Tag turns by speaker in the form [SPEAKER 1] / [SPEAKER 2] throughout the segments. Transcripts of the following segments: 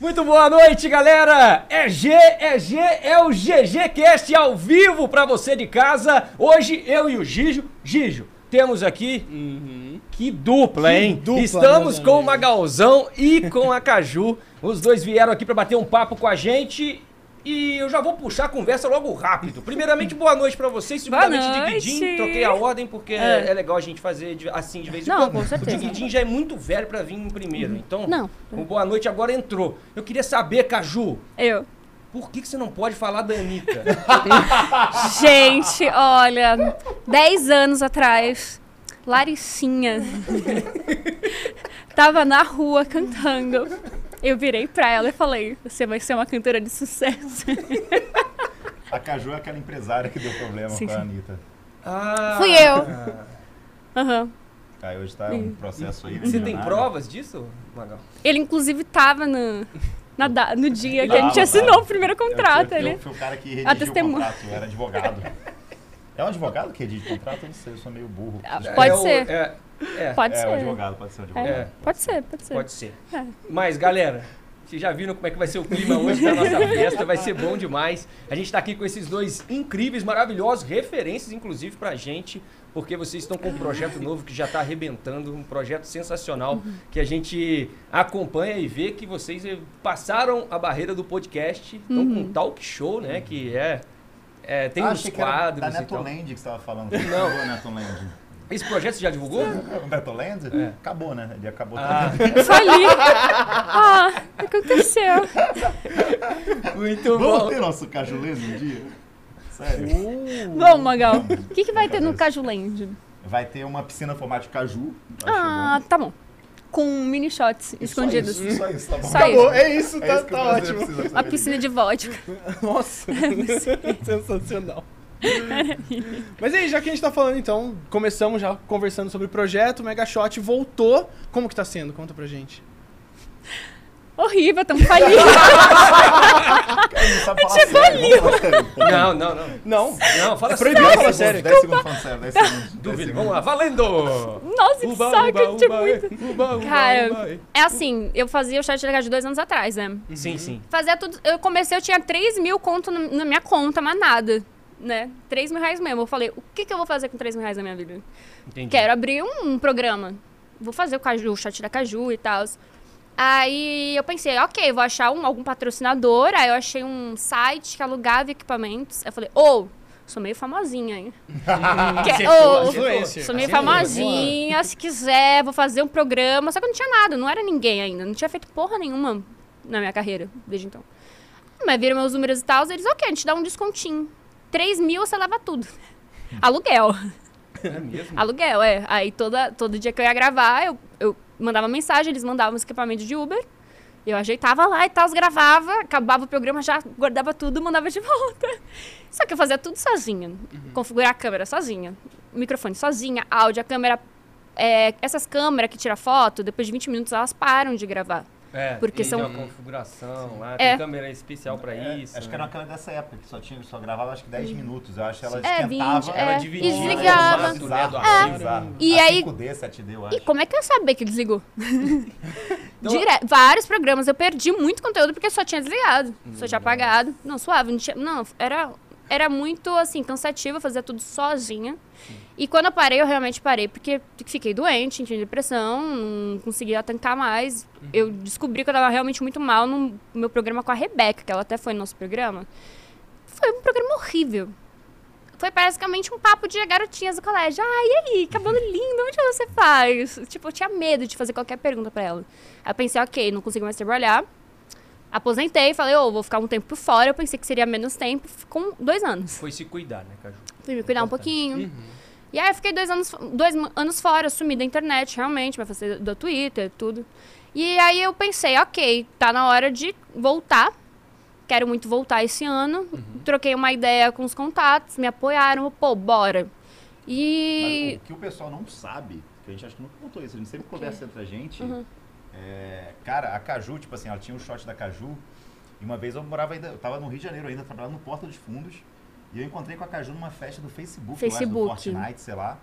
[SPEAKER 1] Muito boa noite, galera! É G, é G, é o GGCast ao vivo pra você de casa. Hoje eu e o Gijo. Gijo, temos aqui. Que dupla, hein?
[SPEAKER 2] Uhum. dupla,
[SPEAKER 1] Estamos com o. Magalzão e com a Caju. Os dois vieram aqui pra bater um papo com a gente. E eu já vou puxar a conversa logo rápido. Primeiramente, boa noite pra vocês. Segundamente. Diguidim. Troquei a ordem porque é.
[SPEAKER 3] É.
[SPEAKER 1] legal a gente fazer assim de vez em
[SPEAKER 3] Não,
[SPEAKER 1] quando.
[SPEAKER 3] com certeza.
[SPEAKER 1] O Diguidim já é muito velho pra vir em primeiro. Então,
[SPEAKER 3] Não.
[SPEAKER 1] o boa noite agora entrou. Eu queria saber, Caju,
[SPEAKER 3] Eu.
[SPEAKER 1] por que, que você não pode falar da Anitta?
[SPEAKER 3] Gente, olha, 10 anos atrás, Laricinha tava na rua cantando. Eu virei pra ela e falei: Você vai ser uma cantora de sucesso.
[SPEAKER 4] A Caju é aquela empresária que deu problema
[SPEAKER 3] Sim,
[SPEAKER 4] com a
[SPEAKER 3] sim.
[SPEAKER 4] Anitta.
[SPEAKER 1] Ah,
[SPEAKER 3] Fui eu. Aham.
[SPEAKER 4] Aí hoje tá um processo aí.
[SPEAKER 1] Você tem provas disso, Magal?
[SPEAKER 3] Ele, inclusive, tava no, na no dia que a gente assinou
[SPEAKER 4] tava.
[SPEAKER 3] o primeiro
[SPEAKER 4] Eu,
[SPEAKER 3] contrato.
[SPEAKER 4] eu,
[SPEAKER 3] Ele...
[SPEAKER 4] eu fui o cara que
[SPEAKER 3] A
[SPEAKER 4] redigiu o
[SPEAKER 3] testemunha.
[SPEAKER 4] contrato, eu era advogado. É um advogado que redige contrato? Eu não sei, eu sou meio burro.
[SPEAKER 3] Ah. Pode
[SPEAKER 1] É o-
[SPEAKER 3] ser.
[SPEAKER 1] é, é,
[SPEAKER 3] Pode
[SPEAKER 4] é, o
[SPEAKER 3] ser.
[SPEAKER 4] advogado, pode ser um advogado.
[SPEAKER 3] É, Pode ser, pode ser.
[SPEAKER 1] pode ser.
[SPEAKER 3] É.
[SPEAKER 1] Mas, galera, vocês já viram como é que vai ser o clima hoje da nossa festa? Vai ser bom demais. A gente tá aqui com esses dois incríveis, maravilhosos, referências, inclusive, pra gente. Porque vocês estão com um projeto novo que já tá arrebentando, um projeto sensacional que a gente acompanha e vê que vocês passaram a barreira do podcast, estão com um talk show, né? Que é. é, tem
[SPEAKER 4] Ah,
[SPEAKER 1] uns
[SPEAKER 4] achei que era
[SPEAKER 1] quadros
[SPEAKER 4] da. Netoland que você tava falando.
[SPEAKER 1] Não.
[SPEAKER 4] Acabou, Netoland.
[SPEAKER 1] Esse projeto você já divulgou?
[SPEAKER 4] O Netoland?
[SPEAKER 1] É.
[SPEAKER 4] Acabou, né? Ele acabou
[SPEAKER 1] Ah.
[SPEAKER 4] também.
[SPEAKER 3] Fali. Ah, o que aconteceu?
[SPEAKER 1] Muito
[SPEAKER 4] Vamos
[SPEAKER 1] bom.
[SPEAKER 4] ter nosso Cajulês um dia? Sério?
[SPEAKER 3] Bom, Magal, o que, que vai ter no Cajuland?
[SPEAKER 4] Vai ter uma piscina formato de caju.
[SPEAKER 3] Ah, tá bom. Com mini shots escondidos.
[SPEAKER 4] Só isso, só isso, tá bom.
[SPEAKER 3] Só
[SPEAKER 2] Acabou,
[SPEAKER 3] isso.
[SPEAKER 2] é isso,
[SPEAKER 4] É
[SPEAKER 2] tá,
[SPEAKER 4] isso que
[SPEAKER 2] tá ótimo.
[SPEAKER 3] A piscina de vodka.
[SPEAKER 2] Nossa, sensacional. Mas aí, já que a gente tá falando, então, começamos já conversando sobre o projeto, o Mega Shot voltou. Como que tá sendo? Conta pra gente.
[SPEAKER 3] Horrível, tamo
[SPEAKER 4] sério. vamos falar sério.
[SPEAKER 1] Não, não, não.
[SPEAKER 2] Não,
[SPEAKER 1] Não, fala
[SPEAKER 2] É proibido
[SPEAKER 1] sério.
[SPEAKER 2] falar sério.
[SPEAKER 4] 10 segundos falando sério, 10 segundos. 10
[SPEAKER 1] Dúvida,
[SPEAKER 4] segundos.
[SPEAKER 1] vamos lá, valendo!
[SPEAKER 3] Nossa, que saco, eu tinha muito.
[SPEAKER 1] uba, uba,
[SPEAKER 3] Cara,
[SPEAKER 1] uba.
[SPEAKER 3] É assim, eu fazia o chat legal de dois anos atrás, né?
[SPEAKER 1] Sim, sim.
[SPEAKER 3] Fazia tudo. Eu comecei, eu tinha 3 mil conto na minha conta, mas nada. Né? 3 mil reais mesmo. Eu falei, o que, que eu vou fazer com 3 mil reais na minha vida?
[SPEAKER 1] Entendi.
[SPEAKER 3] Quero abrir um, um programa. Vou fazer o, caju, o chat da Caju e tal. Aí eu pensei, ok, vou achar um, algum patrocinador. Aí eu achei um site que alugava equipamentos. Aí eu falei, ô, sou meio famosinha, hein? Que-
[SPEAKER 2] influencer.
[SPEAKER 3] Sou meio
[SPEAKER 1] Acertou.
[SPEAKER 3] famosinha, se quiser, vou fazer um programa. Só que eu não tinha nada, não era ninguém ainda. Não tinha feito porra nenhuma na minha carreira, desde então. Mas viram meus números e tal, eles, ok, a gente dá um descontinho. 3 mil você leva tudo. Aluguel.
[SPEAKER 1] É mesmo?
[SPEAKER 3] Aluguel, é. Aí toda, todo dia que eu ia gravar, eu, eu mandava mensagem, eles mandavam os equipamentos de Uber. Eu ajeitava lá e tal, gravava, acabava o programa, já guardava tudo, mandava de volta. Só que eu fazia tudo sozinha. Configurar a câmera sozinha, o microfone sozinha, áudio, a câmera. é, essas câmeras que tiram foto, depois de 20 minutos elas param de gravar.
[SPEAKER 1] É,
[SPEAKER 3] Porque
[SPEAKER 1] tem
[SPEAKER 3] são-
[SPEAKER 1] uma configuração lá,
[SPEAKER 3] É.
[SPEAKER 1] tem câmera especial pra
[SPEAKER 4] É,
[SPEAKER 1] isso.
[SPEAKER 4] acho que
[SPEAKER 1] né?
[SPEAKER 4] era uma câmera dessa época, que só, tinha, só gravava acho que 10 minutos. Eu acho que ela
[SPEAKER 3] É,
[SPEAKER 4] esquentava.
[SPEAKER 3] 20,
[SPEAKER 1] Ela
[SPEAKER 3] é,
[SPEAKER 1] dividia
[SPEAKER 3] e
[SPEAKER 1] o
[SPEAKER 3] desligava.
[SPEAKER 1] formato, né, do
[SPEAKER 4] É. Bizarro.
[SPEAKER 3] E
[SPEAKER 4] A
[SPEAKER 3] aí-
[SPEAKER 4] 5D, 7D, eu acho.
[SPEAKER 3] E como é que eu ia saber que desligou?
[SPEAKER 1] Então-
[SPEAKER 3] Dire- Vários programas eu perdi muito conteúdo porque só tinha desligado, só tinha apagado. Não, suave, não tinha. Não, era, era muito assim, cansativo fazer tudo sozinha. E quando eu parei, eu realmente parei, porque fiquei doente, tinha depressão, não conseguia tancar mais. Eu descobri que eu tava realmente muito mal no meu programa com a Rebeca, que ela até foi no nosso programa. Foi um programa horrível. Foi basicamente um papo de garotinhas do colégio. Ah, e aí, cabelo lindo, onde você faz? Tipo, eu tinha medo de fazer qualquer pergunta pra ela. Aí eu pensei, ok, não consigo mais trabalhar. Aposentei, falei, ô, vou ficar um tempo fora. Eu pensei que seria menos tempo, ficou dois anos.
[SPEAKER 1] Foi se cuidar, né, Caju?
[SPEAKER 3] Fui me cuidar um
[SPEAKER 1] Importante.
[SPEAKER 3] pouquinho. E aí eu fiquei dois anos, dois anos fora, sumi da internet, realmente, vai fazer do Twitter, tudo. E aí eu pensei, ok, tá na hora de voltar. Quero muito voltar esse ano. Troquei uma ideia com os contatos, me apoiaram, pô, bora. E.
[SPEAKER 4] Mas o que o pessoal não sabe, que a gente acho que nunca contou isso, a gente sempre conversa entre a gente.
[SPEAKER 3] Uhum.
[SPEAKER 4] é, cara, a Caju, tipo assim, ela tinha o shot da Caju. E uma vez eu morava ainda, eu tava no Rio de Janeiro ainda, trabalhando no Porta dos Fundos. E eu encontrei com a Caju numa festa do Facebook, eu acho,
[SPEAKER 3] Facebook.
[SPEAKER 4] do Fortnite, sei lá.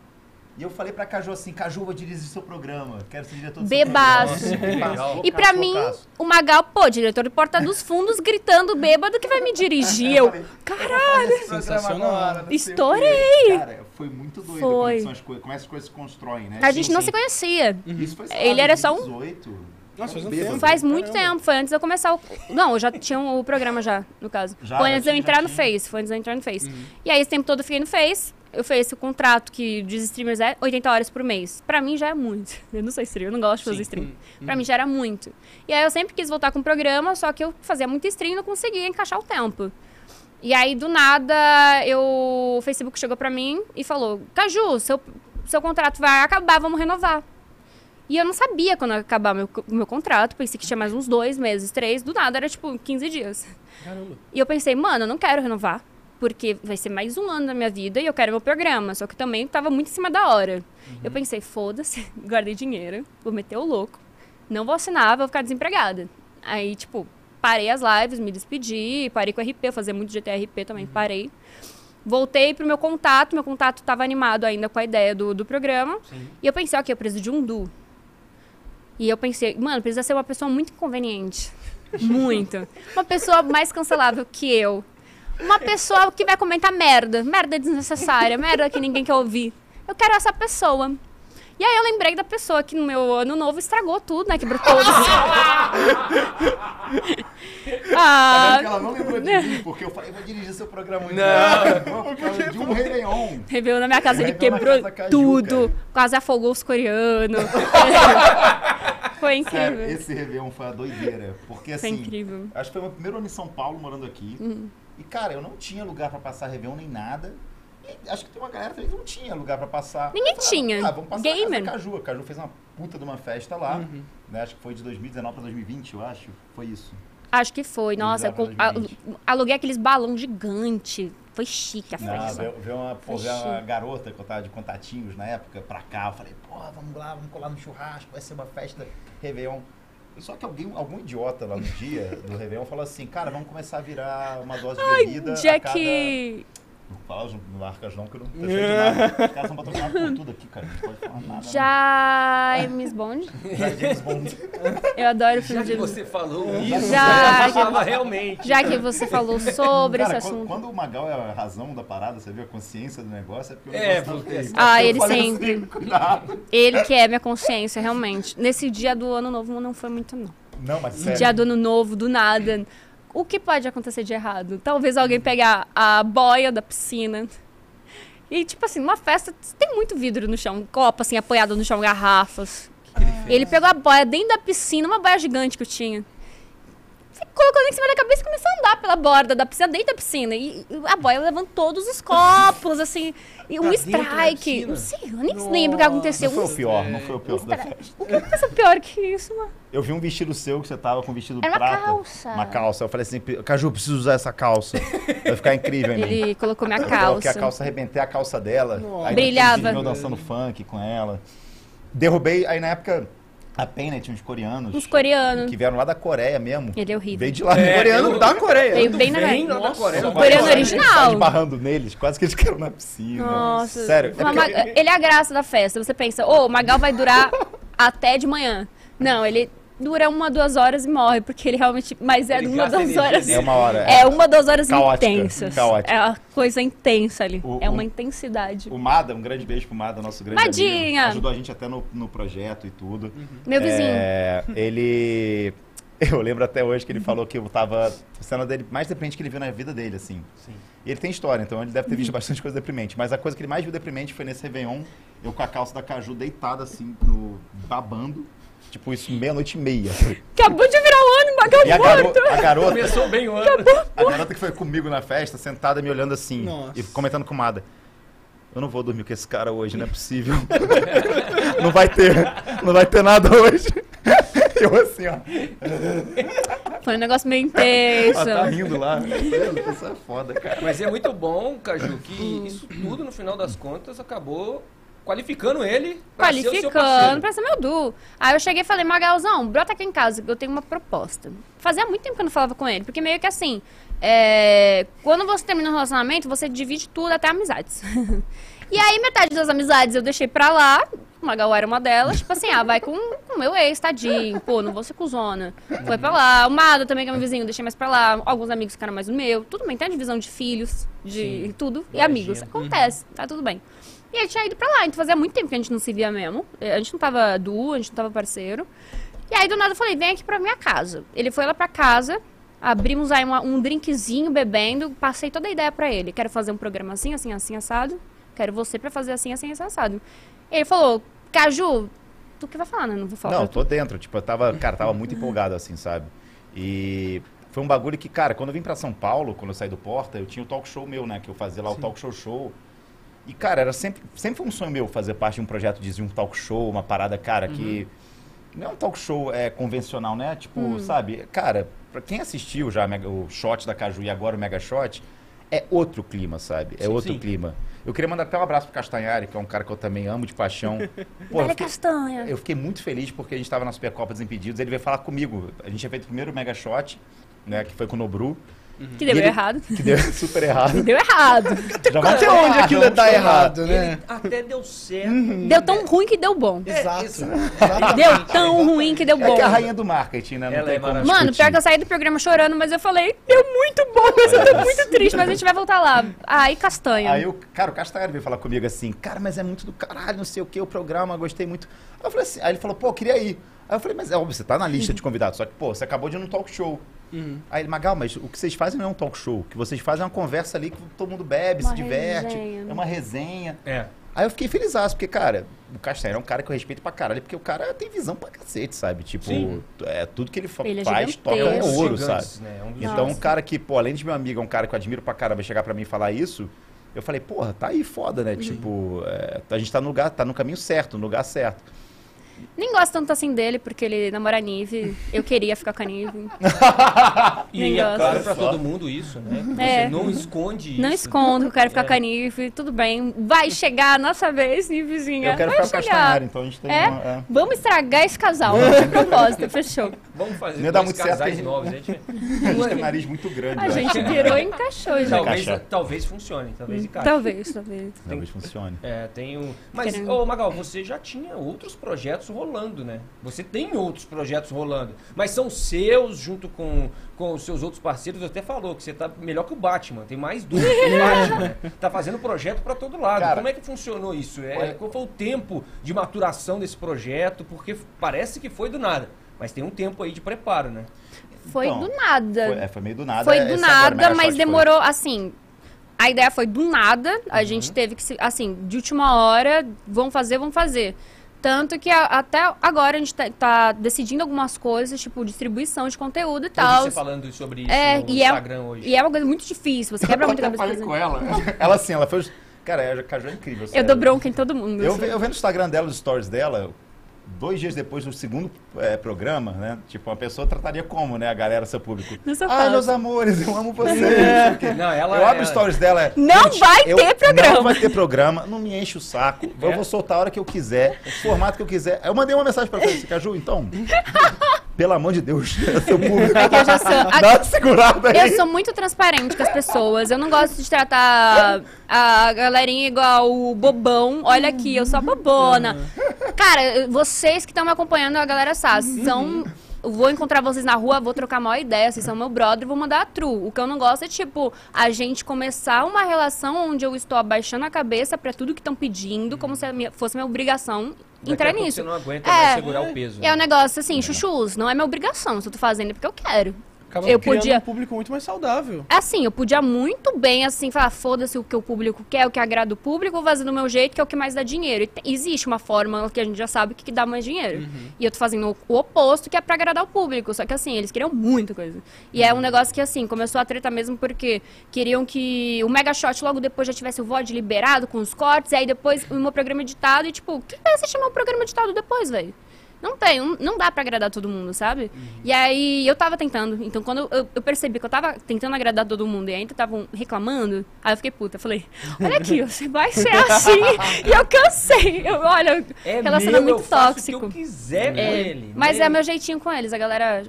[SPEAKER 4] E eu falei pra Caju assim, Caju, vou dirigir seu programa. Quero ser diretor do
[SPEAKER 3] Bebaço.
[SPEAKER 4] seu programa.
[SPEAKER 1] Legal.
[SPEAKER 3] E pra mim, o Magal, pô, diretor de Porta dos Fundos, gritando bêbado que vai me dirigir. Eu,
[SPEAKER 4] Caralho!
[SPEAKER 2] Sensacional.
[SPEAKER 3] Estourei.
[SPEAKER 4] Cara, foi muito doido
[SPEAKER 3] Foi.
[SPEAKER 4] como, é as coisas, como essas coisas se constroem, né?
[SPEAKER 3] a
[SPEAKER 4] Sim,
[SPEAKER 3] gente não
[SPEAKER 4] sim.
[SPEAKER 3] se conhecia.
[SPEAKER 4] Isso foi,
[SPEAKER 3] Ele era só um-
[SPEAKER 4] 2018.
[SPEAKER 2] Nossa, faz um tempo.
[SPEAKER 3] Faz muito
[SPEAKER 2] Caramba.
[SPEAKER 3] tempo, foi antes de eu começar o. Não, eu já tinha o programa já, no caso.
[SPEAKER 4] Já,
[SPEAKER 3] foi antes de eu entrar no.
[SPEAKER 4] Uhum.
[SPEAKER 3] Face, foi antes de eu entrar no Face. E aí, esse tempo todo eu fiquei no Face. Eu fiz o contrato que dos streamers é 80 horas por mês. Pra mim já é muito. Eu não sou streamer, eu não gosto de fazer stream. Pra mim já era muito. E aí eu sempre quis voltar com o programa, só que eu fazia muito stream e não conseguia encaixar o tempo. E aí, do nada, eu... o Facebook chegou pra mim e falou: Caju, seu, seu contrato vai acabar, vamos renovar. E eu não sabia quando ia acabar meu, meu contrato, pensei que tinha mais uns dois meses, três, do nada era tipo 15 dias.
[SPEAKER 2] Caramba.
[SPEAKER 3] E eu pensei, mano, eu não quero renovar, porque vai ser mais um ano da minha vida e eu quero meu programa, só que também tava muito em cima da hora. Eu pensei, foda-se, guardei dinheiro, vou meter o louco, não vou assinar, vou ficar desempregada. Aí, tipo, parei as lives, me despedi, parei com o RP, fazia muito GTRP também, parei. Voltei pro meu contato, meu contato tava animado ainda com a ideia do, do programa. E eu pensei, ok, eu preciso de um duo. E eu pensei, mano, precisa ser uma pessoa muito inconveniente. Muito. Uma pessoa mais cancelável que eu. Uma pessoa que vai comentar merda. Merda desnecessária, merda que ninguém quer ouvir. Eu quero essa pessoa. E aí eu lembrei da pessoa que no meu ano novo estragou tudo, né? Quebrou todos.
[SPEAKER 4] Tá
[SPEAKER 3] ah,
[SPEAKER 4] que ela não lembrou de mim, porque eu falei, vou dirigir seu programa.
[SPEAKER 1] Não.
[SPEAKER 4] Por causa de um Réveillon.
[SPEAKER 3] Revelou na minha casa, ele
[SPEAKER 4] na
[SPEAKER 3] quebrou
[SPEAKER 4] casa Caju,
[SPEAKER 3] tudo.
[SPEAKER 4] cara.
[SPEAKER 3] Quase afogou os coreanos. Foi
[SPEAKER 4] Sério,
[SPEAKER 3] incrível.
[SPEAKER 4] esse Réveillon foi a doideira. Porque
[SPEAKER 3] Foi
[SPEAKER 4] assim,
[SPEAKER 3] incrível.
[SPEAKER 4] acho que foi meu primeiro ano em São Paulo, morando aqui.
[SPEAKER 3] Uhum.
[SPEAKER 4] E, cara, eu não tinha lugar pra passar Réveillon nem nada. E acho que tem uma galera também que não tinha lugar pra passar.
[SPEAKER 3] Ninguém
[SPEAKER 4] falei,
[SPEAKER 3] tinha.
[SPEAKER 4] Ah, vamos passar na casa
[SPEAKER 3] Gamer.
[SPEAKER 4] da Caju. A Caju fez uma puta de uma festa lá. Né? Acho que foi de 2019 pra 2020, eu acho. Foi isso.
[SPEAKER 3] Acho que foi. Nossa, eu com- a-
[SPEAKER 4] 2020.
[SPEAKER 3] aluguei aqueles balão gigante. Foi chique a
[SPEAKER 4] Não,
[SPEAKER 3] festa.
[SPEAKER 4] veio, veio uma, pô, uma garota que eu tava de contatinhos na época pra cá. Eu falei, pô, vamos lá, vamos colar no churrasco, vai ser uma festa Réveillon. Só que alguém, algum idiota lá no dia do Réveillon falou assim, cara, vamos começar a virar uma dose de bebida a cada... Não fala as marcas não, que eu não tô cheio de nada. Os caras são patrocinados por tudo aqui, cara. Não pode falar nada.
[SPEAKER 3] Já. Miss Bond.
[SPEAKER 4] Não. Já é James Bond.
[SPEAKER 3] Eu adoro o
[SPEAKER 1] Já
[SPEAKER 3] filme
[SPEAKER 1] que
[SPEAKER 3] de.
[SPEAKER 1] você falou isso,
[SPEAKER 3] Já que-
[SPEAKER 1] tava realmente.
[SPEAKER 3] Já que você falou sobre
[SPEAKER 4] Cara,
[SPEAKER 3] esse
[SPEAKER 4] quando,
[SPEAKER 3] assunto.
[SPEAKER 4] quando o Magal é a razão da parada, você viu a consciência do negócio, é porque o
[SPEAKER 1] É,
[SPEAKER 4] negócio tá
[SPEAKER 1] porque-.
[SPEAKER 3] Ah,
[SPEAKER 4] Eu
[SPEAKER 3] ele
[SPEAKER 4] falei
[SPEAKER 3] sempre.
[SPEAKER 4] assim, cuidado.
[SPEAKER 3] Ele que é minha consciência, realmente. Nesse dia do ano novo não foi muito, não.
[SPEAKER 4] Não, mas sério.
[SPEAKER 3] Dia do ano novo, do nada. O que pode acontecer de errado? Talvez alguém pegar a boia da piscina. E, tipo assim, numa festa tem muito vidro no chão, copo assim, apoiado no chão, garrafas. Ele pegou a boia dentro da piscina, uma boia gigante que eu tinha. Colocando em cima da cabeça e começou a andar pela borda da piscina, dentro da piscina. E a boia levando todos os copos, assim. E um
[SPEAKER 1] da
[SPEAKER 3] strike. Não sei, eu nem lembro o que aconteceu.
[SPEAKER 4] Não foi
[SPEAKER 3] Um
[SPEAKER 4] o pior, não foi o pior da
[SPEAKER 3] strike.
[SPEAKER 4] festa.
[SPEAKER 3] O que aconteceu pior que isso, mano?
[SPEAKER 4] Eu vi um vestido seu que você tava com um vestido
[SPEAKER 3] Era uma
[SPEAKER 4] prata.
[SPEAKER 3] calça.
[SPEAKER 4] Uma calça. Eu falei assim, Caju, eu preciso usar essa calça. Vai ficar incrível em mim.
[SPEAKER 3] Ele colocou minha
[SPEAKER 4] Eu coloquei a
[SPEAKER 3] calça.
[SPEAKER 4] calça, arrebentei a calça dela.
[SPEAKER 2] Nossa.
[SPEAKER 4] Aí
[SPEAKER 3] Brilhava.
[SPEAKER 4] eu dançando funk com ela. Derrubei, aí na época, a Pen, né, tinha uns coreanos.
[SPEAKER 3] Uns coreanos.
[SPEAKER 4] Que vieram lá da Coreia mesmo.
[SPEAKER 3] Ele é horrível.
[SPEAKER 4] Veio de lá.
[SPEAKER 1] É,
[SPEAKER 2] Coreano
[SPEAKER 1] eu-
[SPEAKER 2] da Coreia.
[SPEAKER 3] Veio bem na
[SPEAKER 1] Vem lá da
[SPEAKER 2] Nossa,
[SPEAKER 1] Coreia.
[SPEAKER 3] O coreano original.
[SPEAKER 4] Tá esbarrando neles, quase que eles caíram na piscina.
[SPEAKER 3] Nossa.
[SPEAKER 4] Sério. É porque-
[SPEAKER 3] Ele é a graça da festa. Você pensa, ô, o Magal vai durar até de manhã. Não, ele dura uma, duas horas e morre, porque ele realmente. Mas é
[SPEAKER 1] Ele
[SPEAKER 3] uma, duas horas.
[SPEAKER 4] É uma hora.
[SPEAKER 3] É uma, duas horas
[SPEAKER 4] Caótica,
[SPEAKER 3] intensas.
[SPEAKER 4] caótica.
[SPEAKER 3] É uma coisa intensa ali.
[SPEAKER 4] O-
[SPEAKER 3] é
[SPEAKER 4] o-
[SPEAKER 3] uma intensidade.
[SPEAKER 4] O Mada, um grande beijo pro Mada, nosso grande
[SPEAKER 3] Madinha!
[SPEAKER 4] amigo. Ajudou a gente até no, no projeto e tudo.
[SPEAKER 3] Meu vizinho.
[SPEAKER 4] É, ele... Eu lembro até hoje que ele falou que eu tava... A cena dele mais deprimente que ele viu na vida dele, assim.
[SPEAKER 1] Sim.
[SPEAKER 4] E ele tem história, então ele deve ter visto bastante coisa deprimente. Mas a coisa que ele mais viu deprimente foi nesse Réveillon, eu com a calça da Caju deitada, assim, no... babando. Tipo, isso meia-noite e meia.
[SPEAKER 3] Acabou de virar o ano, Magal
[SPEAKER 4] E a, garo... a garota...
[SPEAKER 1] Começou bem o ano.
[SPEAKER 4] A garota que foi comigo na festa, sentada me olhando assim
[SPEAKER 2] Nossa.
[SPEAKER 4] e comentando com Mada. Eu não vou dormir com esse cara hoje, não é possível. não vai ter, não vai ter nada hoje. Eu assim, ó.
[SPEAKER 3] Foi um negócio meio intenso.
[SPEAKER 4] Ela tá rindo lá. Isso é foda, cara.
[SPEAKER 1] Mas é muito bom, Caju, que isso tudo, no final das contas, acabou qualificando ele pra ser
[SPEAKER 3] Qualificando
[SPEAKER 1] parceiro.
[SPEAKER 3] pra ser meu duo. Aí eu cheguei e falei, Magalzão, brota aqui em casa, que eu tenho uma proposta. Fazia muito tempo que eu não falava com ele, porque meio que assim, é, quando você termina um relacionamento, você divide tudo, até amizades. E aí, metade das amizades eu deixei pra lá. O Magal era uma delas. Tipo assim, ah, vai com o meu ex, tadinho. Pô, não vou ser cuzona. Foi pra lá. O Mada também, que é meu vizinho, deixei mais pra lá. Alguns amigos ficaram mais no meu. Tudo bem, tem a divisão de filhos, de
[SPEAKER 1] Sim.
[SPEAKER 3] tudo. E
[SPEAKER 1] Imagina.
[SPEAKER 3] amigos. Acontece, tá tudo bem. E ele tinha ido pra lá. Então fazia muito tempo que a gente não se via mesmo. Eh, A gente não tava duo, a gente não tava parceiro. E aí, do nada, eu falei, vem aqui pra minha casa. Ele foi lá pra casa. Abrimos aí uma- um drinkzinho bebendo. Passei toda a ideia pra ele. Quero fazer um programa assim, assim, assim, assado. Quero você pra fazer assim, assim, assim, assado. Ele falou, Caju, tu que vai falar, né? Não vou falar
[SPEAKER 4] Não, tô dentro. Tipo, eu tava, cara, tava muito empolgado, assim, sabe? E foi um bagulho que, cara, quando eu vim pra São Paulo, quando eu saí do Porta, eu tinha o talk show meu, né? Que eu fazia lá o talk show show. E, cara, era sempre, sempre foi um sonho meu fazer parte de um projeto de um talk show, uma parada, cara, que. Não é um talk show é, convencional, né? Tipo, sabe? Cara, pra quem assistiu já Mega- o Shot da Caju e agora o Mega Shot, é outro clima, sabe? É
[SPEAKER 1] Sim,
[SPEAKER 4] outro
[SPEAKER 1] sim.
[SPEAKER 4] clima. Eu queria mandar até um abraço pro Castanhari, que é um cara que eu também amo de paixão. Pô, eu fiquei-
[SPEAKER 3] castanha.
[SPEAKER 4] eu fiquei muito feliz porque a gente estava na Supercopa Desimpedidos. Ele veio falar comigo. A gente tinha feito o primeiro Mega Shot, né? Que foi com o Nobru.
[SPEAKER 3] Que deu
[SPEAKER 4] ele-
[SPEAKER 3] errado.
[SPEAKER 4] Que deu super errado.
[SPEAKER 3] Deu errado.
[SPEAKER 4] Já vai
[SPEAKER 2] Até onde aquilo dá
[SPEAKER 4] falar.
[SPEAKER 2] errado, né?
[SPEAKER 1] Ele até deu certo.
[SPEAKER 3] Deu tão ruim que deu bom.
[SPEAKER 2] Exato.
[SPEAKER 1] exato.
[SPEAKER 3] Deu tão ruim que deu
[SPEAKER 4] É
[SPEAKER 3] bom.
[SPEAKER 4] que é a rainha do marketing, né? Não
[SPEAKER 1] Ela
[SPEAKER 4] tem
[SPEAKER 1] é.
[SPEAKER 3] Mano, pior que eu saí do programa chorando, mas eu falei, deu muito bom, mas eu tô muito triste, mas a gente vai voltar lá. Aí, castanha.
[SPEAKER 4] Aí o cara, o Castanheiro veio falar comigo assim, cara, mas é muito do caralho, não sei o que, o programa, gostei muito. Aí eu falei assim, aí ele falou, pô, queria ir. Aí eu falei, mas é óbvio, você tá na lista de convidados, só que, pô, você acabou de ir num talk show.
[SPEAKER 2] Uhum.
[SPEAKER 4] Aí ele, Magal, mas o que vocês fazem não é um talk show. O que vocês fazem é uma conversa ali que todo mundo bebe,
[SPEAKER 3] Uma
[SPEAKER 4] se diverte,
[SPEAKER 3] resenha, né?
[SPEAKER 4] é uma resenha.
[SPEAKER 1] É.
[SPEAKER 4] Aí eu fiquei feliz, porque, cara, o Castanheiro é um cara que eu respeito pra caralho, porque o cara tem visão pra cacete, sabe? Tipo,
[SPEAKER 1] Sim.
[SPEAKER 4] é, tudo que ele,
[SPEAKER 3] Ele é
[SPEAKER 4] faz toca
[SPEAKER 3] gigantesco.
[SPEAKER 4] no ouro,
[SPEAKER 1] Gigantes,
[SPEAKER 4] sabe?
[SPEAKER 1] né? É um
[SPEAKER 4] Então, um cara que, pô, além de meu amigo, é um cara que eu admiro pra caramba, chegar pra mim e falar isso, eu falei, porra, tá aí foda, né? Tipo, é, a gente tá no lugar, tá no caminho certo, no lugar certo.
[SPEAKER 3] Nem gosto tanto assim dele, porque ele namora a Nive. Eu queria ficar com a Nive.
[SPEAKER 1] E é
[SPEAKER 3] gosto.
[SPEAKER 1] claro pra todo mundo isso, né? Você
[SPEAKER 3] É.
[SPEAKER 1] não esconde isso.
[SPEAKER 3] Não escondo que eu quero ficar
[SPEAKER 1] É.
[SPEAKER 3] com a Nive. Tudo bem. Vai chegar a nossa vez, Nivezinha.
[SPEAKER 4] eu quero
[SPEAKER 3] Vai
[SPEAKER 4] ficar com
[SPEAKER 3] chegar.
[SPEAKER 4] Castanheiro, então a gente tem
[SPEAKER 3] É?
[SPEAKER 4] uma... é.
[SPEAKER 3] Vamos estragar esse casal. De propósito, fechou.
[SPEAKER 1] Vamos fazer
[SPEAKER 4] Não
[SPEAKER 1] dois
[SPEAKER 4] muito certo,
[SPEAKER 1] casais
[SPEAKER 4] hein?
[SPEAKER 1] novos. A gente...
[SPEAKER 4] A gente tem um nariz muito grande,
[SPEAKER 3] A gente virou e encaixou, gente.
[SPEAKER 1] talvez, talvez funcione, talvez encaixe.
[SPEAKER 3] Talvez, talvez.
[SPEAKER 4] Talvez funcione.
[SPEAKER 1] É, tem um... Mas, ô Magal, você já tinha outros projetos rolando, né? Você tem outros projetos rolando. Mas são seus, junto com, com os seus outros parceiros. Você até falou que você tá melhor que o Batman. Tem mais dois que o Batman, né? Tá fazendo projeto pra todo lado.
[SPEAKER 4] Cara,
[SPEAKER 1] Como é que funcionou isso? É,
[SPEAKER 4] olha-
[SPEAKER 1] qual foi o tempo de maturação desse projeto? Porque parece que foi do nada. Mas tem um tempo aí de preparo, né?
[SPEAKER 3] Foi
[SPEAKER 4] Então,
[SPEAKER 3] do nada.
[SPEAKER 4] Foi, é, foi meio do nada.
[SPEAKER 3] Foi
[SPEAKER 4] é,
[SPEAKER 3] do
[SPEAKER 4] agora,
[SPEAKER 3] nada, mas
[SPEAKER 4] Shot foi.
[SPEAKER 3] demorou, assim. A ideia foi do nada. A
[SPEAKER 4] Uhum.
[SPEAKER 3] gente teve que, se, assim, de última hora, vamos fazer, vamos fazer. Tanto que a- até agora a gente tá, tá decidindo algumas coisas, tipo distribuição de conteúdo e
[SPEAKER 1] Eu vi
[SPEAKER 3] tal.
[SPEAKER 1] você falando sobre isso
[SPEAKER 3] É,
[SPEAKER 1] no
[SPEAKER 3] e é,
[SPEAKER 1] Instagram hoje.
[SPEAKER 3] e é uma coisa muito difícil. Você quebra muito a
[SPEAKER 4] Eu
[SPEAKER 3] cabeça.
[SPEAKER 4] com ela. Ela assim, ela foi. Cara, a Caju é incrível.
[SPEAKER 3] Eu
[SPEAKER 4] sério.
[SPEAKER 3] dou bronca em todo mundo.
[SPEAKER 4] Eu,
[SPEAKER 3] assim.
[SPEAKER 4] eu vendo o Instagram dela, os stories dela, dois dias depois do segundo é, programa, né? Tipo, uma pessoa trataria como, né? A galera, seu público. Ai, meus amores, eu amo vocês. não sei o quê.
[SPEAKER 1] Não, ela-
[SPEAKER 4] eu abro
[SPEAKER 1] ela-
[SPEAKER 4] stories dela. é,
[SPEAKER 3] Não
[SPEAKER 4] "Gente,
[SPEAKER 3] vai
[SPEAKER 4] eu-
[SPEAKER 3] ter programa."
[SPEAKER 4] Não vai ter programa, não me enche o saco. Eu
[SPEAKER 1] É.
[SPEAKER 4] vou soltar a hora que eu quiser, o formato que eu quiser. Eu mandei uma mensagem pra você, Caju, então. Pelo amor de Deus, seu público.
[SPEAKER 3] É que eu já sou. a-
[SPEAKER 4] Dá uma segurada aí.
[SPEAKER 3] Eu sou muito transparente com as pessoas. Eu não gosto de tratar a galerinha igual o bobão. Olha aqui, eu sou a bobona. Cara, vocês que estão me acompanhando, a galera sabe, são. Vou encontrar vocês na rua, vou trocar uma ideia, vocês são meu brother, vou mandar a true. O que eu não gosto é, tipo, a gente começar uma relação onde eu estou abaixando a cabeça pra tudo que estão pedindo, como se a fosse minha obrigação entrar nisso.
[SPEAKER 1] Você não aguenta
[SPEAKER 3] É.
[SPEAKER 1] mais segurar o peso.
[SPEAKER 3] É
[SPEAKER 1] né?
[SPEAKER 3] um negócio assim, chuchus, não é minha obrigação. Se eu tô fazendo é porque eu quero.
[SPEAKER 2] Acaba
[SPEAKER 3] Eu podia-
[SPEAKER 2] um público muito mais saudável.
[SPEAKER 3] Assim, eu podia muito bem, assim, falar, foda-se o que o público quer, o que agrada o público, vou fazer do meu jeito, que é o que mais dá dinheiro. E te- existe uma forma que a gente já sabe que, que dá mais dinheiro. E eu tô fazendo o, o oposto, que é pra agradar o público. Só que, assim, eles queriam muita coisa. E é um negócio que, assim, começou a treta mesmo porque queriam que o Mega Shot logo depois já tivesse o VOD liberado com os cortes, e aí depois o meu programa editado, e tipo, quem vai assistir meu programa editado depois, velho? Não tem, não, dá pra agradar todo mundo, sabe? E aí eu tava tentando. Então quando eu, eu percebi que eu tava tentando agradar todo mundo e ainda estavam reclamando, aí eu fiquei puta. Falei, olha aqui, você vai ser assim. e eu cansei. Eu, olha,
[SPEAKER 1] É
[SPEAKER 3] relacionamento
[SPEAKER 1] meu, eu faço
[SPEAKER 3] tóxico.
[SPEAKER 1] O que eu quiser com
[SPEAKER 3] É,
[SPEAKER 1] ele.
[SPEAKER 3] mas
[SPEAKER 1] né?
[SPEAKER 3] é meu jeitinho com eles. A galera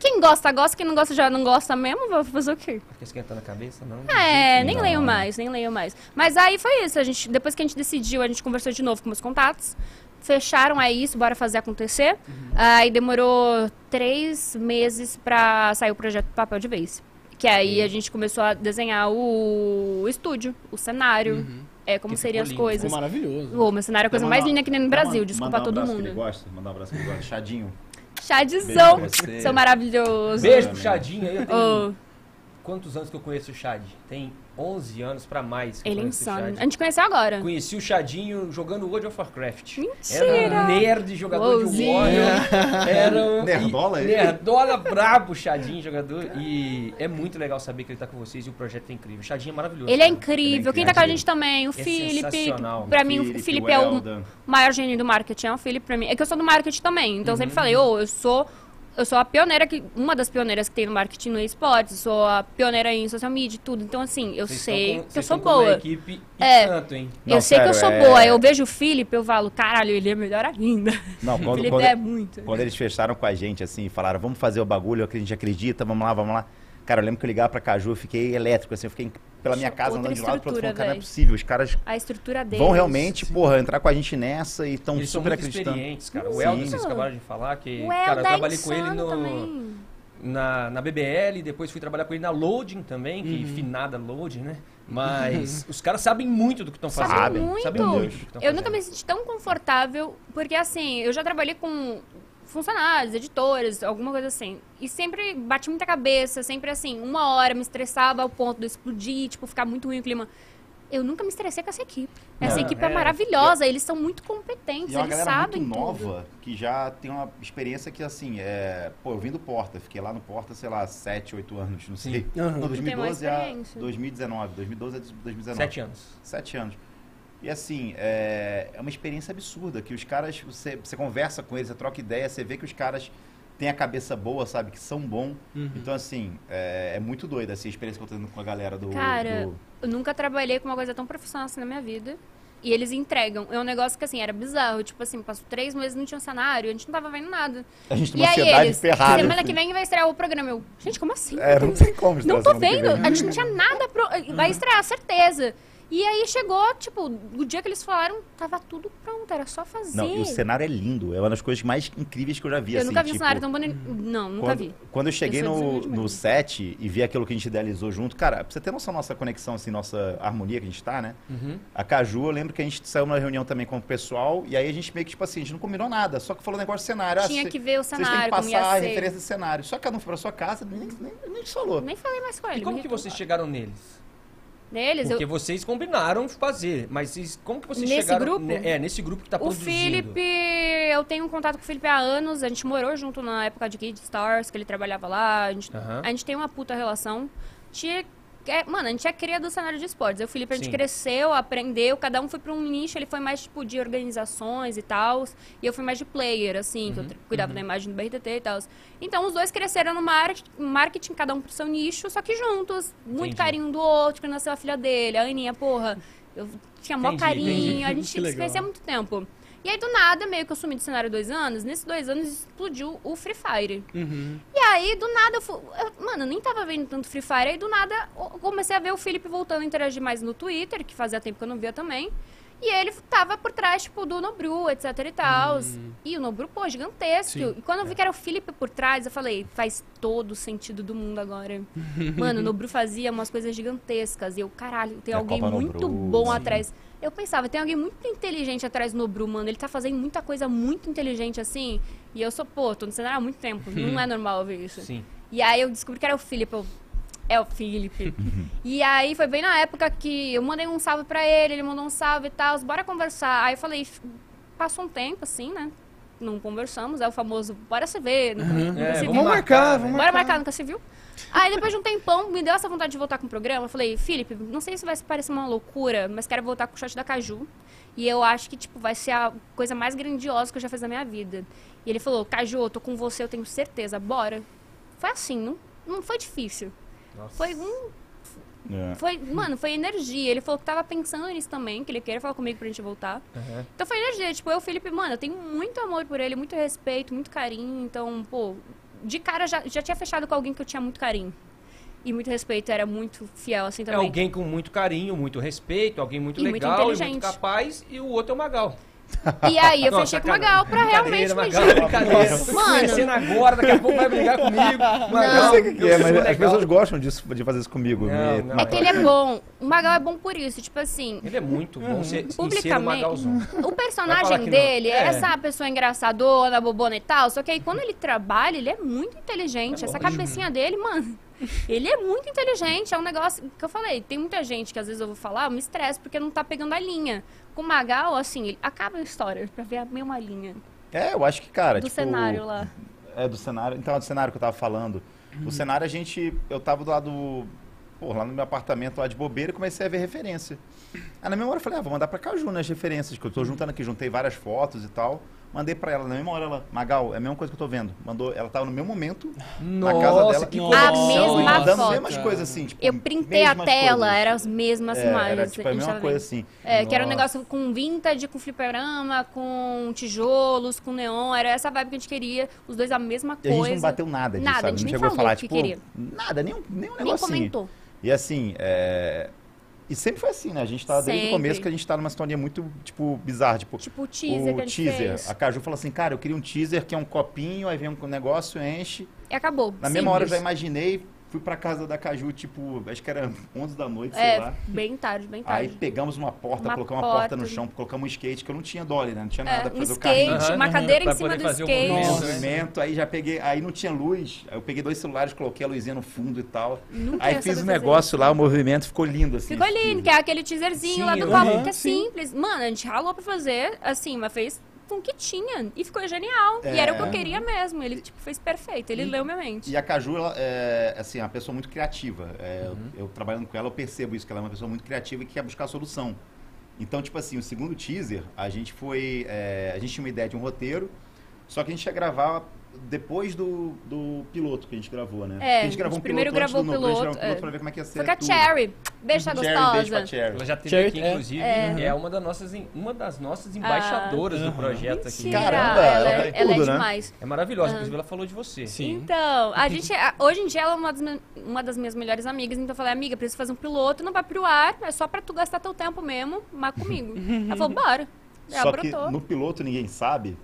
[SPEAKER 3] Quem gosta, gosta. Quem não gosta, já não gosta mesmo. Vou fazer o quê?
[SPEAKER 1] Fica esquentando a cabeça, não?
[SPEAKER 3] É, nem
[SPEAKER 4] não.
[SPEAKER 3] leio mais, nem leio mais. Mas aí foi isso. A gente, depois que a gente decidiu, a gente conversou de novo com meus contatos. Fecharam, é isso, bora fazer acontecer. Aí demorou três meses pra sair o projeto do Papel de Vez. Que aí a gente começou a desenhar o estúdio, o cenário, é, como
[SPEAKER 1] Que
[SPEAKER 3] seriam as
[SPEAKER 1] lindo.
[SPEAKER 2] Ficou
[SPEAKER 3] coisas.
[SPEAKER 2] maravilhoso.
[SPEAKER 3] O meu cenário é a coisa
[SPEAKER 4] Quer
[SPEAKER 3] mais
[SPEAKER 4] mandar-
[SPEAKER 3] linda que nem no Brasil, desculpa
[SPEAKER 4] mandar um
[SPEAKER 3] todo
[SPEAKER 4] abraço Que ele
[SPEAKER 3] mundo.
[SPEAKER 4] gosta, mandar um abraço que ele gosta. Chadinho.
[SPEAKER 3] Chadzão, seu maravilhoso.
[SPEAKER 1] Beijo pro Chadinho aí. Eu tenho
[SPEAKER 3] Ô,
[SPEAKER 1] quantos anos que eu conheço o Chad? Tem 11 anos pra mais que eu
[SPEAKER 3] ele é insano. A gente conheceu agora.
[SPEAKER 1] Conheci o Chadinho jogando World of Warcraft.
[SPEAKER 3] Mentira!
[SPEAKER 1] Era um nerd, jogador de. Warrior. Era um...
[SPEAKER 4] Nerdola ele?
[SPEAKER 1] Nerdola brabo, Chadinho, jogador. E é muito legal saber que ele tá com vocês e o projeto é incrível. O Chadinho é maravilhoso.
[SPEAKER 3] Ele é incrível. Quem
[SPEAKER 4] incrível.
[SPEAKER 3] tá com a gente também? O
[SPEAKER 1] É
[SPEAKER 3] Felipe.
[SPEAKER 1] sensacional.
[SPEAKER 3] Pra mim, o Felipe é o maior gênio do marketing. É o Felipe pra mim. É que eu sou do marketing também. Então eu
[SPEAKER 1] Uhum.
[SPEAKER 3] sempre falei, ô, eu sou. Eu sou a pioneira que. Uma das pioneiras que tem no marketing no esportes. Sou a pioneira em social media e tudo. Então, assim, eu
[SPEAKER 1] Vocês
[SPEAKER 3] sei
[SPEAKER 1] com-
[SPEAKER 3] que eu sou
[SPEAKER 1] com uma
[SPEAKER 3] boa.
[SPEAKER 1] equipe e
[SPEAKER 3] É.
[SPEAKER 1] tanto, hein?
[SPEAKER 3] eu
[SPEAKER 4] Não,
[SPEAKER 3] sei que eu
[SPEAKER 4] sério,
[SPEAKER 3] sou
[SPEAKER 4] é-
[SPEAKER 3] boa. Eu vejo o Felipe, eu falo, caralho, ele é melhor ainda.
[SPEAKER 4] Não,
[SPEAKER 3] O
[SPEAKER 4] quando,
[SPEAKER 3] Felipe
[SPEAKER 4] quando,
[SPEAKER 3] é muito.
[SPEAKER 4] quando eles fecharam com a gente, assim, falaram, vamos fazer o bagulho, a gente acredita, vamos lá, vamos lá. Cara, eu lembro que eu ligava pra Caju, eu fiquei elétrico, assim, eu fiquei pela minha casa
[SPEAKER 3] Outra
[SPEAKER 4] andando de lado pro outro, falando,
[SPEAKER 3] estrutura,
[SPEAKER 4] cara, não é
[SPEAKER 3] véi.
[SPEAKER 4] possível, os caras
[SPEAKER 3] A estrutura dele.
[SPEAKER 4] vão realmente, porra, entrar com a gente nessa e estão super
[SPEAKER 1] muito
[SPEAKER 4] acreditando.
[SPEAKER 1] experientes, cara. O
[SPEAKER 4] Sim.
[SPEAKER 1] Elton, vocês acabaram de falar que...
[SPEAKER 3] O
[SPEAKER 1] cara, eu
[SPEAKER 3] é
[SPEAKER 1] trabalhei com ele no...
[SPEAKER 3] também.
[SPEAKER 1] na, na BBL, depois fui trabalhar com ele na Loading também, que
[SPEAKER 3] Uhum.
[SPEAKER 1] finada Loading, né? Mas os caras sabem muito do que estão fazendo.
[SPEAKER 3] Sabe
[SPEAKER 4] Sabem,
[SPEAKER 3] muito.
[SPEAKER 1] Sabem muito do que estão
[SPEAKER 3] Eu
[SPEAKER 1] fazendo.
[SPEAKER 3] nunca me senti tão confortável, porque assim, eu já trabalhei com funcionários, editores, alguma coisa assim. E sempre bati muita cabeça, sempre assim, uma hora me estressava ao ponto de explodir, tipo, ficar muito ruim o clima. Eu nunca me estressei com essa equipe. Essa
[SPEAKER 1] Não,
[SPEAKER 3] equipe é,
[SPEAKER 1] é-
[SPEAKER 3] maravilhosa, eles são muito competentes,
[SPEAKER 4] E é uma
[SPEAKER 3] eles
[SPEAKER 4] galera
[SPEAKER 3] sabem
[SPEAKER 4] muito
[SPEAKER 3] tudo.
[SPEAKER 4] nova, que já tem uma experiência que, assim, é... Pô, eu vim do Porta, fiquei lá no Porta, sei lá, 7, 8 anos, não sei.
[SPEAKER 2] Aham.
[SPEAKER 4] Não,
[SPEAKER 3] Tu tem mais
[SPEAKER 4] 2012 a
[SPEAKER 3] experiência.
[SPEAKER 4] 2019, 2012 a 2019.
[SPEAKER 1] Sete anos.
[SPEAKER 4] Sete anos. E assim, é, é uma experiência absurda, que os caras, você, você conversa com eles, você troca ideia, você vê que os caras têm a cabeça boa, sabe, que são bons.
[SPEAKER 2] Uhum.
[SPEAKER 4] Então, assim, é, é muito doido assim, a experiência que eu tô tendo com a galera do...
[SPEAKER 3] Cara,
[SPEAKER 4] do-
[SPEAKER 3] eu nunca trabalhei com uma coisa tão profissional assim na minha vida. E eles entregam. É um negócio que, assim, era bizarro. Tipo assim, passou três meses, não tinha um cenário, a gente não tava vendo nada.
[SPEAKER 4] A gente tem
[SPEAKER 3] E
[SPEAKER 4] uma
[SPEAKER 3] aí
[SPEAKER 4] ansiedade
[SPEAKER 3] eles,
[SPEAKER 4] ferrada.
[SPEAKER 3] semana que vem vai estrear o programa. Eu, gente, como assim?
[SPEAKER 4] É, não tem como estrear
[SPEAKER 3] Não tô vendo. A gente não tinha nada pro... Vai estrear, certeza. E aí chegou, tipo, o dia que eles falaram, tava tudo pronto, era só fazer.
[SPEAKER 4] Não, e o cenário é lindo, é uma das coisas mais incríveis que eu já vi,
[SPEAKER 3] eu
[SPEAKER 4] assim,
[SPEAKER 3] nunca vi um
[SPEAKER 4] tipo,
[SPEAKER 3] cenário tão bonito. Não, nunca
[SPEAKER 4] quando,
[SPEAKER 3] vi.
[SPEAKER 4] Quando eu cheguei
[SPEAKER 3] Eu
[SPEAKER 4] no, no set e vi aquilo que a gente idealizou junto, cara, pra você ter noção da nossa conexão, assim, nossa harmonia que a gente tá, né?
[SPEAKER 1] Uhum.
[SPEAKER 4] A Caju, eu lembro que a gente saiu numa reunião também com o pessoal, e aí a gente meio que, tipo assim, a gente não combinou nada, só que falou negócio de cenário. Ah,
[SPEAKER 3] Tinha
[SPEAKER 4] cê-
[SPEAKER 3] que ver o
[SPEAKER 4] Vocês têm que
[SPEAKER 3] cenário,
[SPEAKER 4] passar a referência de cenário. Só que cada um foi pra sua casa, nem, nem, nem falou.
[SPEAKER 3] Nem falei mais com ele.
[SPEAKER 1] E como que vocês chegaram neles?
[SPEAKER 3] Neles, eu,
[SPEAKER 1] Porque vocês combinaram fazer, mas como que vocês
[SPEAKER 3] Nesse
[SPEAKER 1] chegaram...
[SPEAKER 3] grupo?
[SPEAKER 1] ne- É, nesse grupo que tá
[SPEAKER 3] O
[SPEAKER 1] produzindo.
[SPEAKER 3] Felipe, eu tenho um contato com o Felipe há anos, a gente morou junto na época de Kid Stars, que ele trabalhava lá, a gente,
[SPEAKER 1] Aham.
[SPEAKER 3] a gente tem uma puta relação. Tinha, é, mano, a gente é cria do cenário de esportes. Eu e o Felipe, a gente
[SPEAKER 1] Sim.
[SPEAKER 3] cresceu, aprendeu, cada um foi pra um nicho, ele foi mais, tipo, de organizações e tal, e eu fui mais de player, assim,
[SPEAKER 1] Uhum,
[SPEAKER 3] que eu tra- cuidava da imagem do BRTT e tal. Então, os dois cresceram no mar- marketing, cada um pro seu nicho, só que juntos, muito
[SPEAKER 1] Entendi.
[SPEAKER 3] carinho um do outro, quando nasceu a filha dele, a Aninha, porra, eu tinha mó
[SPEAKER 1] Entendi,
[SPEAKER 3] carinho,
[SPEAKER 1] entendi.
[SPEAKER 3] a gente
[SPEAKER 2] Que
[SPEAKER 3] se conhecia há muito tempo. E aí, do nada, meio que eu sumi do cenário dois anos. Nesses dois anos, explodiu o Free Fire.
[SPEAKER 2] Uhum.
[SPEAKER 3] E aí, do nada, eu fui... eu- mano, eu nem tava vendo tanto Free Fire. Aí, do nada, eu comecei a ver o Felipe voltando a interagir mais no Twitter, que fazia tempo que eu não via também. E ele tava por trás, tipo, do Nobru, etc e tal. E o Nobru, pô, gigantesco.
[SPEAKER 2] Sim.
[SPEAKER 3] E quando eu vi que era o Felipe por trás, eu falei, faz todo o sentido do mundo agora. Mano, o Nobru fazia umas coisas gigantescas. E eu, caralho, tem
[SPEAKER 4] É
[SPEAKER 3] alguém
[SPEAKER 4] Copa
[SPEAKER 3] muito
[SPEAKER 4] Nobru,
[SPEAKER 3] bom
[SPEAKER 4] sim.
[SPEAKER 3] atrás. Eu pensava, tem alguém muito inteligente atrás do Nobru, mano. Ele tá fazendo muita coisa muito inteligente assim. E eu sou, pô, tô no cenário há muito tempo. Não é normal ver isso.
[SPEAKER 1] Sim.
[SPEAKER 3] E aí eu descobri que era o Felipe. Eu, é o Felipe. e aí foi bem na época que eu mandei um salve pra ele, ele mandou um salve e tal, bora conversar. Aí eu falei, "F- passou um tempo assim, né? Não conversamos, é o famoso, bora se ver, nunca, nunca
[SPEAKER 1] É,
[SPEAKER 3] se
[SPEAKER 1] vamos
[SPEAKER 3] viu.
[SPEAKER 2] Marcar, vamos
[SPEAKER 3] Bora
[SPEAKER 2] marcar.
[SPEAKER 3] marcar, nunca se viu. Aí depois de um tempão, me deu essa vontade de voltar com o programa. Eu falei, Felipe, não sei se vai parecer uma loucura, mas quero voltar com o shot da Caju. E eu acho que, tipo, vai ser a coisa mais grandiosa que eu já fiz na minha vida. E ele falou, Caju, eu tô com você, eu tenho certeza, bora. Foi assim, não, não foi difícil.
[SPEAKER 1] Nossa.
[SPEAKER 3] Foi um.
[SPEAKER 4] É.
[SPEAKER 3] Foi, mano, foi energia. Ele falou que tava pensando nisso também, que ele queria falar comigo pra gente voltar.
[SPEAKER 1] Aham.
[SPEAKER 3] Então foi energia. Tipo, eu, Felipe, mano, eu tenho muito amor por ele, muito respeito, muito carinho. Então, pô, de cara, já, já tinha fechado com alguém que eu tinha muito carinho. E muito respeito, era muito fiel, assim,
[SPEAKER 1] É
[SPEAKER 3] também.
[SPEAKER 1] alguém com muito carinho, muito respeito, alguém muito
[SPEAKER 3] E muito
[SPEAKER 1] legal e muito
[SPEAKER 3] inteligente.
[SPEAKER 1] capaz, e o outro é o Magal.
[SPEAKER 3] E aí eu
[SPEAKER 1] Não,
[SPEAKER 3] fechei com o. Magal pra realmente.
[SPEAKER 1] Magal, brincadeira.
[SPEAKER 3] Mano.
[SPEAKER 1] Conhecendo agora, daqui a pouco vai brigar comigo. Magal,
[SPEAKER 4] Eu sei o que, que é, mas as pessoas gostam disso, de fazer isso comigo.
[SPEAKER 1] Não,
[SPEAKER 4] me-
[SPEAKER 1] não.
[SPEAKER 3] É que ele é bom. O Magal é bom por isso. Tipo assim,
[SPEAKER 1] Ele é muito bom ser, em ser o
[SPEAKER 3] Publicamente. O
[SPEAKER 1] falar
[SPEAKER 3] personagem dele é.
[SPEAKER 1] É.
[SPEAKER 3] essa pessoa engraçadona, bobona e tal. Só que aí quando ele trabalha, ele é muito inteligente.
[SPEAKER 1] É
[SPEAKER 3] essa cabecinha dele, mano. Ele é muito inteligente. É um negócio que eu falei. Tem muita gente que às vezes eu vou falar, eu me estresse porque não tá pegando a linha. Com o Magal, assim, ele acaba a história pra ver a mesma linha
[SPEAKER 4] É, eu acho que, cara,
[SPEAKER 3] do
[SPEAKER 4] tipo,
[SPEAKER 3] cenário lá.
[SPEAKER 4] É, do cenário. Então, é do cenário que eu tava falando. O cenário, a gente. Eu tava do lado. Pô, lá no meu apartamento, lá de bobeira, e comecei a ver referência. Aí na mesma hora eu falei, ah, vou mandar pra Caju nas referências, que eu tô juntando aqui, juntei várias fotos e tal. Mandei pra ela, na mesma hora ela, Magal, é a mesma coisa que eu tô vendo. Mandou, ela tava no meu momento, na casa
[SPEAKER 1] Nossa,
[SPEAKER 4] dela.
[SPEAKER 1] que
[SPEAKER 2] Nossa.
[SPEAKER 3] A mesma foto.
[SPEAKER 4] mesmas coisas assim, tipo.
[SPEAKER 3] Eu printei a tela,
[SPEAKER 4] coisas.
[SPEAKER 3] eram as mesmas
[SPEAKER 4] É,
[SPEAKER 3] imagens.
[SPEAKER 4] Era tipo a
[SPEAKER 3] gente
[SPEAKER 4] mesma coisa
[SPEAKER 3] vendo.
[SPEAKER 4] assim.
[SPEAKER 3] É, que era um
[SPEAKER 1] Nossa.
[SPEAKER 3] negócio com vintage, com fliperama, com tijolos, com neon. Era essa vibe que a gente queria. Os dois a mesma
[SPEAKER 4] E a
[SPEAKER 3] coisa.
[SPEAKER 4] gente não bateu nada disso,
[SPEAKER 3] Nada,
[SPEAKER 4] sabe?
[SPEAKER 3] a gente
[SPEAKER 4] não
[SPEAKER 3] nem
[SPEAKER 4] chegou a
[SPEAKER 3] falou
[SPEAKER 4] falar,
[SPEAKER 3] que
[SPEAKER 4] tipo,
[SPEAKER 3] queria.
[SPEAKER 4] nada, nem um, nem um
[SPEAKER 3] Nem
[SPEAKER 4] negocinho.
[SPEAKER 3] comentou.
[SPEAKER 4] E assim, é... E sempre foi assim, né? A gente tá desde o
[SPEAKER 3] Sempre.
[SPEAKER 4] começo que a gente tá numa situação muito, tipo, bizarra. Tipo,
[SPEAKER 3] Tipo o teaser
[SPEAKER 4] o
[SPEAKER 3] a
[SPEAKER 4] teaser.
[SPEAKER 3] fez.
[SPEAKER 4] A Caju falou assim, cara, eu queria um teaser que é um copinho, aí vem um negócio, enche.
[SPEAKER 3] E acabou.
[SPEAKER 4] Na mesma hora eu já
[SPEAKER 3] Simples.
[SPEAKER 4] imaginei, fui pra casa da Caju, tipo, acho que era 11 da noite, sei
[SPEAKER 3] É,
[SPEAKER 4] lá.
[SPEAKER 3] bem tarde, bem
[SPEAKER 4] Aí
[SPEAKER 3] tarde.
[SPEAKER 4] pegamos uma porta,
[SPEAKER 3] Uma
[SPEAKER 4] colocamos uma porta
[SPEAKER 3] porta.
[SPEAKER 4] no chão, colocamos um skate, que eu não tinha dolly, né? Não tinha
[SPEAKER 3] É,
[SPEAKER 4] nada pra
[SPEAKER 3] um
[SPEAKER 4] fazer o
[SPEAKER 3] skate,
[SPEAKER 4] carrinho.
[SPEAKER 3] uma
[SPEAKER 1] Aham,
[SPEAKER 3] cadeira em cima do
[SPEAKER 1] o
[SPEAKER 3] skate.
[SPEAKER 1] movimento,
[SPEAKER 4] Esse
[SPEAKER 1] né?
[SPEAKER 4] movimento, aí já peguei, aí não tinha luz, aí eu peguei dois celulares, coloquei a luzinha no fundo e tal.
[SPEAKER 3] Nunca
[SPEAKER 4] Aí fiz
[SPEAKER 3] saber
[SPEAKER 4] um negócio lá, o movimento ficou lindo, assim.
[SPEAKER 3] Ficou lindo, que é aquele teaserzinho
[SPEAKER 1] Sim,
[SPEAKER 3] lá do copo, que é
[SPEAKER 2] sim.
[SPEAKER 3] simples. Mano, a gente ralou pra fazer, assim, mas fez com o que tinha. E ficou genial. E era o que eu
[SPEAKER 4] É.
[SPEAKER 3] queria mesmo. Ele, tipo, fez perfeito. Ele leu minha mente.
[SPEAKER 4] E a Caju, ela é assim, uma pessoa muito criativa. É,
[SPEAKER 1] Uhum.
[SPEAKER 4] eu, eu trabalhando com ela, eu percebo isso, que ela é uma pessoa muito criativa e que quer buscar solução. Então, tipo assim, o segundo teaser, a gente foi. é, a gente tinha uma ideia de um roteiro, só que a gente ia gravar depois do, do piloto que a gente gravou, né?
[SPEAKER 3] É,
[SPEAKER 4] a gente gravou
[SPEAKER 3] gente
[SPEAKER 4] um
[SPEAKER 3] primeiro
[SPEAKER 4] do
[SPEAKER 3] gravou o piloto,
[SPEAKER 4] gravou um piloto
[SPEAKER 3] é.
[SPEAKER 4] pra ver como é que ia ser.
[SPEAKER 3] Foi com a
[SPEAKER 4] tudo.
[SPEAKER 3] Cherry. Beijo, tá
[SPEAKER 4] Cherry, beijo pra
[SPEAKER 3] gostosa.
[SPEAKER 4] Cherry.
[SPEAKER 1] Ela já teve
[SPEAKER 2] Cherry,
[SPEAKER 1] aqui,
[SPEAKER 2] é.
[SPEAKER 1] inclusive,
[SPEAKER 3] É.
[SPEAKER 1] é uma das nossas, uma das nossas embaixadoras do
[SPEAKER 2] Aham.
[SPEAKER 1] projeto aqui.
[SPEAKER 3] Mentira,
[SPEAKER 4] Caramba,
[SPEAKER 3] ela,
[SPEAKER 4] ela
[SPEAKER 3] é-
[SPEAKER 4] vai
[SPEAKER 3] ela é
[SPEAKER 4] tudo, né?
[SPEAKER 3] demais.
[SPEAKER 1] É maravilhosa, inclusive ela falou de você.
[SPEAKER 2] Sim.
[SPEAKER 3] Então, a gente, a- hoje em dia ela é uma das, uma das minhas melhores amigas, então eu falei, amiga, preciso fazer um piloto, não vai pro ar, é só pra tu gastar teu tempo mesmo, mas comigo. ela falou, bora. Ela
[SPEAKER 4] Só que
[SPEAKER 3] brotou.
[SPEAKER 4] no piloto, ninguém sabe,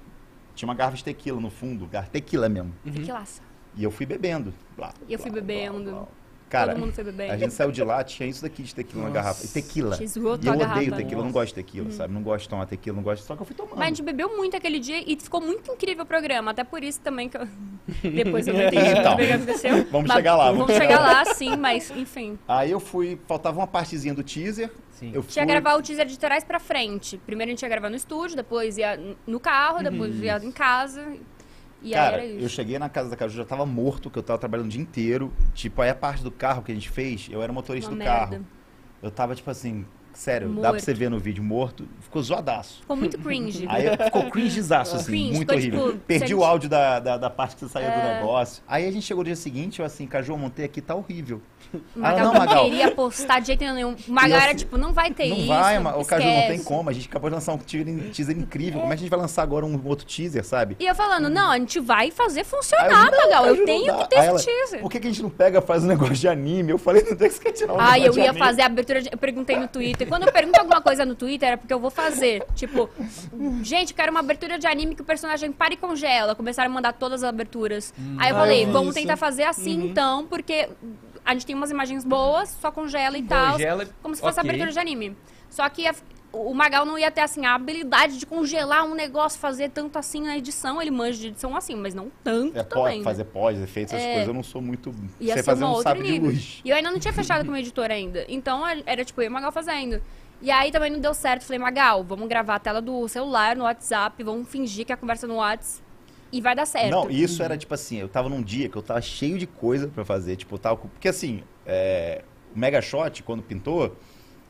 [SPEAKER 4] tinha uma garrafa de tequila no fundo, garrafa tequila mesmo.
[SPEAKER 3] Tequilaça.
[SPEAKER 4] E eu fui bebendo. Blá,
[SPEAKER 3] E eu fui
[SPEAKER 4] blá,
[SPEAKER 3] bebendo.
[SPEAKER 4] blá, blá. Cara,
[SPEAKER 3] Todo mundo foi bebendo.
[SPEAKER 4] a gente saiu de lá, tinha isso daqui de tequila na
[SPEAKER 2] Nossa.
[SPEAKER 4] garrafa. E tequila.
[SPEAKER 3] Te
[SPEAKER 4] E eu odeio tequila, eu não gosto de tequila, sabe? Não gosto de tomar tequila, não gosto. Só que eu fui tomando.
[SPEAKER 3] Mas a gente bebeu muito aquele dia e ficou muito incrível o programa. Até por isso também que eu. Depois eu não entendi
[SPEAKER 4] Então,
[SPEAKER 3] o que aconteceu.
[SPEAKER 4] vamos
[SPEAKER 3] Mas
[SPEAKER 4] chegar lá,
[SPEAKER 3] Vamos
[SPEAKER 4] vamos
[SPEAKER 3] chegar lá, sim, mas enfim.
[SPEAKER 4] Aí eu fui, faltava uma partezinha do teaser.
[SPEAKER 1] Sim.
[SPEAKER 4] Eu fui,
[SPEAKER 3] Tinha gravar o teaser de trás pra frente. Primeiro a gente ia gravar no estúdio, depois ia no carro, depois ia em casa. E
[SPEAKER 4] Cara, eu cheguei na casa da Caju, já tava morto, que eu tava trabalhando o dia inteiro. Tipo, aí a parte do carro que a gente fez, eu era motorista
[SPEAKER 3] Uma
[SPEAKER 4] do
[SPEAKER 3] merda.
[SPEAKER 4] carro. Eu tava, tipo assim, sério, dá pra
[SPEAKER 3] Morto.
[SPEAKER 4] você ver no vídeo, morto. Ficou zoadaço.
[SPEAKER 3] Ficou muito cringe.
[SPEAKER 4] Aí eu- ficou cringezaço, assim,
[SPEAKER 3] Cringe,
[SPEAKER 4] muito horrível.
[SPEAKER 3] tipo,
[SPEAKER 4] Perdi o áudio da, da, da parte que você saiu do
[SPEAKER 3] É.
[SPEAKER 4] negócio. Aí a gente chegou no dia seguinte, eu assim, Caju, eu montei aqui, tá horrível.
[SPEAKER 3] O
[SPEAKER 4] Ah,
[SPEAKER 3] Magal
[SPEAKER 4] não,
[SPEAKER 3] não,
[SPEAKER 4] Magal.
[SPEAKER 3] queria postar de jeito nenhum. Magal era
[SPEAKER 4] assim,
[SPEAKER 3] tipo, não vai ter
[SPEAKER 4] não
[SPEAKER 3] isso.
[SPEAKER 4] vai, ma- o Caju não tem como. A gente acabou de lançar um teaser, incrível. Como é que a gente vai lançar agora um outro teaser, sabe?
[SPEAKER 3] E eu falando, não, a gente vai fazer funcionar,
[SPEAKER 4] eu, não,
[SPEAKER 3] Magal. Eu
[SPEAKER 4] não
[SPEAKER 3] tenho que ter
[SPEAKER 4] Aí
[SPEAKER 3] esse
[SPEAKER 4] ela,
[SPEAKER 3] teaser.
[SPEAKER 4] Por que, que a gente não pega faz um negócio de anime? Eu falei, não tem que tirar um
[SPEAKER 3] Ai,
[SPEAKER 4] negócio
[SPEAKER 3] eu ia fazer a abertura de... Eu perguntei no Twitter. Quando eu pergunto alguma coisa no Twitter, é porque eu vou fazer. Tipo, gente, quero uma abertura de anime que o personagem para e congela. Começaram a mandar todas as aberturas. Aí eu
[SPEAKER 2] Ah,
[SPEAKER 3] falei,
[SPEAKER 2] eu vi
[SPEAKER 3] vamos
[SPEAKER 2] isso.
[SPEAKER 3] tentar fazer assim então, porque a gente tem umas imagens boas, só congela e tal.
[SPEAKER 1] Congela,
[SPEAKER 3] Como se fosse
[SPEAKER 1] ok.
[SPEAKER 3] abertura de anime. Só que o Magal não ia ter, assim, a habilidade de congelar um negócio, fazer tanto assim na edição. Ele manja de edição assim, mas não tanto
[SPEAKER 4] É,
[SPEAKER 3] também. né?
[SPEAKER 4] fazer pós, efeitos, essas
[SPEAKER 3] É.
[SPEAKER 4] coisas, eu não sou muito.
[SPEAKER 3] Ia
[SPEAKER 4] sei fazer
[SPEAKER 3] um outro
[SPEAKER 4] sabre de
[SPEAKER 3] nível.
[SPEAKER 4] luz.
[SPEAKER 3] E eu ainda não tinha fechado como editor ainda. Então era tipo eu e o Magal fazendo. E aí também não deu certo. Falei, Magal, vamos gravar a tela do celular no WhatsApp, vamos fingir que é a conversa no WhatsApp e vai dar certo.
[SPEAKER 4] Não, isso era tipo assim, eu tava num dia que eu tava cheio de coisa pra fazer, tipo, eu tava com... Porque assim, é, o Mega Shot, quando pintou,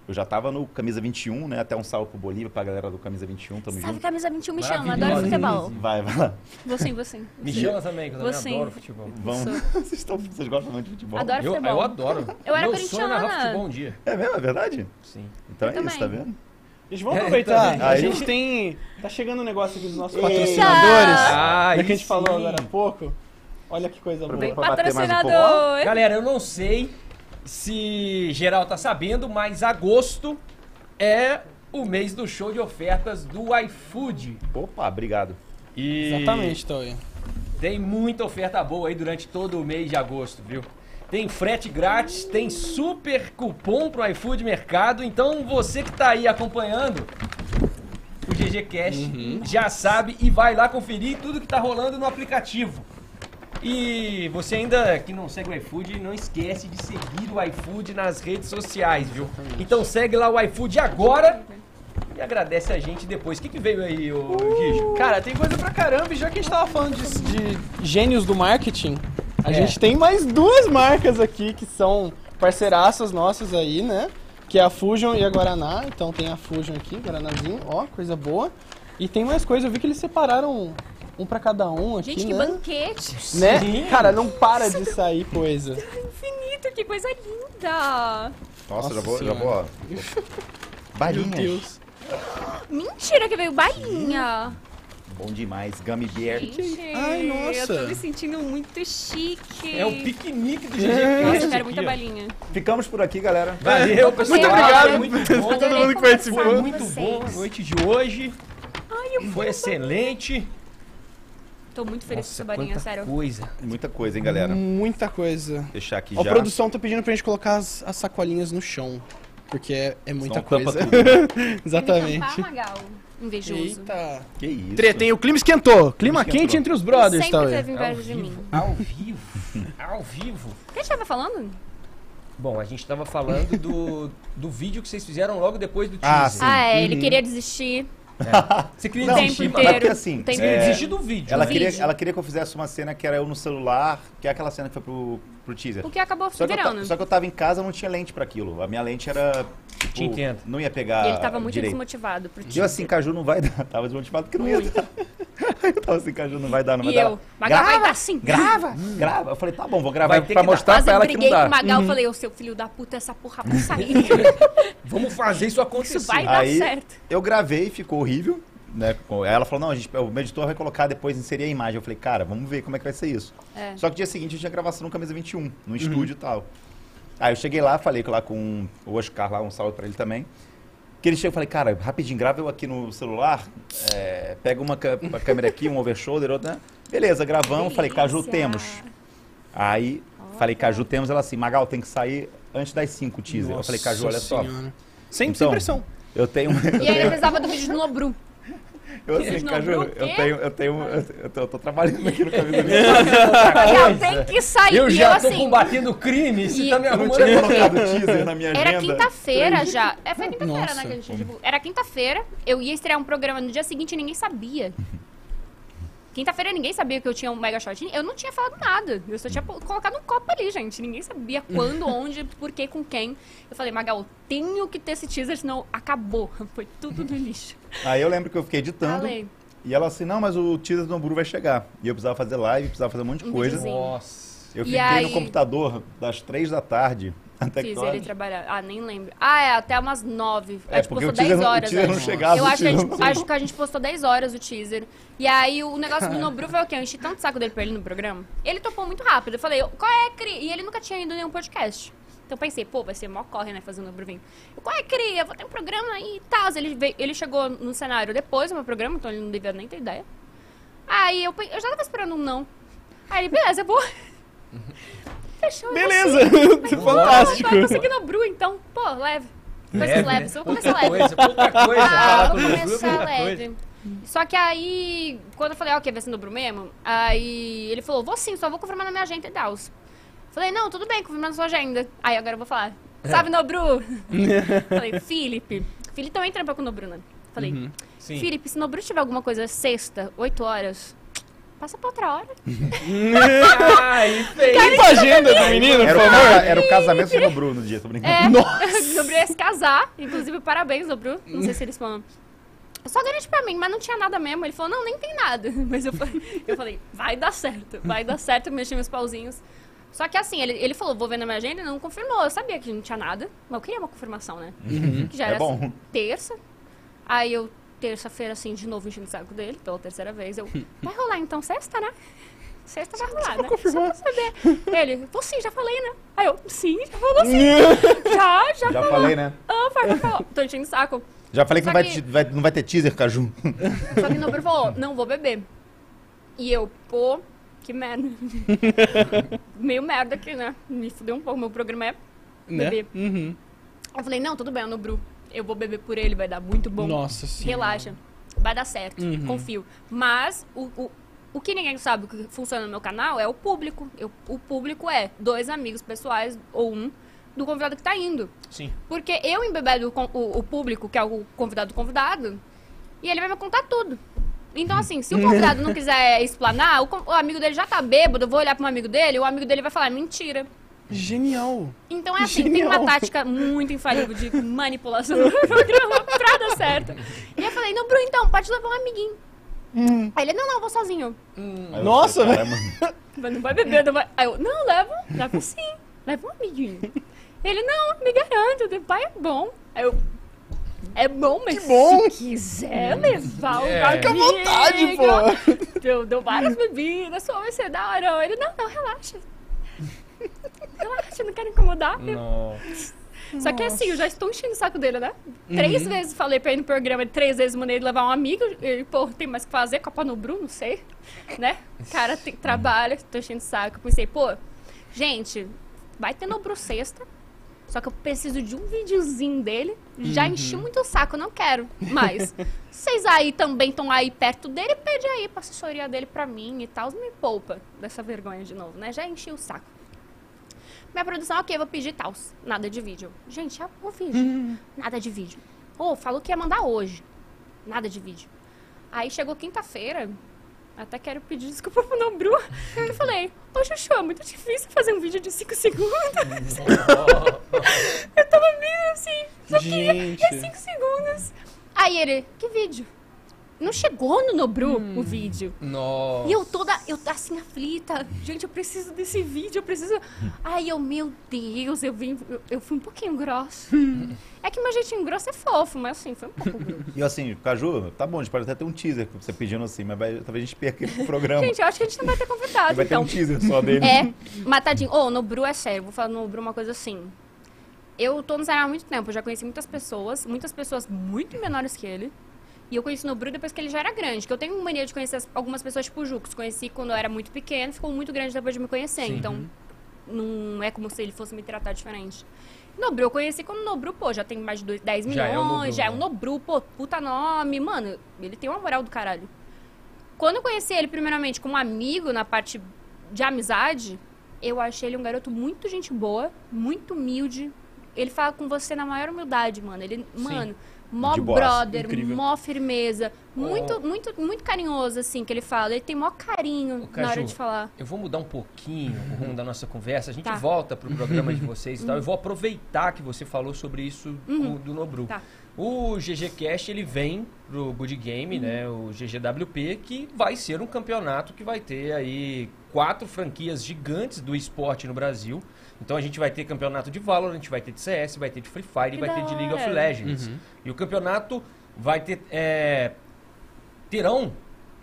[SPEAKER 4] eu já tava no Camisa 21, né? Até um salve pro Bolívia, pra galera do Camisa 21, tamo
[SPEAKER 3] Sabe
[SPEAKER 4] junto.
[SPEAKER 3] camisa 21 me chama, adoro
[SPEAKER 1] Maravilhosa.
[SPEAKER 3] futebol.
[SPEAKER 4] Vai, vai lá.
[SPEAKER 3] Vou sim, vou sim.
[SPEAKER 1] Me chama também, que eu também
[SPEAKER 3] Você.
[SPEAKER 1] adoro futebol.
[SPEAKER 4] Vamos. Vocês, estão, vocês gostam muito de futebol?
[SPEAKER 3] Adoro.
[SPEAKER 1] Eu,
[SPEAKER 3] futebol.
[SPEAKER 1] eu adoro.
[SPEAKER 3] Eu era
[SPEAKER 1] Meu sonho é narrar
[SPEAKER 3] corintiana.
[SPEAKER 1] futebol um dia.
[SPEAKER 4] É mesmo? É verdade?
[SPEAKER 1] Sim.
[SPEAKER 4] Então
[SPEAKER 3] Eu
[SPEAKER 4] é isso, tá
[SPEAKER 3] também.
[SPEAKER 4] vendo?
[SPEAKER 2] Gente, vamos
[SPEAKER 1] É,
[SPEAKER 2] aproveitar.
[SPEAKER 1] também.
[SPEAKER 2] a
[SPEAKER 4] Aí-
[SPEAKER 2] gente tem. Tá chegando um negócio aqui dos nossos
[SPEAKER 4] Eita!
[SPEAKER 2] patrocinadores.
[SPEAKER 1] Ah,
[SPEAKER 2] da que a gente falou
[SPEAKER 1] sim.
[SPEAKER 2] agora há pouco. Olha que coisa boa.
[SPEAKER 4] Vem.
[SPEAKER 3] Vem
[SPEAKER 4] Pra bater mais um
[SPEAKER 3] patrocinador!
[SPEAKER 1] Galera, eu não sei se geral tá sabendo, mas agosto é o mês do show de ofertas do iFood.
[SPEAKER 4] Opa, obrigado.
[SPEAKER 1] E
[SPEAKER 2] Exatamente, Toy.
[SPEAKER 1] tem muita oferta boa aí durante todo o mês de agosto, viu? Tem frete grátis, tem super cupom pro iFood Mercado. Então você que tá aí acompanhando o GG Cash já sabe e vai lá conferir tudo que tá rolando no aplicativo. E você ainda que não segue o iFood, não esquece de seguir o iFood nas redes sociais, viu? Então segue lá o iFood agora e agradece a gente depois. O que, que veio aí, ô Gijo?
[SPEAKER 2] Cara, tem coisa pra caramba. E já que a gente tava falando de, de gênios do marketing, a
[SPEAKER 1] É.
[SPEAKER 2] gente tem mais duas marcas aqui que são parceiraças nossas aí, né? Que é a Fusion e a Guaraná. Então tem a Fusion aqui, Guaranazinho, ó, coisa boa. E tem mais coisa, eu vi que eles separaram um pra cada um aqui,
[SPEAKER 3] Gente, que
[SPEAKER 2] né?
[SPEAKER 3] banquete!
[SPEAKER 2] Né?
[SPEAKER 1] Sim.
[SPEAKER 2] Cara, não para de sair coisa.
[SPEAKER 3] Infinito, que coisa linda!
[SPEAKER 4] Nossa,
[SPEAKER 2] Nossa
[SPEAKER 4] já vou, já vou, ó.
[SPEAKER 2] Meu
[SPEAKER 4] Balinhas.
[SPEAKER 2] Deus.
[SPEAKER 3] Mentira que veio balinha!
[SPEAKER 4] Bom demais. Gummy bear.
[SPEAKER 3] Gente,
[SPEAKER 2] Ai, nossa.
[SPEAKER 3] eu tô me sentindo muito chique.
[SPEAKER 1] É o piquenique do GG
[SPEAKER 2] É.
[SPEAKER 3] Nossa, eu quero muita balinha.
[SPEAKER 4] Ficamos por aqui, galera.
[SPEAKER 1] Valeu, pessoal.
[SPEAKER 2] Muito obrigado
[SPEAKER 1] Muito bom.
[SPEAKER 2] todo mundo que participou.
[SPEAKER 1] Foi muito bom a noite de hoje.
[SPEAKER 3] Ai, eu
[SPEAKER 1] Foi excelente.
[SPEAKER 3] Tô muito feliz com
[SPEAKER 1] Nossa,
[SPEAKER 3] essa balinha,
[SPEAKER 1] quanta
[SPEAKER 3] sério.
[SPEAKER 1] coisa.
[SPEAKER 4] Muita coisa, hein, galera.
[SPEAKER 2] Muita coisa.
[SPEAKER 4] Deixar aqui
[SPEAKER 2] Ó, a
[SPEAKER 4] já.
[SPEAKER 2] produção tá pedindo pra gente colocar as, as sacolinhas no chão. Porque é, é muita
[SPEAKER 4] tampa
[SPEAKER 2] coisa.
[SPEAKER 3] Tampar,
[SPEAKER 2] Exatamente.
[SPEAKER 3] Magal. Invejoso.
[SPEAKER 2] Eita.
[SPEAKER 4] Que isso?
[SPEAKER 2] Treta, hein? O clima esquentou. Clima
[SPEAKER 4] Clima
[SPEAKER 2] quente
[SPEAKER 4] esquentou.
[SPEAKER 2] entre os brothers,
[SPEAKER 3] Sempre
[SPEAKER 2] tá?
[SPEAKER 3] teve
[SPEAKER 1] Ao
[SPEAKER 3] inveja de mim.
[SPEAKER 1] vivo. Ao vivo. Ao vivo.
[SPEAKER 3] O que a gente tava falando?
[SPEAKER 1] Bom, a gente tava falando do, do vídeo que vocês fizeram logo depois do
[SPEAKER 4] Ah,
[SPEAKER 1] teaser.
[SPEAKER 4] sim.
[SPEAKER 3] Ah, é, ele
[SPEAKER 2] Uhum.
[SPEAKER 3] queria desistir.
[SPEAKER 1] Você queria
[SPEAKER 3] Não,
[SPEAKER 1] desistir,
[SPEAKER 3] tempo?
[SPEAKER 4] Mas porque
[SPEAKER 3] inteiro.
[SPEAKER 4] assim,
[SPEAKER 3] Tem
[SPEAKER 1] Você queria
[SPEAKER 4] é,
[SPEAKER 1] desistir do vídeo.
[SPEAKER 4] ela,
[SPEAKER 3] do
[SPEAKER 4] queria,
[SPEAKER 3] vídeo.
[SPEAKER 4] ela queria que eu fizesse uma cena que era eu no celular, que é aquela cena que foi pro, pro teaser.
[SPEAKER 3] O que acabou
[SPEAKER 4] Só que, eu,
[SPEAKER 3] virando.
[SPEAKER 4] só que eu tava em casa, eu não tinha lente pra aquilo. A minha lente era. Tipo,
[SPEAKER 1] Te entendo.
[SPEAKER 4] Não ia pegar.
[SPEAKER 3] E ele tava muito
[SPEAKER 4] direito.
[SPEAKER 3] desmotivado pro
[SPEAKER 4] E eu
[SPEAKER 3] teaser.
[SPEAKER 4] assim, Caju não vai dar. Tava desmotivado porque não ia dar. Eu tava assim, Caju não vai dar, não vai
[SPEAKER 3] E
[SPEAKER 4] dar.
[SPEAKER 3] eu, Magal vai dar sim.
[SPEAKER 4] Grava! Grava! Eu falei, tá bom, vou gravar pra
[SPEAKER 1] dar.
[SPEAKER 4] mostrar
[SPEAKER 3] Mas
[SPEAKER 4] pra
[SPEAKER 3] eu
[SPEAKER 4] ela que não
[SPEAKER 3] briguei com
[SPEAKER 4] dá.
[SPEAKER 3] o Magal, falei, ô seu filho da puta, essa porra vai sair.
[SPEAKER 1] Vamos fazer isso acontecer.
[SPEAKER 3] Isso vai dar
[SPEAKER 4] Aí-
[SPEAKER 3] certo.
[SPEAKER 4] Eu gravei, ficou horrível. Né? ela falou, não, a gente, o meu editor vai colocar depois, inserir a imagem. Eu falei, cara, vamos ver como é que vai ser isso.
[SPEAKER 3] É.
[SPEAKER 4] Só que dia seguinte eu tinha gravação no Camisa 21, no estúdio e tal. Aí eu cheguei lá, falei lá com o Oscar lá, um salve pra ele também. Que ele chegou e falei, cara, rapidinho, grava eu aqui no celular, é, pega uma, uma câmera aqui, um overshoulder, outra. né? Beleza, gravamos, falei, Caju, temos. Aí, falei, Caju, temos, ela assim, Magal, tem que sair antes das 5 o teaser. eu falei, Caju, olha
[SPEAKER 2] Nossa
[SPEAKER 4] só,
[SPEAKER 2] Senhora. Sem, sem
[SPEAKER 4] Então,
[SPEAKER 2] pressão.
[SPEAKER 4] eu tenho. Eu
[SPEAKER 3] E aí precisava do vídeo do Nobru.
[SPEAKER 4] Eu, assim, Caju, eu
[SPEAKER 3] quê?
[SPEAKER 4] tenho, eu tenho, eu, eu tô, eu tô trabalhando aqui no Camisa 21.
[SPEAKER 3] Magal, tem que sair.
[SPEAKER 1] Eu já
[SPEAKER 3] eu
[SPEAKER 1] tô
[SPEAKER 3] assim,
[SPEAKER 1] combatendo crime, você tá me
[SPEAKER 4] Eu não
[SPEAKER 1] arrumando
[SPEAKER 4] tinha
[SPEAKER 1] aqui.
[SPEAKER 4] colocado teaser na minha agenda.
[SPEAKER 3] Era quinta-feira já. É, foi quinta-feira, né? Que a gente divulgou. Era quinta-feira. Eu ia estrear um programa no dia seguinte e ninguém sabia. Quinta-feira ninguém sabia que eu tinha um mega shot. Eu não tinha falado nada. Eu só tinha colocado um copo ali, gente. Ninguém sabia quando, onde, por que, com quem. Eu falei, Magal, tenho que ter esse teaser, senão acabou. Foi tudo no lixo.
[SPEAKER 4] Aí eu lembro que eu fiquei editando.
[SPEAKER 3] Falei.
[SPEAKER 4] E ela assim, não, mas o teaser do Hamburu vai chegar. E eu precisava fazer live, precisava fazer um monte de
[SPEAKER 3] Um
[SPEAKER 4] coisa.
[SPEAKER 3] videozinho.
[SPEAKER 1] Nossa.
[SPEAKER 4] Eu
[SPEAKER 3] E
[SPEAKER 4] fiquei
[SPEAKER 3] aí-
[SPEAKER 4] no computador das três da tarde até que
[SPEAKER 3] Fiz
[SPEAKER 4] horas?
[SPEAKER 3] ele trabalhar. Ah, nem lembro. Ah, é, até umas nove.
[SPEAKER 4] É,
[SPEAKER 3] a gente
[SPEAKER 4] porque
[SPEAKER 3] postou
[SPEAKER 4] o teaser
[SPEAKER 3] 10
[SPEAKER 4] não- o
[SPEAKER 3] horas.
[SPEAKER 4] teaser não
[SPEAKER 3] acho.
[SPEAKER 4] chegava,
[SPEAKER 3] Eu
[SPEAKER 4] o
[SPEAKER 3] acho que, a
[SPEAKER 4] teaser
[SPEAKER 3] gente,
[SPEAKER 4] não-
[SPEAKER 3] acho que a gente postou 10 horas o teaser. E aí o negócio do Nobru foi o quê? Eu enchi tanto saco dele pra ele no programa. Ele topou muito rápido. Eu falei, qual é, Cri? E ele nunca tinha ido em nenhum podcast. Então eu pensei, pô, vai ser mó corre, né, fazendo o vir. Eu, Qual é, Cri? Eu vou ter um programa aí e tal. Ele, veio- ele chegou no cenário depois do meu programa, então ele não devia nem ter ideia. Aí eu, eu já tava esperando um não. Aí ele, beleza, eu vou. Fechou. eu vou
[SPEAKER 2] Beleza.
[SPEAKER 3] sim.
[SPEAKER 2] Fantástico.
[SPEAKER 3] Vai conseguir no Bru, então. Pô, leve. Coisas
[SPEAKER 1] Leve,
[SPEAKER 3] leves.
[SPEAKER 1] né?
[SPEAKER 3] Eu vou começar
[SPEAKER 1] Pouca
[SPEAKER 3] leve.
[SPEAKER 1] coisa, pouca coisa.
[SPEAKER 3] Ah, vou começar
[SPEAKER 1] coisa.
[SPEAKER 3] leve. Só que aí, quando eu falei, ok, vai ser no Bru mesmo, aí ele falou, vou sim, só vou confirmar na minha agenda e tal. Falei, não, tudo bem, confirma na sua agenda. Aí agora eu vou falar, salve Nobru! falei, Felipe. Felipe também trampa com o Nobru, né? Falei,
[SPEAKER 2] Uhum.
[SPEAKER 3] Felipe, se Nobru tiver alguma coisa sexta, 8 horas, passa pra outra hora.
[SPEAKER 1] Ai, feio.
[SPEAKER 2] Limpa a agenda do menino,
[SPEAKER 4] Era
[SPEAKER 2] por
[SPEAKER 4] o,
[SPEAKER 2] favor.
[SPEAKER 4] era o casamento do Bruno no dia, tô brincando.
[SPEAKER 3] É, Nobru ia se casar. Inclusive, parabéns, Nobru. Não sei se eles falam. Só garante pra mim, mas não tinha nada mesmo. Ele falou, não, nem tem nada. Mas eu falei, eu falei vai dar certo, vai dar certo. Mexi meus pauzinhos. Só que assim, ele, ele falou, vou ver na minha agenda, e não confirmou. Eu sabia que não tinha nada, mas eu queria uma confirmação, né? Que já
[SPEAKER 4] É
[SPEAKER 3] era
[SPEAKER 4] bom.
[SPEAKER 3] assim, terça. Aí eu, terça-feira, assim, de novo enchendo o saco dele, pela terceira vez. Eu, vai rolar então sexta, né? Sexta vai rolar, né?
[SPEAKER 2] confirmar.
[SPEAKER 3] Só pra saber. Ele, pô, sim, já falei, né? Aí eu, sim, já falou sim. já, já,
[SPEAKER 4] Já
[SPEAKER 3] falou.
[SPEAKER 4] falei, né?
[SPEAKER 3] Ah, vai, vai, vai. Tô enchendo o saco.
[SPEAKER 4] Já falei que não vai,
[SPEAKER 3] que-
[SPEAKER 4] te- vai- não vai ter teaser, Caju.
[SPEAKER 3] Só que o Nobru falou, não vou beber. E eu, pô, que merda. Meio merda aqui, né? Me fudeu um pouco, meu programa é
[SPEAKER 2] Né?
[SPEAKER 3] beber.
[SPEAKER 2] Uhum.
[SPEAKER 3] Eu falei, não, tudo bem, Nobru. Eu vou beber por ele, vai dar muito bom.
[SPEAKER 2] Nossa senhora.
[SPEAKER 3] Relaxa. Vai dar certo,
[SPEAKER 2] Uhum.
[SPEAKER 3] confio. Mas o, o, o que ninguém sabe que funciona no meu canal é o público. Eu- o público é dois amigos pessoais ou um do convidado que tá indo.
[SPEAKER 1] Sim.
[SPEAKER 3] Porque eu embebedo o, o, o público, que é o convidado do convidado, e ele vai me contar tudo. Então, assim, se o convidado não quiser explanar, o, o amigo dele já tá bêbado, eu vou olhar pro amigo dele, o amigo dele vai falar, mentira.
[SPEAKER 2] Genial.
[SPEAKER 3] Então é assim, tem
[SPEAKER 2] Genial.
[SPEAKER 3] uma tática muito infalível de manipulação do programa pra dar certo. E eu falei, não, Bruno, então, pode levar um amiguinho.
[SPEAKER 2] Hum.
[SPEAKER 3] Aí ele, não, não, vou sozinho.
[SPEAKER 4] Eu
[SPEAKER 2] Nossa.
[SPEAKER 4] "Caramba."
[SPEAKER 3] Mas não vai beber, não vai. Aí eu, não, leva, leva sim, leva um amiguinho. Ele, não, me garanto, o pai é bom. Aí eu, é bom, mas
[SPEAKER 2] Que bom.
[SPEAKER 3] se quiser levar o
[SPEAKER 1] É.
[SPEAKER 2] Fica à vontade, pô.
[SPEAKER 3] Eu dou várias bebidas, só vai ser da hora. Ele, não, não, relaxa. Relaxa, não quero incomodar.
[SPEAKER 1] Nossa.
[SPEAKER 3] Só que assim, eu já estou enchendo o saco dele, né? Três vezes falei pra ele no programa, três vezes mandei ele levar um amigo. Ele, pô, tem mais o que fazer, Copa no Bruno, não sei. Né? Cara, tem, trabalha, tô enchendo o saco. Pensei, pô, gente, vai ter no Bru sexta. Só que eu preciso de um videozinho dele. Já enchi muito o saco, não quero mais. Vocês aí também estão aí perto dele, pede aí pra assessoria dele pra mim e tal. Me poupa dessa vergonha de novo, né? Já enchi o saco. Minha produção, ok, vou pedir tal. Nada de vídeo. Gente, o vídeo. Nada de vídeo. Ô, falou que ia mandar hoje. Nada de vídeo. Aí chegou quinta-feira. Até quero pedir desculpa pro Nobru. Eu falei, ô Chuchu, é muito difícil fazer um vídeo de 5 segundos. Eu tava meio assim, só que
[SPEAKER 2] Gente.
[SPEAKER 3] é 5 segundos. Aí ele, que vídeo? Não chegou no Nobru o vídeo.
[SPEAKER 1] Nossa.
[SPEAKER 3] E eu toda, eu assim, aflita. Gente, eu preciso desse vídeo, eu preciso. Aí eu, meu Deus, eu vim, eu, eu fui um pouquinho grosso. é que meu jeitinho grosso é fofo, mas assim, foi um pouco grosso.
[SPEAKER 4] E assim, Caju, tá bom, a gente pode até ter um teaser você pedindo assim, mas vai- talvez a gente perca o programa.
[SPEAKER 3] Gente, eu acho que a gente não vai ter convidado,
[SPEAKER 4] vai ter
[SPEAKER 3] então.
[SPEAKER 4] um teaser só dele.
[SPEAKER 3] É, matadinho. Ô, no Bru é sério, vou falar no Bru uma coisa assim. Eu tô no cenário há muito tempo, eu já conheci muitas pessoas, muitas pessoas muito menores que ele. E eu conheci no Bru depois que ele já era grande. Que eu tenho mania de conhecer as- algumas pessoas tipo o Jux. Conheci quando eu era muito pequeno, ficou muito grande depois de me conhecer.
[SPEAKER 1] Sim.
[SPEAKER 3] Então, não é como se ele fosse me tratar diferente. Nobru eu conheci quando o Nobru, pô, já tem mais de dois- 10
[SPEAKER 1] Já
[SPEAKER 3] milhões,
[SPEAKER 1] é o Nobru,
[SPEAKER 3] já é um Nobru, pô, puta nome. Mano, ele tem uma moral do caralho. Quando eu conheci ele, primeiramente, como amigo, na parte de amizade, eu achei ele um garoto muito gente boa, muito humilde. Ele fala com você na maior humildade, mano. Ele, mano, mó brother,
[SPEAKER 2] Incrível.
[SPEAKER 3] mó firmeza.
[SPEAKER 1] Oh.
[SPEAKER 3] Muito, muito, muito carinhoso, assim, que ele fala. Ele tem mó carinho
[SPEAKER 1] Caju,
[SPEAKER 3] na hora de falar.
[SPEAKER 1] Eu vou mudar um pouquinho o rumo da nossa conversa. A gente
[SPEAKER 3] Tá.
[SPEAKER 1] volta pro programa de vocês e tal. Eu vou aproveitar que você falou sobre isso do, do Nobru.
[SPEAKER 3] Tá.
[SPEAKER 1] O GG Cast ele vem pro Good Game, né? O GGWP, que vai ser um campeonato que vai ter aí quatro franquias gigantes do esporte no Brasil. Então a gente vai ter campeonato de Valorant, vai ter de CS, vai ter de Free Fire e
[SPEAKER 3] Que
[SPEAKER 1] vai ter de League of. Legends. E o campeonato vai ter. é, terão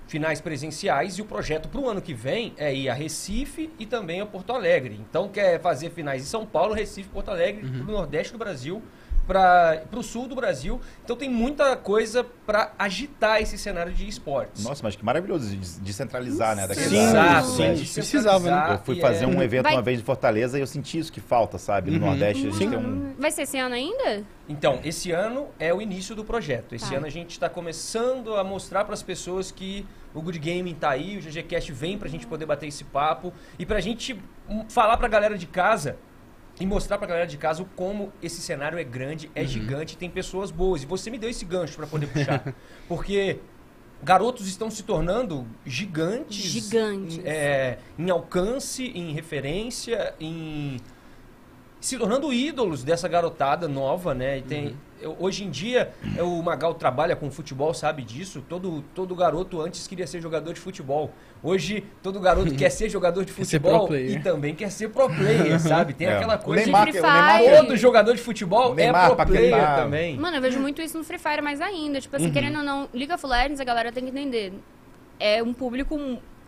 [SPEAKER 1] finais presenciais e o projeto para o ano que vem é ir a Recife e também a Porto Alegre. Então quer fazer finais em São Paulo, Recife, Porto Alegre, para o Nordeste do Brasil, para o Sul do Brasil. Então tem muita coisa para agitar esse cenário de esportes.
[SPEAKER 4] Nossa, mas que maravilhoso de descentralizar, né? Daquele
[SPEAKER 2] Sim,
[SPEAKER 1] Exato,
[SPEAKER 2] sim,
[SPEAKER 1] é,
[SPEAKER 2] sim. Precisava, né?
[SPEAKER 4] Eu fui fazer
[SPEAKER 1] é-
[SPEAKER 4] um evento
[SPEAKER 3] Vai-
[SPEAKER 4] uma vez em Fortaleza e eu senti isso que falta, sabe? No
[SPEAKER 2] Uhum.
[SPEAKER 4] Nordeste a gente
[SPEAKER 2] Sim.
[SPEAKER 4] tem um.
[SPEAKER 3] Vai ser esse ano ainda?
[SPEAKER 1] Então, esse ano é o início do projeto. Esse
[SPEAKER 3] Tá.
[SPEAKER 1] ano a gente está começando a mostrar para as pessoas que o Good Gaming tá aí, o GGCast vem para a gente poder bater esse papo e para a gente hum, falar para a galera de casa e mostrar para a galera de casa o como esse cenário é grande, é gigante, tem pessoas boas. E você me deu esse gancho para poder puxar, porque garotos estão se tornando gigantes,
[SPEAKER 3] Gigantes.
[SPEAKER 1] é, em alcance, em referência, em se tornando ídolos dessa garotada nova, né? E tem, eu- hoje em dia, é, o Magal trabalha com futebol, sabe disso. Todo, todo garoto antes queria ser jogador de futebol. Hoje, todo garoto quer ser jogador de futebol e também quer ser pro player, sabe? Tem
[SPEAKER 4] É.
[SPEAKER 1] aquela
[SPEAKER 4] O
[SPEAKER 1] coisa
[SPEAKER 4] Neymar,
[SPEAKER 3] de
[SPEAKER 4] que- o
[SPEAKER 3] Free Fire.
[SPEAKER 1] todo jogador de futebol
[SPEAKER 4] Neymar,
[SPEAKER 1] é pro player
[SPEAKER 4] Paquetá.
[SPEAKER 1] também.
[SPEAKER 3] Mano, eu vejo muito isso no Free Fire mais ainda. Tipo assim, querendo ou não, League of Legends, a galera tem que entender. É um público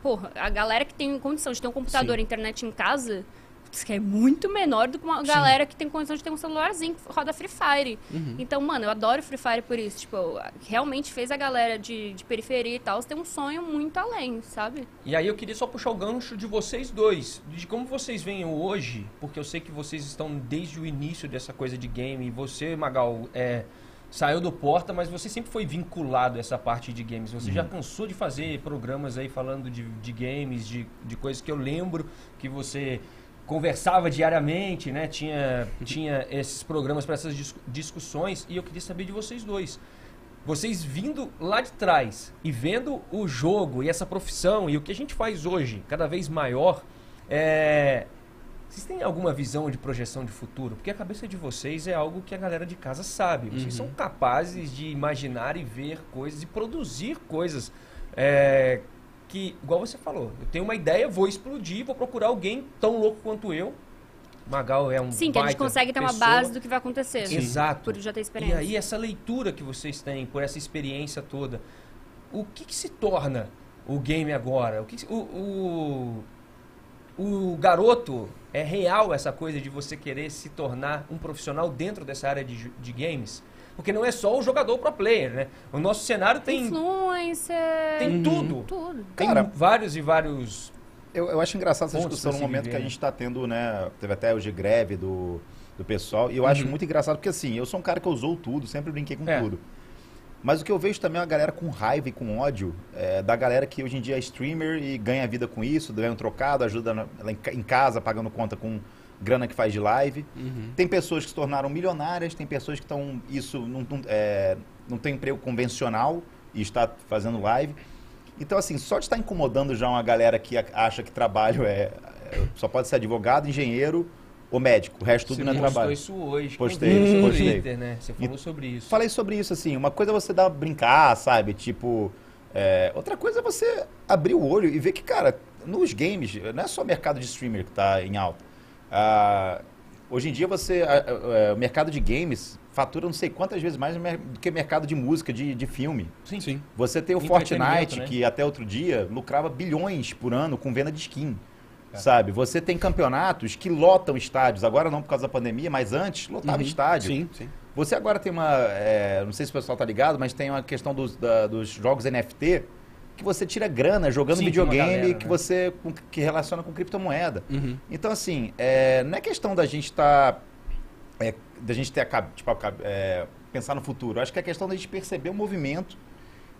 [SPEAKER 3] porra, a galera que tem condição de ter um computador e internet em casa, que é muito menor do que uma galera que tem condição de ter um celularzinho que roda Free Fire. Então, mano, eu adoro Free Fire por isso. Tipo, realmente fez a galera de, de periferia e tal ter um sonho muito além, sabe?
[SPEAKER 1] E aí eu queria só puxar o gancho de vocês dois, de como vocês veem hoje, porque eu sei que vocês estão desde o início dessa coisa de game, e você, Magal, é, saiu do Porta, mas você sempre foi vinculado a essa parte de games. Você já cansou de fazer programas aí falando de, de games, de, de coisas que eu lembro que você conversava diariamente, né? Tinha, tinha esses programas para essas dis- discussões, e eu queria saber de vocês dois. Vocês vindo lá de trás e vendo o jogo e essa profissão e o que a gente faz hoje cada vez maior, é... vocês têm alguma visão de projeção de futuro? Porque a cabeça de vocês é algo que a galera de casa sabe. Vocês são capazes de imaginar e ver coisas e produzir coisas é, que, igual você falou, eu tenho uma ideia, vou explodir, vou procurar alguém tão louco quanto eu. Magal é um
[SPEAKER 3] Sim, que a gente consegue ter uma
[SPEAKER 1] pessoa.
[SPEAKER 3] base do que vai acontecer.
[SPEAKER 1] Exato.
[SPEAKER 3] Por já ter
[SPEAKER 1] E
[SPEAKER 3] experiência.
[SPEAKER 1] aí, essa leitura que vocês têm, por essa experiência toda, o que, que se torna o game agora? O, que que o, o, o garoto, é real essa coisa de você querer se tornar um profissional dentro dessa área de, de games? Porque não é só o jogador pro player, né? O nosso cenário tem,
[SPEAKER 3] Influencer.
[SPEAKER 1] tem tudo.
[SPEAKER 3] Tudo.
[SPEAKER 1] Tem
[SPEAKER 4] Cara,
[SPEAKER 1] vários e vários...
[SPEAKER 4] Eu, eu acho engraçado essa discussão no momento
[SPEAKER 1] viver,
[SPEAKER 4] que a
[SPEAKER 1] né?
[SPEAKER 4] gente está tendo, né? Teve até hoje greve do, do pessoal. E eu acho
[SPEAKER 1] Uhum.
[SPEAKER 4] muito engraçado porque, assim, eu sou um cara que usou tudo, sempre brinquei com
[SPEAKER 1] É.
[SPEAKER 4] tudo. Mas o que eu vejo também é uma galera com raiva e com ódio é, da galera que hoje em dia é streamer e ganha vida com isso, ganha um trocado, ajuda na- em casa, pagando conta com grana que faz de live.
[SPEAKER 2] Uhum.
[SPEAKER 4] Tem pessoas que se tornaram milionárias, tem pessoas que estão. Isso não, não, é, não tem emprego convencional e está fazendo live. Então, assim, só de estar incomodando já uma galera que acha que trabalho é. é- só pode ser advogado, engenheiro ou médico. O resto tudo
[SPEAKER 1] Você
[SPEAKER 4] não é trabalho.
[SPEAKER 1] isso hoje.
[SPEAKER 4] Postei,
[SPEAKER 1] no
[SPEAKER 4] postei.
[SPEAKER 1] Twitter, né? Você falou sobre isso.
[SPEAKER 4] Falei sobre isso, assim. Uma coisa é você dar brincar, sabe? Tipo. é, outra coisa é você abrir o olho e ver que, cara, nos games, não é só o mercado de streamer que está em alta. Ah, hoje em dia você. ah, o mercado de games fatura não sei quantas vezes mais do que o mercado de música, de, de filme.
[SPEAKER 1] Sim.
[SPEAKER 2] Sim.
[SPEAKER 4] Você tem o Fortnite,
[SPEAKER 1] né?
[SPEAKER 4] que até outro dia lucrava bilhões por ano com venda de skin.
[SPEAKER 1] É.
[SPEAKER 4] Sabe? Você tem campeonatos que lotam estádios. Agora não por causa da pandemia, mas antes lotava
[SPEAKER 2] Uhum.
[SPEAKER 4] estádio.
[SPEAKER 2] Sim, sim.
[SPEAKER 4] Você agora tem uma. é, não sei se o pessoal tá ligado, mas tem uma questão dos, da- dos jogos NFT que você tira grana jogando
[SPEAKER 1] Sim,
[SPEAKER 4] videogame
[SPEAKER 1] galera,
[SPEAKER 4] que
[SPEAKER 1] né?
[SPEAKER 4] você. que relaciona com criptomoeda.
[SPEAKER 2] Uhum.
[SPEAKER 4] Então, assim, é, não é questão da gente estar. da gente ter tipo, é, pensar no futuro. Acho que é questão da gente perceber o movimento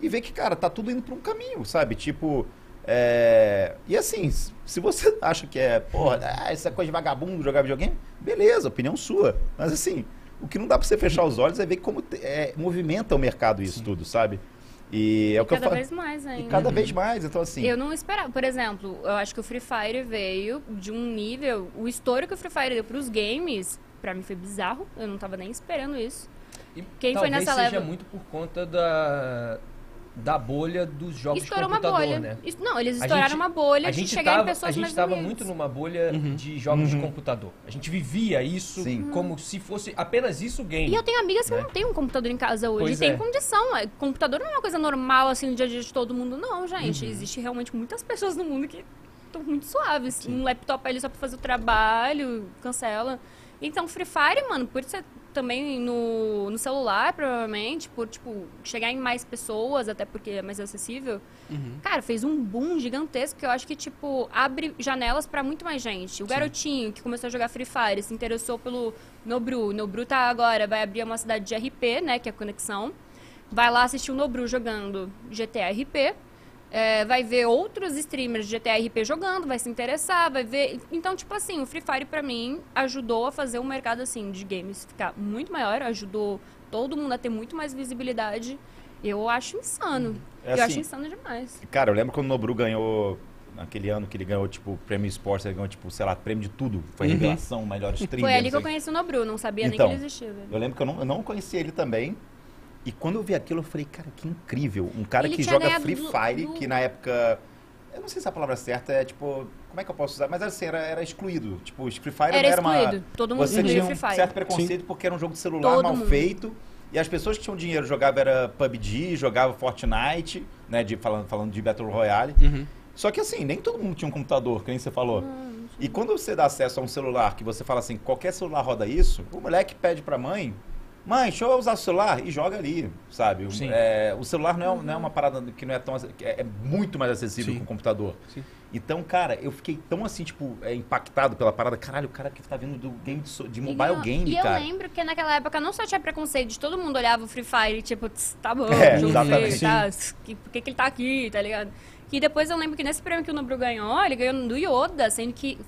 [SPEAKER 4] e ver que, cara, tá tudo indo para um caminho, sabe? Tipo. é, e assim, se você acha que é, porra, ah, essa coisa de vagabundo jogar videogame, beleza, opinião sua. Mas assim, o que não dá pra você fechar os olhos é ver como é, movimenta o mercado isso tudo, sabe? E é o que eu
[SPEAKER 3] Cada
[SPEAKER 4] falo.
[SPEAKER 3] vez mais
[SPEAKER 4] E
[SPEAKER 3] ainda.
[SPEAKER 4] cada vez mais, então assim.
[SPEAKER 3] Eu não esperava. Por exemplo, eu acho que o Free Fire veio de um nível. O estouro que o Free Fire deu pros games, pra mim foi bizarro. Eu não tava nem esperando isso.
[SPEAKER 1] E
[SPEAKER 3] Quem foi
[SPEAKER 1] talvez
[SPEAKER 3] nessa
[SPEAKER 1] seja
[SPEAKER 3] leva?
[SPEAKER 1] muito por conta da, da bolha dos jogos
[SPEAKER 3] Estourou
[SPEAKER 1] de
[SPEAKER 3] uma
[SPEAKER 1] computador,
[SPEAKER 3] bolha.
[SPEAKER 1] né?
[SPEAKER 3] Isso- não, eles estouraram
[SPEAKER 1] gente-
[SPEAKER 3] uma bolha
[SPEAKER 1] A
[SPEAKER 3] de
[SPEAKER 1] gente
[SPEAKER 3] chegar
[SPEAKER 1] tava,
[SPEAKER 3] em pessoas
[SPEAKER 1] a gente estava muito numa bolha de jogos de computador. A gente vivia isso
[SPEAKER 4] Sim.
[SPEAKER 1] como se fosse apenas isso game.
[SPEAKER 3] E eu tenho amigas que
[SPEAKER 1] né?
[SPEAKER 3] não têm um computador em casa hoje.
[SPEAKER 1] Pois
[SPEAKER 3] e tem
[SPEAKER 1] é.
[SPEAKER 3] condição. É, Computador não é uma coisa normal, assim, no dia a dia de todo mundo, não, gente.
[SPEAKER 1] Uhum.
[SPEAKER 3] Existe realmente muitas pessoas no mundo que estão muito suaves. Um laptop ali só pra fazer o trabalho, cancela. Então, Free Fire, mano, por ser também no, no celular, provavelmente, por, tipo, chegar em mais pessoas, até porque é mais acessível,
[SPEAKER 2] Uhum.
[SPEAKER 3] cara, fez um boom gigantesco que eu acho que, tipo, abre janelas pra muito mais gente. O garotinho que começou a jogar Free Fire se interessou pelo Nobru. Nobru tá agora, vai abrir uma cidade de RP, né, que é a conexão. Vai lá assistir o Nobru jogando GTA RP. É, vai ver outros streamers de GTA RP jogando, vai se interessar, vai ver. Então, tipo assim, o Free Fire pra mim ajudou a fazer o mercado assim de games ficar muito maior, ajudou todo mundo a ter muito mais visibilidade. Eu acho insano.
[SPEAKER 4] É
[SPEAKER 3] eu
[SPEAKER 4] assim,
[SPEAKER 3] acho insano demais.
[SPEAKER 4] Cara, eu lembro quando o Nobru ganhou. Naquele ano que ele ganhou, tipo, prêmio esporte, ele ganhou, tipo, sei lá, prêmio de tudo. Foi
[SPEAKER 2] Uhum.
[SPEAKER 4] revelação, melhor streamer.
[SPEAKER 3] Foi ali que eu conheci o Nobru, não sabia
[SPEAKER 4] Então,
[SPEAKER 3] nem que ele existia, velho.
[SPEAKER 4] Eu lembro que eu não, eu não conhecia ele também. E quando eu vi aquilo, eu falei, cara, que incrível. Um cara
[SPEAKER 3] Ele
[SPEAKER 4] que joga Free Fire,
[SPEAKER 3] do-
[SPEAKER 4] que na época. Eu não sei se a palavra certa é tipo. Como é que eu posso usar? Mas assim, era, era excluído. Tipo, o Free Fire
[SPEAKER 3] Era
[SPEAKER 4] era uma.
[SPEAKER 3] excluído. Todo mundo
[SPEAKER 4] Você tinha um
[SPEAKER 3] Free Fire.
[SPEAKER 4] certo preconceito porque era um jogo de celular
[SPEAKER 3] Todo
[SPEAKER 4] mal
[SPEAKER 3] mundo.
[SPEAKER 4] feito. E as pessoas que tinham dinheiro jogavam era PUBG, jogavam Fortnite, né? De, falando, falando de Battle Royale.
[SPEAKER 2] Uhum.
[SPEAKER 4] Só que assim, nem todo mundo tinha um computador, que nem você falou. E quando você dá acesso a um celular, que você fala assim, qualquer celular roda isso, o moleque pede pra mãe, mãe, deixa eu usar o celular e joga ali, sabe? É, o celular não é, não é uma parada que não é tão... É, é muito mais acessível
[SPEAKER 2] Sim.
[SPEAKER 4] que o computador.
[SPEAKER 2] Sim.
[SPEAKER 4] Então, cara, eu fiquei tão assim, tipo, é, impactado pela parada. Caralho, o cara que tá vindo do game de, de
[SPEAKER 3] E
[SPEAKER 4] mobile
[SPEAKER 3] eu-
[SPEAKER 4] game,
[SPEAKER 3] E eu
[SPEAKER 4] cara.
[SPEAKER 3] lembro que naquela época não só tinha preconceito, de todo mundo olhava o Free Fire e tipo, "Tss, tá bom,
[SPEAKER 4] É,
[SPEAKER 3] jogo
[SPEAKER 4] exatamente.
[SPEAKER 3] feio, tá? Que- Por que, que ele tá aqui, tá ligado? E depois eu lembro que nesse prêmio que o Nobru ganhou, ele ganhou do Yoda, sendo que,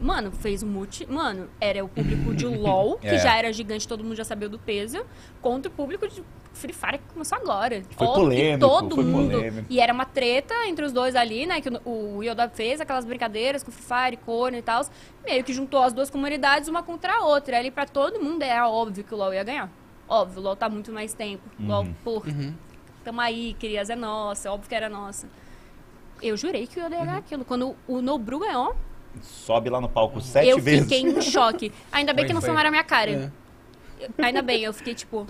[SPEAKER 3] mano, fez um multi. Mano, era o público de LOL, que
[SPEAKER 4] É.
[SPEAKER 3] já era gigante, todo mundo já sabia do peso, contra o público de Free Fire que começou agora.
[SPEAKER 4] Foi
[SPEAKER 3] Óbvio
[SPEAKER 4] polêmico,
[SPEAKER 3] todo
[SPEAKER 4] foi
[SPEAKER 3] mundo.
[SPEAKER 4] polêmico.
[SPEAKER 3] E era uma treta entre os dois ali, né? Que o, o Yoda fez aquelas brincadeiras com o Free Fire, Corno e tal. Meio que juntou as duas comunidades uma contra a outra. Ali pra todo mundo era óbvio que o LoL ia ganhar. Óbvio, o LoL tá muito mais tempo. O LoL,
[SPEAKER 4] Uhum.
[SPEAKER 3] pô, tamo aí, crias é nossa, óbvio que era nossa. Eu jurei que o Yoda ia
[SPEAKER 4] Uhum.
[SPEAKER 3] ganhar aquilo. Quando o Nobru ganhou,
[SPEAKER 4] Sobe lá no palco sete
[SPEAKER 3] eu
[SPEAKER 4] vezes.
[SPEAKER 3] fiquei em choque. Ainda bem
[SPEAKER 1] Foi,
[SPEAKER 3] que não
[SPEAKER 1] foi.
[SPEAKER 3] filmaram a minha cara.
[SPEAKER 2] É.
[SPEAKER 3] Ainda bem, eu fiquei tipo.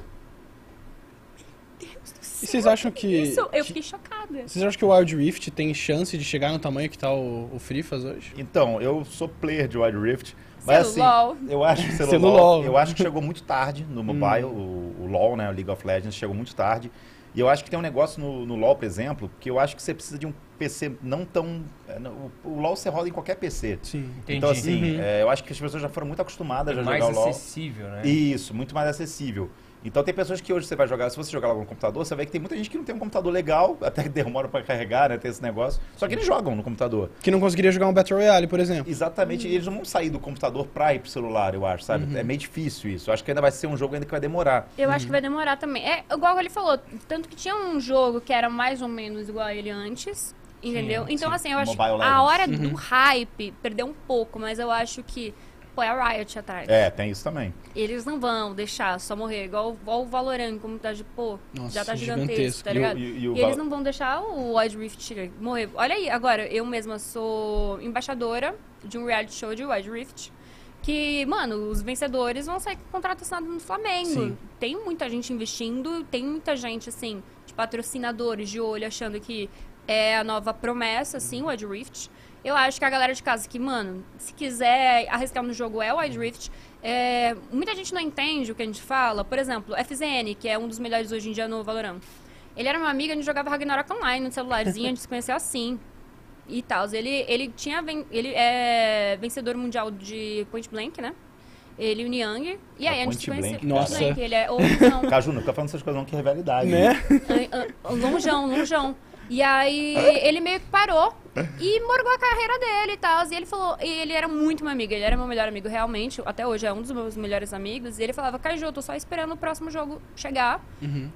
[SPEAKER 2] E vocês acham que.
[SPEAKER 3] Isso, eu fiquei chocada.
[SPEAKER 2] Vocês acham que o Wild Rift tem chance de chegar no tamanho que tá o, o Free Faz hoje?
[SPEAKER 4] Então, eu sou player de Wild Rift. Mas assim,
[SPEAKER 3] LOL.
[SPEAKER 4] eu acho que
[SPEAKER 2] Sendo
[SPEAKER 4] LOL,
[SPEAKER 2] LOL.
[SPEAKER 4] eu acho que chegou muito tarde no mobile, o, o LoL, né, o League of Legends chegou muito tarde. E eu acho que tem um negócio no, no LoL, por exemplo, que eu acho que você precisa de um PC não tão, é, o, o LoL você roda em qualquer PC.
[SPEAKER 2] Sim.
[SPEAKER 1] Entendi.
[SPEAKER 4] Então assim,
[SPEAKER 2] Uhum.
[SPEAKER 4] é, eu acho que as pessoas já foram muito acostumadas a
[SPEAKER 1] mais
[SPEAKER 4] jogar o LoL.
[SPEAKER 1] acessível, né?
[SPEAKER 4] Isso, muito mais acessível. Então tem pessoas que hoje você vai jogar, se você jogar lá no computador, você vai ver que tem muita gente que não tem um computador legal, até que demora pra carregar, né, tem esse negócio. Só que eles jogam no computador.
[SPEAKER 2] Que não conseguiria jogar um Battle Royale, por exemplo.
[SPEAKER 4] Exatamente, e eles não vão sair do computador pra ir pro celular, eu acho, sabe? É meio difícil isso. Eu acho que ainda vai ser um jogo ainda que vai demorar.
[SPEAKER 3] Eu acho que vai demorar também. É igual ele falou, tanto que tinha um jogo que era mais ou menos igual a ele antes, entendeu? então,
[SPEAKER 4] sim.
[SPEAKER 3] assim, eu acho
[SPEAKER 4] Mobile Legends.
[SPEAKER 3] a hora do hype perdeu um pouco, mas eu acho que, pô, é a Riot atrás.
[SPEAKER 4] É, tem isso também.
[SPEAKER 3] Eles não vão deixar só morrer, igual, igual o Valorant, como tá de, pô,
[SPEAKER 2] Nossa,
[SPEAKER 3] já tá gigantesco,
[SPEAKER 2] gigantesco.
[SPEAKER 3] tá
[SPEAKER 4] E o-
[SPEAKER 3] ligado?
[SPEAKER 4] e-
[SPEAKER 3] E,
[SPEAKER 4] e o
[SPEAKER 3] eles
[SPEAKER 4] Val-
[SPEAKER 3] não vão deixar o Wild Rift morrer. Olha aí, agora, eu mesma sou embaixadora de um reality show de Wild Rift. Que, mano, os vencedores vão sair com contrato assinado no Flamengo.
[SPEAKER 2] Sim.
[SPEAKER 3] Tem muita gente investindo, tem muita gente, assim, de patrocinadores de olho achando que é a nova promessa, assim, o Wild Rift. Eu acho que a galera de casa que, mano, se quiser arriscar no jogo é o Wild Rift. É, muita gente não entende o que a gente fala. Por exemplo, FZN, que é um dos melhores hoje em dia no Valorant. Ele era meu amigo, a gente jogava Ragnarok online no celularzinho, a gente se conheceu assim. E tal. Ele, ele tinha. ven- Ele é vencedor mundial de Point Blank, né? Ele e o Niang. E aí
[SPEAKER 4] Ah,
[SPEAKER 3] a gente se
[SPEAKER 4] Point
[SPEAKER 3] conheceu.
[SPEAKER 4] Blank,
[SPEAKER 2] Nossa.
[SPEAKER 3] Blank, ele é. Ou, não,
[SPEAKER 4] Caju, não fica falando essas coisas não, que é rivalidade.
[SPEAKER 2] Né?
[SPEAKER 3] ah, longeão, longeão. E aí ele meio que parou e morgou a carreira dele e tal. E ele falou, e ele era muito meu amigo, ele era meu melhor amigo realmente, até hoje é um dos meus melhores amigos. E ele falava, Caju, eu tô só esperando o próximo jogo chegar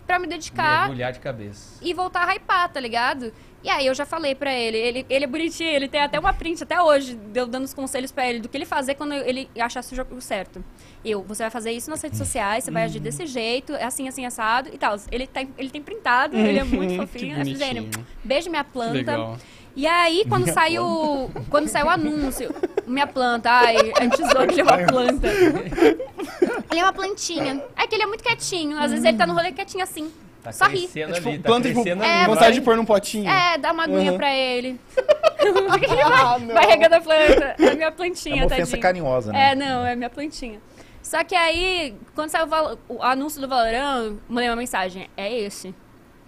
[SPEAKER 3] pra me dedicar
[SPEAKER 1] Mergulhar de cabeça.
[SPEAKER 3] e voltar a hypar, tá ligado? E aí eu já falei pra ele, ele, ele é bonitinho, ele tem até uma print até hoje, deu dando os conselhos pra ele do que ele fazer quando ele achasse o jogo certo. Eu, você vai fazer isso nas redes sociais, você vai agir desse jeito, é assim, assim, assado e tal. Ele tem, ele tem printado, ele é muito fofinho. é. Beijo minha planta.
[SPEAKER 2] Legal.
[SPEAKER 3] E aí, quando saiu. Quando saiu o anúncio, minha planta, ai, a gente zoou que é uma planta. Ele é uma plantinha. É que ele é muito quietinho. Às vezes ele tá no rolê quietinho assim.
[SPEAKER 1] Tá
[SPEAKER 3] Só ri.
[SPEAKER 2] É tipo,
[SPEAKER 1] ali, tá
[SPEAKER 2] planta, tipo,
[SPEAKER 1] crescendo
[SPEAKER 3] É,
[SPEAKER 1] ali.
[SPEAKER 2] vontade
[SPEAKER 1] vai.
[SPEAKER 2] de pôr num potinho.
[SPEAKER 3] É, dá uma aguinha
[SPEAKER 2] Uhum.
[SPEAKER 3] pra ele.
[SPEAKER 2] Ah.
[SPEAKER 3] Vai regando a planta. É minha
[SPEAKER 4] É
[SPEAKER 3] plantinha,
[SPEAKER 4] uma ofensa
[SPEAKER 3] tadinho.
[SPEAKER 4] carinhosa, né?
[SPEAKER 3] É, não, é minha plantinha. Só que aí, quando saiu o, o anúncio do Valorant, mandei uma mensagem. É esse.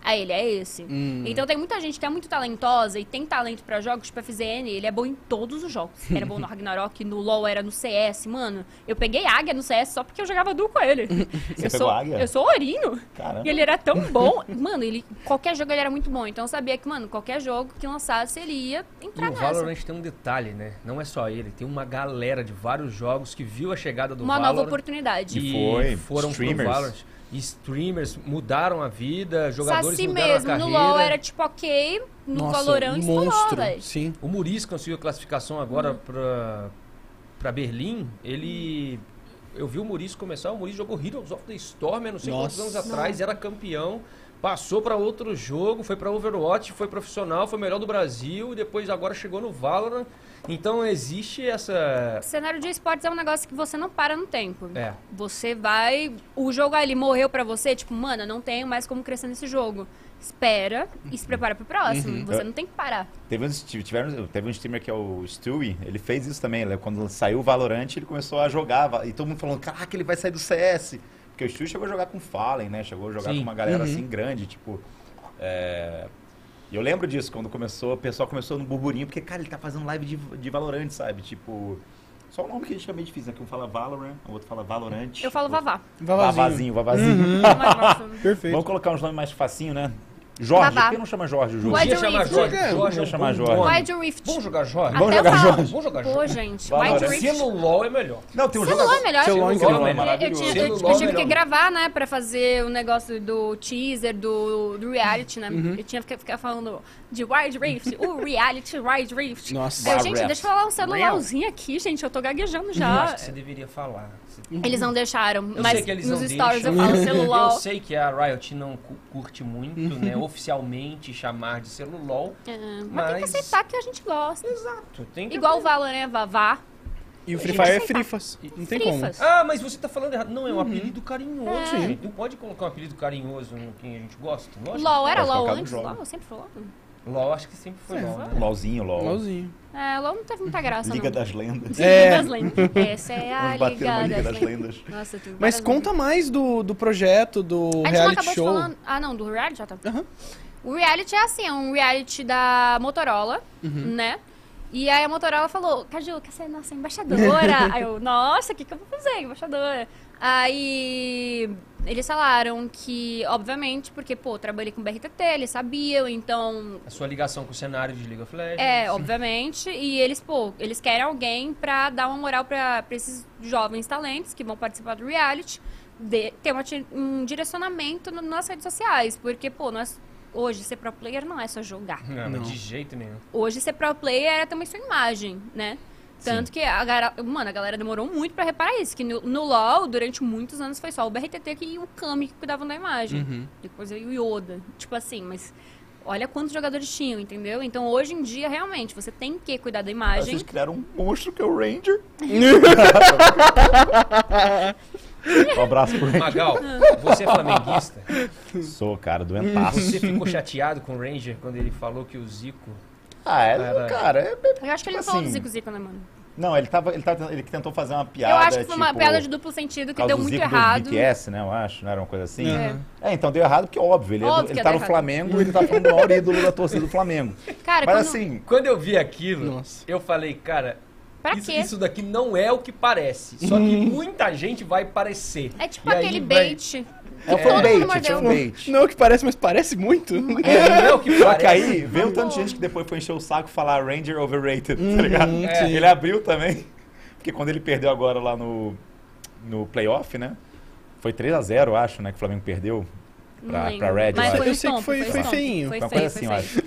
[SPEAKER 3] Aí ele, é esse.
[SPEAKER 2] Hum.
[SPEAKER 3] Então tem muita gente que é muito talentosa e tem talento pra jogos, tipo FZN, ele é bom em todos os jogos. Era bom no Ragnarok, no LoL, era no CS, mano. Eu peguei águia no CS só porque eu jogava duo com ele.
[SPEAKER 4] Você
[SPEAKER 3] eu
[SPEAKER 4] pegou
[SPEAKER 3] sou,
[SPEAKER 4] águia?
[SPEAKER 3] Eu sou Orino.
[SPEAKER 4] Caramba.
[SPEAKER 3] E ele era tão bom. Mano, ele, qualquer jogo ele era muito bom. Então eu sabia que, mano, qualquer jogo que lançasse, ele ia
[SPEAKER 1] E
[SPEAKER 3] entrar
[SPEAKER 1] o
[SPEAKER 3] nessa.
[SPEAKER 1] Valorant tem um detalhe, né? Não é só ele, tem uma galera de vários jogos que viu a chegada do
[SPEAKER 3] Uma
[SPEAKER 1] Valorant.
[SPEAKER 3] nova oportunidade.
[SPEAKER 4] E
[SPEAKER 1] e
[SPEAKER 4] foi,
[SPEAKER 1] foram
[SPEAKER 4] streamers.
[SPEAKER 1] pro Valorant. E streamers mudaram a vida, jogadores
[SPEAKER 3] Saci
[SPEAKER 1] mudaram
[SPEAKER 3] mesmo,
[SPEAKER 1] a
[SPEAKER 3] no
[SPEAKER 1] carreira.
[SPEAKER 3] LoL era tipo ok, no
[SPEAKER 2] Nossa,
[SPEAKER 3] Valorant estourou,
[SPEAKER 2] monstro.
[SPEAKER 3] velho.
[SPEAKER 2] Sim.
[SPEAKER 1] O Muris conseguiu a classificação agora
[SPEAKER 3] Uhum.
[SPEAKER 1] pra, pra Berlim. Ele. Eu vi o Muris começar, o Muris jogou Heroes of the Storm, há não sei quantos
[SPEAKER 2] Nossa.
[SPEAKER 1] anos atrás, era campeão. Passou pra outro jogo, foi pra Overwatch, foi profissional, foi o melhor do Brasil, e depois agora chegou no Valorant. Então existe essa.
[SPEAKER 3] O cenário de esportes é um negócio que você não para no tempo.
[SPEAKER 1] É.
[SPEAKER 3] Você vai. O jogo ali morreu pra você, tipo, mano, eu não tenho mais como crescer nesse jogo. Espera e se prepara pro próximo. Você não tem que parar.
[SPEAKER 4] Teve um, tiveram, teve um streamer que é o Stewie, ele fez isso também. ele- Quando saiu o Valorant, ele começou a jogar. E todo mundo falando, caraca, ele vai sair do CS. Porque o Stewie chegou a jogar com Fallen, né? Chegou a jogar
[SPEAKER 1] Sim.
[SPEAKER 4] com uma galera assim grande, tipo. é, E eu lembro disso, quando começou, o pessoal começou no burburinho, porque, cara, ele tá fazendo live de, de Valorant, sabe? Tipo. Só o nome que a gente é meio difícil, né? Que um fala Valorant, o outro fala Valorant.
[SPEAKER 3] Eu falo
[SPEAKER 4] outro-
[SPEAKER 3] Vavá.
[SPEAKER 4] Vavazinho,
[SPEAKER 2] Vavazinho.
[SPEAKER 4] Vavazinho.
[SPEAKER 3] Mas-
[SPEAKER 2] Perfeito.
[SPEAKER 4] Vamos colocar uns nomes mais facinho, né? Jorge,
[SPEAKER 3] Vavá.
[SPEAKER 4] por que não chama Jorge o jogo?
[SPEAKER 1] Podia chamar. Jorge.
[SPEAKER 2] Vamos
[SPEAKER 1] Jorge é
[SPEAKER 4] chamar Jorge.
[SPEAKER 1] nome.
[SPEAKER 3] Wide Rift.
[SPEAKER 1] Vamos jogar Jorge?
[SPEAKER 3] Até
[SPEAKER 4] Vamos
[SPEAKER 3] eu
[SPEAKER 4] jogar. Jorge.
[SPEAKER 1] Vamos jogar
[SPEAKER 3] Pô,
[SPEAKER 1] Jorge.
[SPEAKER 3] gente.
[SPEAKER 4] Valorant.
[SPEAKER 3] Wide Rift.
[SPEAKER 1] no LoL é melhor.
[SPEAKER 4] Não, tem um
[SPEAKER 3] Celular
[SPEAKER 4] jogador.
[SPEAKER 3] é melhor. Gente.
[SPEAKER 2] incrível.
[SPEAKER 1] É
[SPEAKER 3] Eu, eu
[SPEAKER 1] maravilhoso.
[SPEAKER 3] tinha, eu, eu tive que gravar, né, pra fazer o negócio do teaser, do, do reality, né?
[SPEAKER 2] Uhum.
[SPEAKER 3] Eu tinha que ficar falando de Wide Rift, o reality Wide Rift.
[SPEAKER 2] Nossa.
[SPEAKER 3] Eu, gente, deixa eu falar um celularzinho aqui, gente, eu tô gaguejando
[SPEAKER 1] Eu
[SPEAKER 3] já.
[SPEAKER 1] acho que você deveria falar. Você-
[SPEAKER 3] Eles não deixaram,
[SPEAKER 1] Eu
[SPEAKER 3] mas
[SPEAKER 1] sei que eles
[SPEAKER 3] nos
[SPEAKER 1] não
[SPEAKER 3] stories
[SPEAKER 1] deixam.
[SPEAKER 3] eu falo celular.
[SPEAKER 1] Eu sei que a Riot não cu- curte muito, né, oficialmente chamar de celulol.
[SPEAKER 3] É, mas, tem
[SPEAKER 1] Mas-
[SPEAKER 3] que aceitar que a gente gosta.
[SPEAKER 1] Exato. Tem que...
[SPEAKER 3] Igual o Valor, né? Vavá.
[SPEAKER 2] E o Free Fire é. Frifas. Não tem como.
[SPEAKER 3] Frifas.
[SPEAKER 1] Ah, mas você tá falando errado. Não, é um apelido carinhoso,
[SPEAKER 3] É.
[SPEAKER 1] gente. Não pode colocar um apelido carinhoso no quem a gente gosta. Lógico.
[SPEAKER 3] LOL era
[SPEAKER 4] Pode
[SPEAKER 3] LOL antes? LOL, sempre foi LOL.
[SPEAKER 1] LOL acho que sempre foi
[SPEAKER 2] É,
[SPEAKER 1] LOL, né?
[SPEAKER 4] LOLzinho, LOL.
[SPEAKER 2] LOLzinho.
[SPEAKER 3] É, LOL não teve muita graça,
[SPEAKER 4] Liga
[SPEAKER 3] não.
[SPEAKER 4] das Lendas.
[SPEAKER 2] É.
[SPEAKER 3] Liga das Lendas. Essa é a
[SPEAKER 4] Vamos bater uma
[SPEAKER 3] Liga
[SPEAKER 4] Liga
[SPEAKER 3] das
[SPEAKER 4] das
[SPEAKER 3] Lendas.
[SPEAKER 4] Lendas.
[SPEAKER 3] Nossa, tem
[SPEAKER 2] Mas conta mais do, do projeto, do
[SPEAKER 3] A gente não
[SPEAKER 2] reality
[SPEAKER 3] acabou
[SPEAKER 2] show.
[SPEAKER 3] de falar... Ah, não, do reality já tá.
[SPEAKER 2] Aham.
[SPEAKER 3] O reality é assim, é um reality da Motorola,
[SPEAKER 2] Uhum.
[SPEAKER 3] né? E aí a Motorola falou, Caju, quer ser nossa embaixadora? aí eu, nossa, o que, que eu vou fazer, embaixadora? Aí eles falaram que, obviamente, porque, pô, eu trabalhei com BRTT, eles sabiam, então
[SPEAKER 1] A sua ligação com o cenário de League of Legends.
[SPEAKER 3] é, obviamente. E eles, pô, eles querem alguém pra dar uma moral pra, pra esses jovens talentos que vão participar do reality, de, ter uma um direcionamento no- nas redes sociais. Porque, pô, nós, hoje ser pro player não é só jogar.
[SPEAKER 1] Não,
[SPEAKER 2] Não.
[SPEAKER 1] de jeito nenhum.
[SPEAKER 3] Hoje ser pro player é também sua imagem, né? Tanto que a galera, mano, a galera demorou muito pra reparar isso, que no, no LoL, durante muitos anos, foi só o BRTT que- e o Kami que cuidavam da imagem.
[SPEAKER 2] Uhum.
[SPEAKER 3] Depois veio o Yoda. Tipo assim, mas olha quantos jogadores tinham, entendeu? Então hoje em dia, realmente, você tem que cuidar da imagem.
[SPEAKER 4] Vocês criaram um monstro que é o Ranger. um abraço pro Ranger.
[SPEAKER 1] Magal, você é flamenguista?
[SPEAKER 4] Sou, cara, doentaço.
[SPEAKER 1] Você ficou chateado com o Ranger quando ele falou que o Zico.
[SPEAKER 4] Ah, é,
[SPEAKER 1] Cara.
[SPEAKER 4] cara, é, é-
[SPEAKER 3] Eu acho que ele não
[SPEAKER 4] Tipo
[SPEAKER 3] falou do
[SPEAKER 4] assim,
[SPEAKER 3] Zico Zico, né, mano?
[SPEAKER 4] Não, ele tava, ele tava, ele tentou fazer uma piada,
[SPEAKER 3] eu acho que foi uma
[SPEAKER 4] tipo,
[SPEAKER 3] piada de duplo sentido que deu muito
[SPEAKER 4] Zico
[SPEAKER 3] errado.
[SPEAKER 4] do BTS, né, eu acho, não era uma coisa assim?
[SPEAKER 2] É.
[SPEAKER 4] É, então deu errado porque, óbvio, ele, é
[SPEAKER 3] Óbvio
[SPEAKER 4] ele tá no
[SPEAKER 3] errado.
[SPEAKER 4] Flamengo e ele tá falando do maior ídolo da torcida do Flamengo.
[SPEAKER 3] Cara,
[SPEAKER 4] Mas
[SPEAKER 3] quando...
[SPEAKER 4] assim,
[SPEAKER 1] Quando eu vi aquilo,
[SPEAKER 2] Nossa.
[SPEAKER 1] eu falei, cara,
[SPEAKER 3] pra
[SPEAKER 1] isso, isso daqui não é o que parece. Só que muita gente vai parecer.
[SPEAKER 3] É tipo
[SPEAKER 1] E aí
[SPEAKER 3] aquele
[SPEAKER 1] vai-
[SPEAKER 4] é, foi um bait,
[SPEAKER 3] mundo
[SPEAKER 4] tinha um bait.
[SPEAKER 2] Não é o que parece, mas parece muito.
[SPEAKER 1] É, não é o que
[SPEAKER 4] Só
[SPEAKER 1] parece.
[SPEAKER 4] que aí veio um tanto de gente que depois foi encher o saco e falar Ranger overrated, tá ligado?
[SPEAKER 1] É.
[SPEAKER 4] Ele abriu também. Porque quando ele perdeu agora lá no, no playoff, né? Foi 3x0, eu acho, né? Que o Flamengo perdeu. Pra- pra Red,
[SPEAKER 3] Mas
[SPEAKER 4] eu
[SPEAKER 3] foi
[SPEAKER 2] sei que foi-
[SPEAKER 3] foi,
[SPEAKER 2] foi feinho.
[SPEAKER 3] Foi
[SPEAKER 4] Uma
[SPEAKER 3] feio,
[SPEAKER 4] coisa
[SPEAKER 3] foi
[SPEAKER 4] assim, eu
[SPEAKER 3] feio.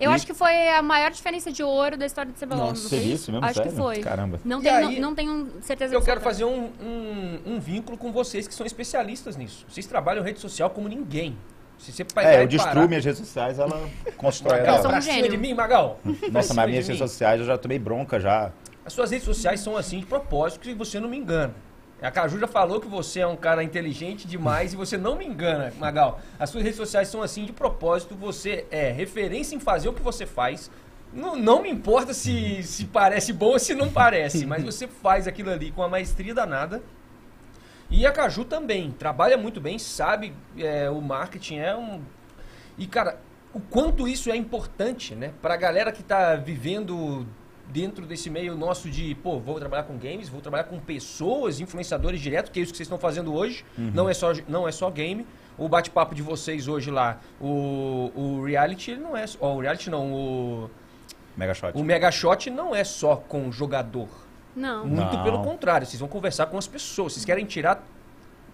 [SPEAKER 3] Eu
[SPEAKER 4] E-
[SPEAKER 3] acho que foi a maior diferença de ouro da história do CBLOL.
[SPEAKER 2] Nossa,
[SPEAKER 4] viu isso mesmo?
[SPEAKER 3] Acho
[SPEAKER 4] Sério?
[SPEAKER 3] que foi.
[SPEAKER 4] Caramba.
[SPEAKER 3] Não tenho,
[SPEAKER 1] aí,
[SPEAKER 3] não, não tenho certeza
[SPEAKER 1] Eu quero fazer um, um, um vínculo com vocês que são especialistas nisso. Vocês trabalham rede social como ninguém. Se você pegar
[SPEAKER 4] É, eu destruo
[SPEAKER 1] parar-
[SPEAKER 4] minhas redes sociais, ela constrói
[SPEAKER 1] Magal,
[SPEAKER 3] um
[SPEAKER 1] pra cima
[SPEAKER 3] gênio.
[SPEAKER 1] de mim, Magal.
[SPEAKER 4] Nossa,
[SPEAKER 1] cima
[SPEAKER 4] mas minhas
[SPEAKER 1] mim.
[SPEAKER 4] redes sociais eu já tomei bronca já.
[SPEAKER 1] As suas redes sociais são assim de propósito, que você não me engana. A Caju já falou que você é um cara inteligente demais e você não me engana, Magal. As suas redes sociais são assim de propósito, você é referência em fazer o que você faz. Não, não me importa se, se parece bom ou se não parece, mas você faz aquilo ali com a maestria danada. E a Caju também, trabalha muito bem, sabe é, o marketing é um... E, cara, o quanto isso é importante, né? Pra galera que tá vivendo dentro desse meio nosso de, pô, vou trabalhar com games, vou trabalhar com pessoas, influenciadores direto, que é isso que vocês estão fazendo hoje. Não, é só, não é só game. O bate-papo de vocês hoje lá, o, o reality, ele não é... Ó, o reality não, o,
[SPEAKER 4] Mega shot.
[SPEAKER 1] o mega shot não é só com o jogador.
[SPEAKER 3] Não.
[SPEAKER 1] Muito
[SPEAKER 4] Não.
[SPEAKER 1] pelo contrário, vocês vão conversar com as pessoas, vocês querem tirar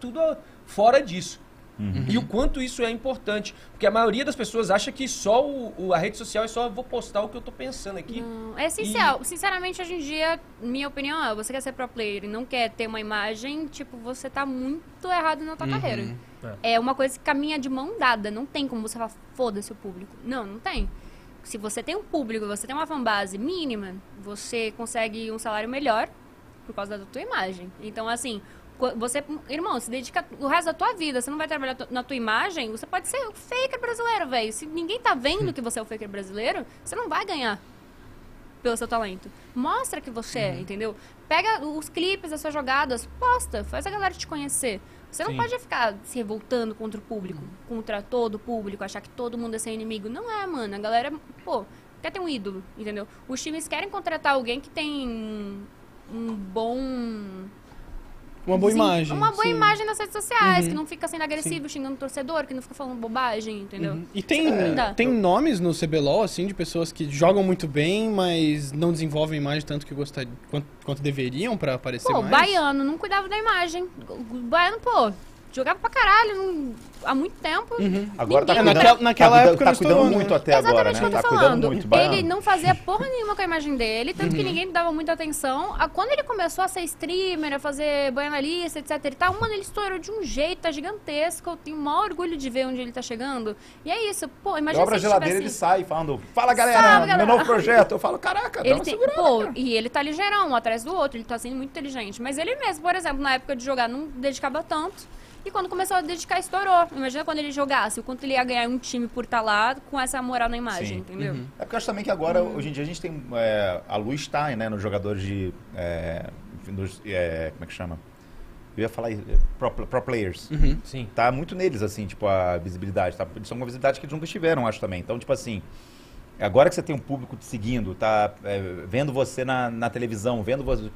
[SPEAKER 1] tudo fora disso.
[SPEAKER 4] Uhum.
[SPEAKER 1] E o quanto isso é importante. Porque a maioria das pessoas acha que só o, o- a rede social é só vou postar o que eu tô pensando aqui.
[SPEAKER 3] Não, É essencial. Sinceramente, hoje em dia, minha opinião é, você quer ser pro player e não quer ter uma imagem, tipo, você tá muito errado na tua carreira. É. uma coisa que caminha de mão dada. Não tem como você falar, foda-se o público. Não, não tem. Se você tem um público, você tem uma fanbase mínima, você consegue um salário melhor por causa da tua imagem. Então, assim, você, irmão, se dedica o resto da tua vida, você não vai trabalhar na tua imagem, você pode ser o faker brasileiro, velho. Se ninguém tá vendo que você é o faker brasileiro, você não vai ganhar pelo seu talento. Mostra que você é, entendeu? Pega os clipes das suas jogadas, posta, faz a galera te conhecer. Você não
[SPEAKER 1] Sim.
[SPEAKER 3] pode ficar se revoltando contra o público, contra todo o público, achar que todo mundo é seu inimigo. Não é, mano. A galera, pô, quer ter um ídolo, entendeu? Os times querem contratar alguém que tem um bom.
[SPEAKER 2] Uma boa
[SPEAKER 3] Sim,
[SPEAKER 2] imagem.
[SPEAKER 3] Uma boa
[SPEAKER 2] sim.
[SPEAKER 3] imagem nas redes sociais,
[SPEAKER 2] Uhum.
[SPEAKER 3] que não fica sendo agressivo, xingando o torcedor, que não fica falando bobagem, entendeu?
[SPEAKER 2] Uhum. E tem,
[SPEAKER 3] Dá.
[SPEAKER 2] tem nomes no CBLOL, assim, de pessoas que jogam muito bem, mas não desenvolvem a imagem tanto que gostar, quanto, quanto deveriam pra aparecer
[SPEAKER 3] Pô, o
[SPEAKER 2] mais?
[SPEAKER 3] baiano não cuidava da imagem. O baiano, pô, jogava pra caralho não- há muito tempo.
[SPEAKER 4] Agora tá cuidando,
[SPEAKER 2] naquela- naquela
[SPEAKER 4] tá,
[SPEAKER 2] época
[SPEAKER 4] tá cuidando
[SPEAKER 2] estourou,
[SPEAKER 4] muito
[SPEAKER 2] né?
[SPEAKER 4] até agora,
[SPEAKER 3] Exatamente
[SPEAKER 4] né?
[SPEAKER 3] o que eu
[SPEAKER 4] Tá
[SPEAKER 3] tô
[SPEAKER 4] cuidando
[SPEAKER 3] falando.
[SPEAKER 4] muito.
[SPEAKER 3] Ele não fazia porra nenhuma com a imagem dele, tanto que ninguém dava muita atenção. A- Quando ele começou a ser streamer, a fazer banalista, etc e tal, mano, ele estourou de um jeito, tá gigantesco. Eu tenho o maior orgulho de ver onde ele tá chegando. E é isso, pô,
[SPEAKER 4] Eu
[SPEAKER 3] imagina
[SPEAKER 4] abro a
[SPEAKER 3] se ele
[SPEAKER 4] geladeira ele
[SPEAKER 3] tivesse...
[SPEAKER 4] sai falando, fala galera,
[SPEAKER 3] Salve, galera."
[SPEAKER 4] meu novo projeto. Eu falo, caraca, dá
[SPEAKER 3] Ele
[SPEAKER 4] uma
[SPEAKER 3] tem, pô,
[SPEAKER 4] cara.
[SPEAKER 3] e ele tá ligeirão, um atrás do outro, ele tá sendo muito inteligente. Mas ele mesmo, por exemplo, na época de jogar, não dedicava tanto. E quando começou a dedicar, estourou. Imagina quando ele jogasse, o quanto ele ia ganhar um time por estar lá com essa moral na imagem,
[SPEAKER 4] Sim.
[SPEAKER 3] entendeu?
[SPEAKER 4] É porque eu acho também que agora, hoje em dia, a gente tem. é, a luz está né, nos jogadores de. É, enfim, dos, é, como é que chama? Eu ia falar. é, Pro, pro players.
[SPEAKER 2] Uhum.
[SPEAKER 1] Sim.
[SPEAKER 4] Tá muito neles, assim, tipo, a visibilidade. Tá? Eles são uma visibilidade que eles nunca tiveram, acho também. Então, tipo assim. Agora que você tem um público te seguindo, tá é, vendo você na, na televisão, vendo você.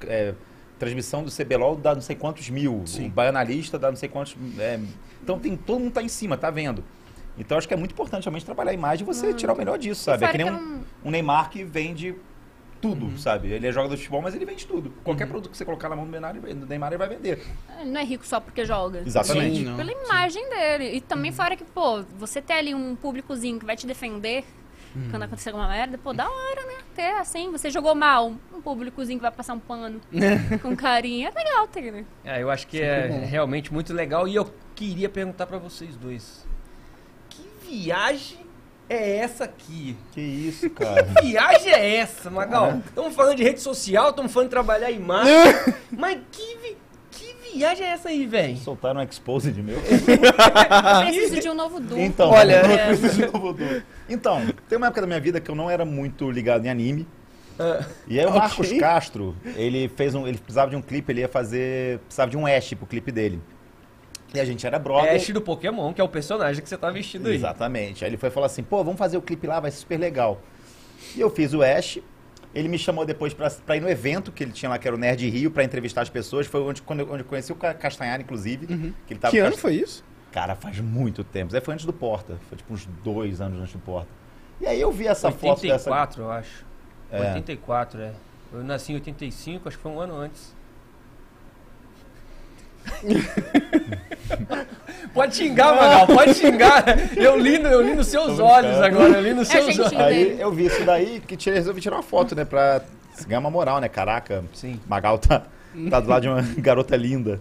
[SPEAKER 4] Transmissão do CBLOL dá não sei quantos mil, o Baianalista dá não sei quantos. é, então tem, todo mundo tá em cima, tá vendo. Então acho que é muito importante realmente trabalhar a imagem e você tirar o melhor disso, sabe? É que nem
[SPEAKER 3] que
[SPEAKER 4] um,
[SPEAKER 3] é um-
[SPEAKER 4] um Neymar que vende tudo,
[SPEAKER 2] Uhum.
[SPEAKER 4] sabe? Ele é jogador de futebol, mas ele vende tudo. Qualquer produto que você colocar na mão do Neymar, ele- do Neymar ele vai vender.
[SPEAKER 3] Ele não é rico só porque joga.
[SPEAKER 4] Exatamente.
[SPEAKER 2] Sim, não.
[SPEAKER 3] Pela imagem dele. E também fora que, pô, você ter ali um públicozinho que vai te defender quando acontecer alguma merda, pô, da hora, né? Ter assim, você jogou mal, um públicozinho que vai passar um pano com carinho. É legal ter, né?
[SPEAKER 1] É, eu acho que é realmente muito legal. E eu queria perguntar pra vocês dois. Que viagem é essa aqui?
[SPEAKER 4] Que isso, cara.
[SPEAKER 1] Que viagem é essa, Magal? Estamos falando de rede social, estamos falando de trabalhar imagem. mas que, vi- que viagem é essa aí, velho?
[SPEAKER 4] Soltaram um expose de meu.
[SPEAKER 3] Preciso de um novo Doom.
[SPEAKER 4] Então,
[SPEAKER 2] Olha-
[SPEAKER 3] É.
[SPEAKER 4] de novo do- então, tem uma época da minha vida que eu não era muito ligado em anime.
[SPEAKER 1] Ah,
[SPEAKER 4] E aí o
[SPEAKER 2] Ok.
[SPEAKER 4] Marcos Castro, ele fez um, ele precisava de um clipe, ele ia fazer, precisava de um Ash pro clipe dele. E a gente era brother.
[SPEAKER 1] Ash do Pokémon, que é o personagem que você tá vestido aí.
[SPEAKER 4] Exatamente. Aí ele foi falar assim, pô, vamos fazer o clipe lá, vai ser super legal. E eu fiz o Ash. Ele me chamou depois pra, pra ir no evento que ele tinha lá, que era o Nerd Rio, pra entrevistar as pessoas. Foi onde, quando eu, onde eu conheci o Ca- Castanhari, inclusive. Que, ele tava
[SPEAKER 2] Que ano
[SPEAKER 4] as-
[SPEAKER 2] foi isso?
[SPEAKER 4] Cara, faz muito tempo. Aí foi antes do Porta. Foi tipo uns dois anos antes do Porta. E aí eu vi essa foto dessa...
[SPEAKER 1] 84, eu acho.
[SPEAKER 4] É.
[SPEAKER 1] 84, é. Eu nasci em 85, acho que foi um ano antes. pode xingar, Magal, pode xingar. Eu li, no- eu li nos seus
[SPEAKER 4] Tô
[SPEAKER 1] olhos
[SPEAKER 4] brincando.
[SPEAKER 1] agora, eu li nos
[SPEAKER 3] É
[SPEAKER 1] seus olhos.
[SPEAKER 4] Aí eu vi isso daí, que tirei, resolvi tirar uma foto, né? Pra ganhar uma moral, né? Caraca,
[SPEAKER 1] Sim.
[SPEAKER 4] Magal tá, tá do lado de uma garota linda.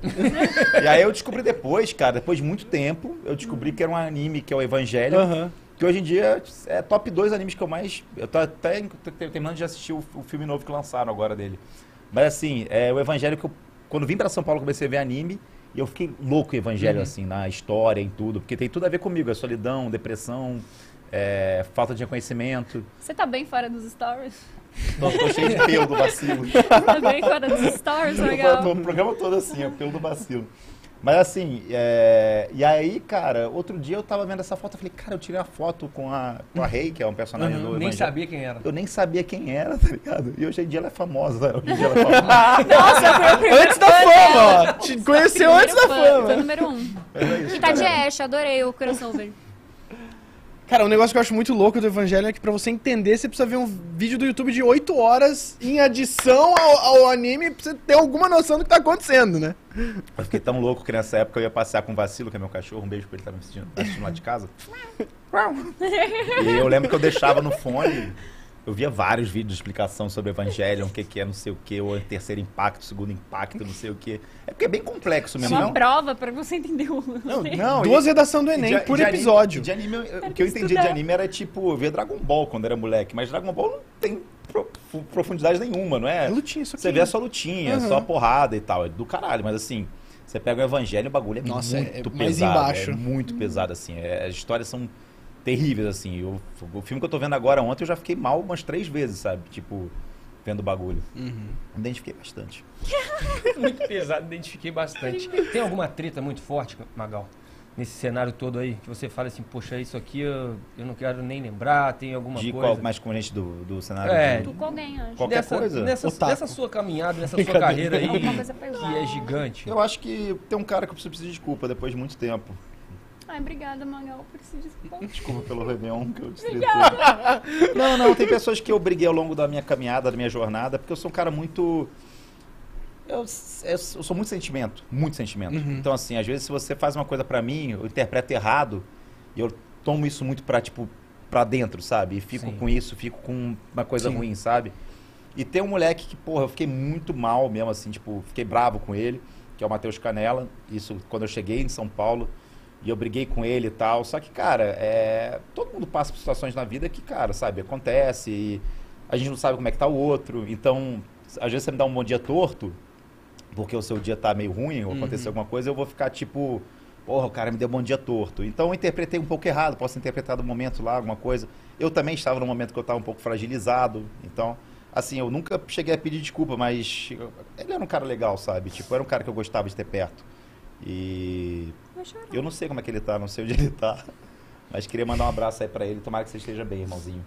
[SPEAKER 4] e aí eu descobri depois, cara, depois de muito tempo, eu descobri que era um anime que é o Evangelho.
[SPEAKER 2] Aham.
[SPEAKER 4] Que hoje em dia é top 2 animes que eu mais. Eu tô até terminando de assistir o, o filme novo que lançaram agora dele. Mas assim, é o Evangelho que eu. Quando vim pra São Paulo, comecei a ver anime. E eu fiquei louco em Evangelho, assim, na história, em tudo. Porque tem tudo a ver comigo. É solidão, depressão, é, falta de reconhecimento.
[SPEAKER 3] Você tá bem fora dos stories?
[SPEAKER 4] Tô, tô cheio de pelo do vacilo.
[SPEAKER 3] Tá bem fora dos stories,
[SPEAKER 4] Eu
[SPEAKER 3] legal.
[SPEAKER 4] tô o programa todo assim, ó, pelo do vacilo. Mas assim, é, e aí, cara, outro dia eu tava vendo essa foto, eu falei, cara, eu tirei a foto com a, com a Rei, que é um personagem
[SPEAKER 2] Uhum,
[SPEAKER 4] do
[SPEAKER 1] Nem
[SPEAKER 4] Evangelho.
[SPEAKER 1] sabia quem era.
[SPEAKER 4] Eu nem sabia quem era, tá ligado? E hoje em dia ela é famosa? Hoje em dia ela é famosa.
[SPEAKER 3] Nossa, foi o primeiro
[SPEAKER 2] Antes da fama. Te conheceu antes da
[SPEAKER 3] fã, Foi o
[SPEAKER 2] fama.
[SPEAKER 3] número um.
[SPEAKER 4] É isso,
[SPEAKER 3] E tá de. Ash, adorei o crossover.
[SPEAKER 2] Cara, um negócio que eu acho muito louco do Evangelho é que pra você entender, você precisa ver um vídeo do YouTube de 8 horas em adição ao, ao anime pra você ter alguma noção do que tá acontecendo, né?
[SPEAKER 4] Eu fiquei tão louco que nessa época eu ia passear com o Vacilo, que é meu cachorro, um beijo pra ele, tá me assistindo, tá assistindo lá de casa. e eu lembro que eu deixava no fone Eu via vários vídeos de explicação sobre Evangelion, o que, que é não sei o que, o terceiro impacto, segundo impacto, não sei o que. É porque é bem complexo
[SPEAKER 3] É
[SPEAKER 4] mesmo,
[SPEAKER 3] uma
[SPEAKER 4] não?
[SPEAKER 3] prova pra você entender o.
[SPEAKER 2] Não,
[SPEAKER 4] Não,
[SPEAKER 2] duas redações do Enem
[SPEAKER 4] De-
[SPEAKER 2] por
[SPEAKER 4] de anime-
[SPEAKER 2] episódio.
[SPEAKER 4] de anime, eu- o que
[SPEAKER 3] que
[SPEAKER 4] eu entendi
[SPEAKER 3] estudar.
[SPEAKER 4] de anime era tipo ver Dragon Ball quando era moleque, mas Dragon Ball não tem pro- fu- profundidade nenhuma, não é?
[SPEAKER 2] É lutinha isso aqui.
[SPEAKER 4] Você vê só lutinha,
[SPEAKER 2] Uhum.
[SPEAKER 4] só porrada e tal, é do caralho, mas assim, você pega o Evangelho, o bagulho é
[SPEAKER 2] Nossa, é-
[SPEAKER 4] muito
[SPEAKER 2] é
[SPEAKER 4] pesado,
[SPEAKER 2] embaixo.
[SPEAKER 4] é muito pesado assim, é- as histórias são terríveis assim. O, o filme que eu tô vendo agora ontem eu já fiquei mal umas três vezes, sabe? Tipo, vendo o bagulho.
[SPEAKER 2] Uhum.
[SPEAKER 4] Identifiquei bastante.
[SPEAKER 1] Muito pesado, identifiquei bastante. Tem alguma treta muito forte, Magal? Nesse cenário todo aí, que você fala assim, poxa, isso aqui eu, eu não quero nem lembrar, tem alguma
[SPEAKER 4] De
[SPEAKER 1] coisa.
[SPEAKER 4] qual mais com a gente do, do cenário?
[SPEAKER 1] É.
[SPEAKER 4] de-
[SPEAKER 3] Tu com alguém, acho.
[SPEAKER 4] Qualquer
[SPEAKER 1] nessa,
[SPEAKER 4] coisa?
[SPEAKER 1] Nessa, nessa sua caminhada, nessa sua carreira aí, que é gigante.
[SPEAKER 4] Eu acho que tem um cara que eu preciso pedir desculpa depois de muito tempo.
[SPEAKER 3] Ai, obrigada, Magal, por se desculpar.
[SPEAKER 4] Desculpa pelo Réveillon que eu destretei. Não, não, tem pessoas que eu briguei ao longo da minha caminhada, da minha jornada, porque eu sou um cara muito. Eu, eu- eu sou muito sentimento, muito sentimento.
[SPEAKER 2] Uhum.
[SPEAKER 4] Então, assim, às vezes se você faz uma coisa pra mim, eu interpreto errado, e eu tomo isso muito pra, tipo, pra dentro, sabe? E fico
[SPEAKER 1] Sim.
[SPEAKER 4] com isso, fico com uma coisa
[SPEAKER 2] Sim.
[SPEAKER 4] ruim, sabe? E tem um moleque que, porra, eu fiquei muito mal mesmo, assim, tipo, fiquei bravo com ele, que é o Matheus Canela. Isso quando eu cheguei em São Paulo. E eu briguei com ele e tal. Só que, cara, é... todo mundo passa por situações na vida que, cara, sabe, acontece e a gente não sabe como é que tá o outro. Então, às vezes você me dá um bom dia torto, porque o seu dia tá meio ruim, ou aconteceu alguma coisa, eu vou ficar tipo, porra, o cara me deu um bom dia torto. Então eu interpretei um pouco errado, posso ter interpretado um momento lá, alguma coisa. Eu também estava num momento que eu estava um pouco fragilizado. Então, assim, eu nunca cheguei a pedir desculpa, mas ele era um cara legal, sabe? Tipo, era um cara que eu gostava de ter perto. E
[SPEAKER 3] Vai chorar.
[SPEAKER 4] eu não sei como é que ele tá, não sei onde ele tá. Mas queria mandar um abraço aí pra ele. Tomara que você esteja bem, irmãozinho.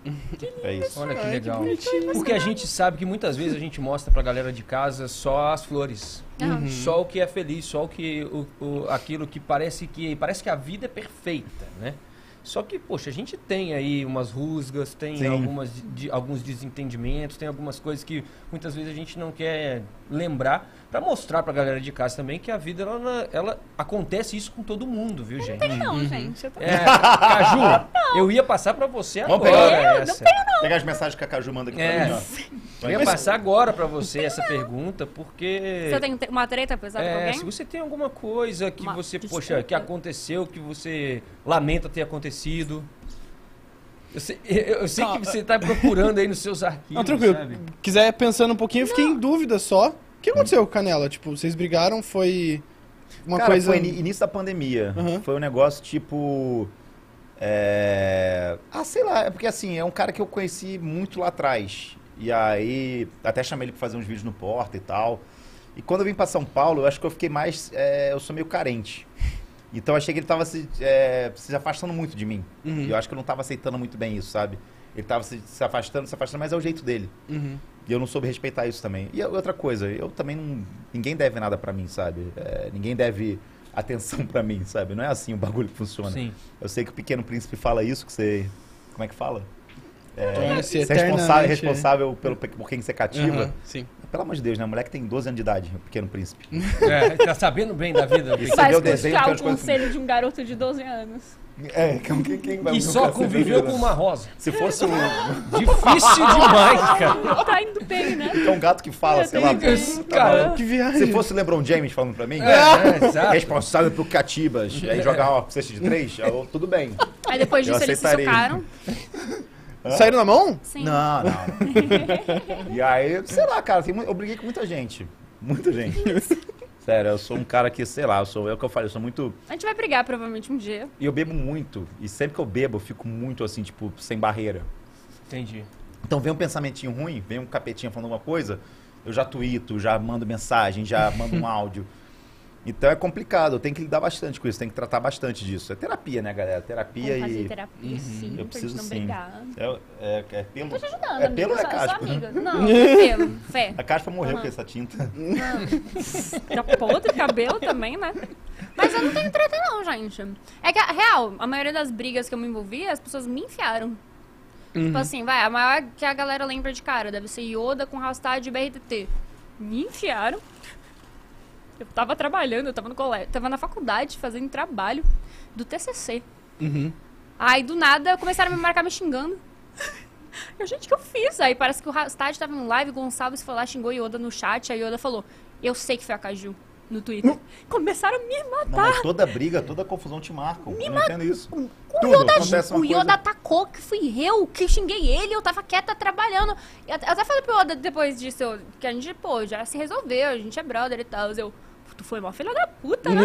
[SPEAKER 4] É isso.
[SPEAKER 1] Olha que
[SPEAKER 2] Ai,
[SPEAKER 1] legal.
[SPEAKER 2] bonitinho.
[SPEAKER 1] Porque a gente sabe que muitas vezes a gente mostra pra galera de casa só as flores.
[SPEAKER 3] Aham.
[SPEAKER 1] Só o que é feliz, só o que o, o- aquilo que parece que parece que a vida é perfeita, né? Só que, poxa, a gente tem aí umas rusgas, tem
[SPEAKER 4] Sim.
[SPEAKER 1] algumas de- alguns desentendimentos, tem algumas coisas que muitas vezes a gente não quer lembrar pra mostrar pra galera de casa também que a vida ela, ela acontece isso com todo mundo, viu, gente?
[SPEAKER 3] Não, gente. Eu tô...
[SPEAKER 1] É, Caju, eu ia passar pra você
[SPEAKER 4] Vamos
[SPEAKER 1] agora
[SPEAKER 4] pegar.
[SPEAKER 1] essa.
[SPEAKER 4] Pegar as mensagens que a Caju manda aqui
[SPEAKER 1] É.
[SPEAKER 4] pra mim, ó.
[SPEAKER 1] Eu ia passar agora pra você essa pergunta, porque.
[SPEAKER 3] Você tem uma treta pesada com
[SPEAKER 1] É,
[SPEAKER 3] alguém?
[SPEAKER 1] se você tem alguma coisa que
[SPEAKER 3] Uma
[SPEAKER 1] você,
[SPEAKER 3] desculpa.
[SPEAKER 1] poxa, que aconteceu, que você lamenta ter acontecido. Eu sei, eu- eu sei
[SPEAKER 2] Não,
[SPEAKER 1] que você tá procurando aí nos seus arquivos.
[SPEAKER 2] Não, tranquilo.
[SPEAKER 1] sabe?
[SPEAKER 2] Quiser pensando um pouquinho, eu fiquei em dúvida só. O que aconteceu, Canela? Tipo, vocês brigaram, foi uma
[SPEAKER 4] Cara,
[SPEAKER 2] coisa...
[SPEAKER 4] foi início da pandemia.
[SPEAKER 2] Uhum.
[SPEAKER 4] Foi um negócio tipo. é, Ah, sei lá, é porque assim, é um cara que eu conheci muito lá atrás. E aí, até chamei ele pra fazer uns vídeos no Porta e tal. E quando eu vim pra São Paulo, eu acho que eu fiquei mais. é, Eu sou meio carente. Então eu achei que ele tava se, é, se afastando muito de mim.
[SPEAKER 2] Uhum.
[SPEAKER 4] E eu acho que eu não tava aceitando muito bem isso, sabe? Ele tava se, se afastando, se afastando, mas é o jeito dele.
[SPEAKER 2] Uhum.
[SPEAKER 4] E eu não soube respeitar isso também. E outra coisa, eu também não. Ninguém deve nada pra mim, sabe? É, ninguém deve atenção pra mim, sabe? Não é assim o bagulho que funciona.
[SPEAKER 1] Sim.
[SPEAKER 4] Eu sei que o Pequeno Príncipe fala isso, que você. Como é que fala? É,
[SPEAKER 2] Torna-se
[SPEAKER 4] você é responsável,
[SPEAKER 2] eternamente-
[SPEAKER 4] responsável pelo, por quem você cativa.
[SPEAKER 2] Aham, sim.
[SPEAKER 4] Pelo amor de Deus, né? O moleque tem 12 anos de idade, o Pequeno Príncipe.
[SPEAKER 1] É, tá sabendo bem da vida.
[SPEAKER 4] Isso.
[SPEAKER 3] Faz
[SPEAKER 4] vê o desenho,
[SPEAKER 3] custar o conselho de um garoto de 12 anos.
[SPEAKER 4] É, quem, quem vai
[SPEAKER 1] E só conviveu com uma rosa.
[SPEAKER 4] Se fosse um,
[SPEAKER 1] Difícil demais, cara.
[SPEAKER 3] Tá indo bem, né?
[SPEAKER 4] é um gato que fala, sei lá.
[SPEAKER 1] Esse
[SPEAKER 4] tá
[SPEAKER 1] cara-
[SPEAKER 4] maluco.
[SPEAKER 2] Que viagem.
[SPEAKER 4] Se fosse o LeBron James falando pra mim,
[SPEAKER 1] É, exato.
[SPEAKER 4] responsável por cativas, aí jogar uma cesta de três, eu- tudo bem.
[SPEAKER 3] Aí depois
[SPEAKER 4] Eu
[SPEAKER 3] disso eles se socaram.
[SPEAKER 2] Saíram na mão?
[SPEAKER 3] Sim.
[SPEAKER 4] Não, não. e aí, sei lá, cara, eu briguei com muita gente. Muita gente. Sério, eu sou um cara que, sei lá, eu sou, é o que eu falei, eu sou muito.
[SPEAKER 3] A gente vai brigar provavelmente um dia.
[SPEAKER 4] E eu bebo muito. E sempre que eu bebo, eu fico muito assim, tipo, sem barreira.
[SPEAKER 1] Entendi.
[SPEAKER 4] Então vem um pensamentinho ruim, vem um capetinha falando alguma coisa, eu já tuito, já mando mensagem, já mando um áudio. Então é complicado, eu tenho que lidar bastante com isso, tenho que tratar bastante disso. É terapia, né, galera? Terapia
[SPEAKER 3] Vamos fazer
[SPEAKER 4] e.
[SPEAKER 3] terapia, sim,
[SPEAKER 4] Eu
[SPEAKER 3] pra
[SPEAKER 4] preciso
[SPEAKER 3] gente não
[SPEAKER 4] sim.
[SPEAKER 3] brigar.
[SPEAKER 4] É, é, é pelo.
[SPEAKER 3] Tô te ajudando,
[SPEAKER 4] é
[SPEAKER 3] amiga.
[SPEAKER 4] pelo ou é caspa?
[SPEAKER 3] amiga. Não, é pelo. Fé.
[SPEAKER 4] A caspa morreu
[SPEAKER 3] Aham.
[SPEAKER 4] com essa tinta.
[SPEAKER 3] Tá podre, cabelo também, né? Mas eu não tenho treta não, gente. É que, a real, a maioria das brigas que eu me envolvi, as pessoas me enfiaram. Tipo assim, vai, a maior que a galera lembra de cara deve ser Yoda com Rastad e BRTT. Me enfiaram. Eu tava trabalhando, eu tava no colégio, tava na faculdade fazendo trabalho do TCC.
[SPEAKER 2] Uhum.
[SPEAKER 3] Aí do nada começaram a me marcar me xingando. Eu, gente, o que eu fiz? Aí parece que o Rastad tava em live, o Gonçalves foi lá, xingou Yoda no chat, aí Yoda falou, eu sei que foi a Caju no Twitter. Começaram a me
[SPEAKER 4] Não,
[SPEAKER 3] matar.
[SPEAKER 4] mas toda briga, toda confusão te marcam. não entendo isso.
[SPEAKER 3] O
[SPEAKER 4] Tudo,
[SPEAKER 3] Yoda, o Yoda
[SPEAKER 4] coisa-
[SPEAKER 3] atacou, que fui eu, que xinguei ele, eu tava quieta trabalhando. Eu até, eu até falei pro Yoda depois disso, eu- que a gente, pô, já se resolveu, a gente é brother e tal. Eu, tu foi uma filha da puta, né?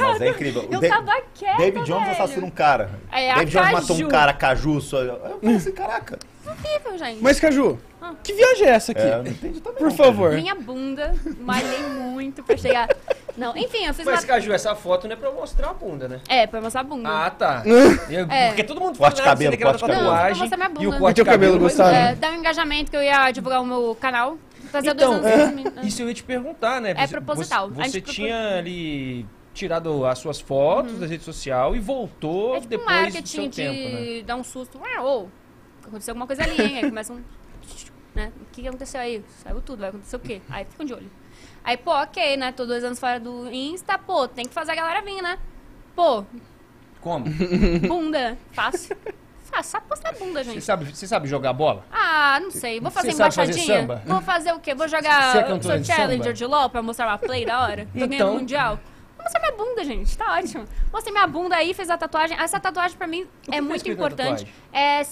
[SPEAKER 4] Mas é incrível.
[SPEAKER 3] Eu
[SPEAKER 4] Da-
[SPEAKER 3] tava quieta,
[SPEAKER 4] David Jones
[SPEAKER 3] velho.
[SPEAKER 4] assassina um cara.
[SPEAKER 3] É, a
[SPEAKER 4] David Jones matou um
[SPEAKER 3] Caju.
[SPEAKER 4] cara, Caju. Só... Eu falei assim, caraca.
[SPEAKER 3] Horrível, gente.
[SPEAKER 2] Mas, Caju,
[SPEAKER 3] Ah.
[SPEAKER 2] que viagem é essa aqui?
[SPEAKER 4] É, eu não entendi também.
[SPEAKER 2] Por
[SPEAKER 4] não,
[SPEAKER 2] favor.
[SPEAKER 3] Minha bunda, malhei muito pra chegar... Não, enfim, eu fiz
[SPEAKER 1] Mas,
[SPEAKER 3] uma...
[SPEAKER 1] Caju, essa foto não é pra eu mostrar a bunda, né?
[SPEAKER 3] É, pra mostrar a bunda.
[SPEAKER 1] Ah, tá. Eu-
[SPEAKER 3] É.
[SPEAKER 1] Porque todo mundo
[SPEAKER 4] Corte cabelo, corte cabelo.
[SPEAKER 3] Não, pra mostrar minha
[SPEAKER 1] e o
[SPEAKER 3] bunda.
[SPEAKER 1] corte
[SPEAKER 2] E teu cabelo,
[SPEAKER 1] mas
[SPEAKER 2] Gustavo?
[SPEAKER 3] É, dá um engajamento que eu ia divulgar o meu canal. Fazer
[SPEAKER 1] Então,
[SPEAKER 3] dois anos.
[SPEAKER 1] é, isso eu ia te perguntar, né?
[SPEAKER 3] É proposital.
[SPEAKER 1] Você, você tinha
[SPEAKER 3] propor-
[SPEAKER 1] ali tirado as suas fotos da rede social e voltou
[SPEAKER 3] É tipo
[SPEAKER 1] depois do
[SPEAKER 3] marketing
[SPEAKER 1] seu
[SPEAKER 3] de
[SPEAKER 1] tempo, né?
[SPEAKER 3] dar um susto. Ah, ou, aconteceu alguma coisa ali, hein? Aí começa um... Né? O que que aconteceu aí? Saiu tudo, vai acontecer o quê? Aí ficam de olho. Aí, pô, ok, né? Tô dois anos fora do Insta, pô, tem que fazer a galera vir, né? Pô,
[SPEAKER 1] Como?
[SPEAKER 3] bunda, fácil. Fácil, só postar bunda,
[SPEAKER 1] Você
[SPEAKER 3] gente.
[SPEAKER 1] sabe, você sabe jogar bola?
[SPEAKER 3] Ah, não sei. Vou fazer
[SPEAKER 1] Você sabe fazer
[SPEAKER 3] embaixadinha?
[SPEAKER 1] samba?
[SPEAKER 3] Vou fazer o quê? Vou
[SPEAKER 1] Você é
[SPEAKER 3] jogar.
[SPEAKER 1] cantora
[SPEAKER 3] sou
[SPEAKER 1] de
[SPEAKER 3] challenger
[SPEAKER 1] samba?
[SPEAKER 3] de LOL pra mostrar uma play da hora? Tô ganhando
[SPEAKER 1] Então.
[SPEAKER 3] mundial. Vou mostrar minha bunda, gente. Tá ótimo. Mostrei minha bunda aí, fez a tatuagem. Essa tatuagem pra mim
[SPEAKER 1] que
[SPEAKER 3] é
[SPEAKER 1] tá
[SPEAKER 3] muito
[SPEAKER 1] escrito na
[SPEAKER 3] importante.
[SPEAKER 1] tatuagem?
[SPEAKER 3] É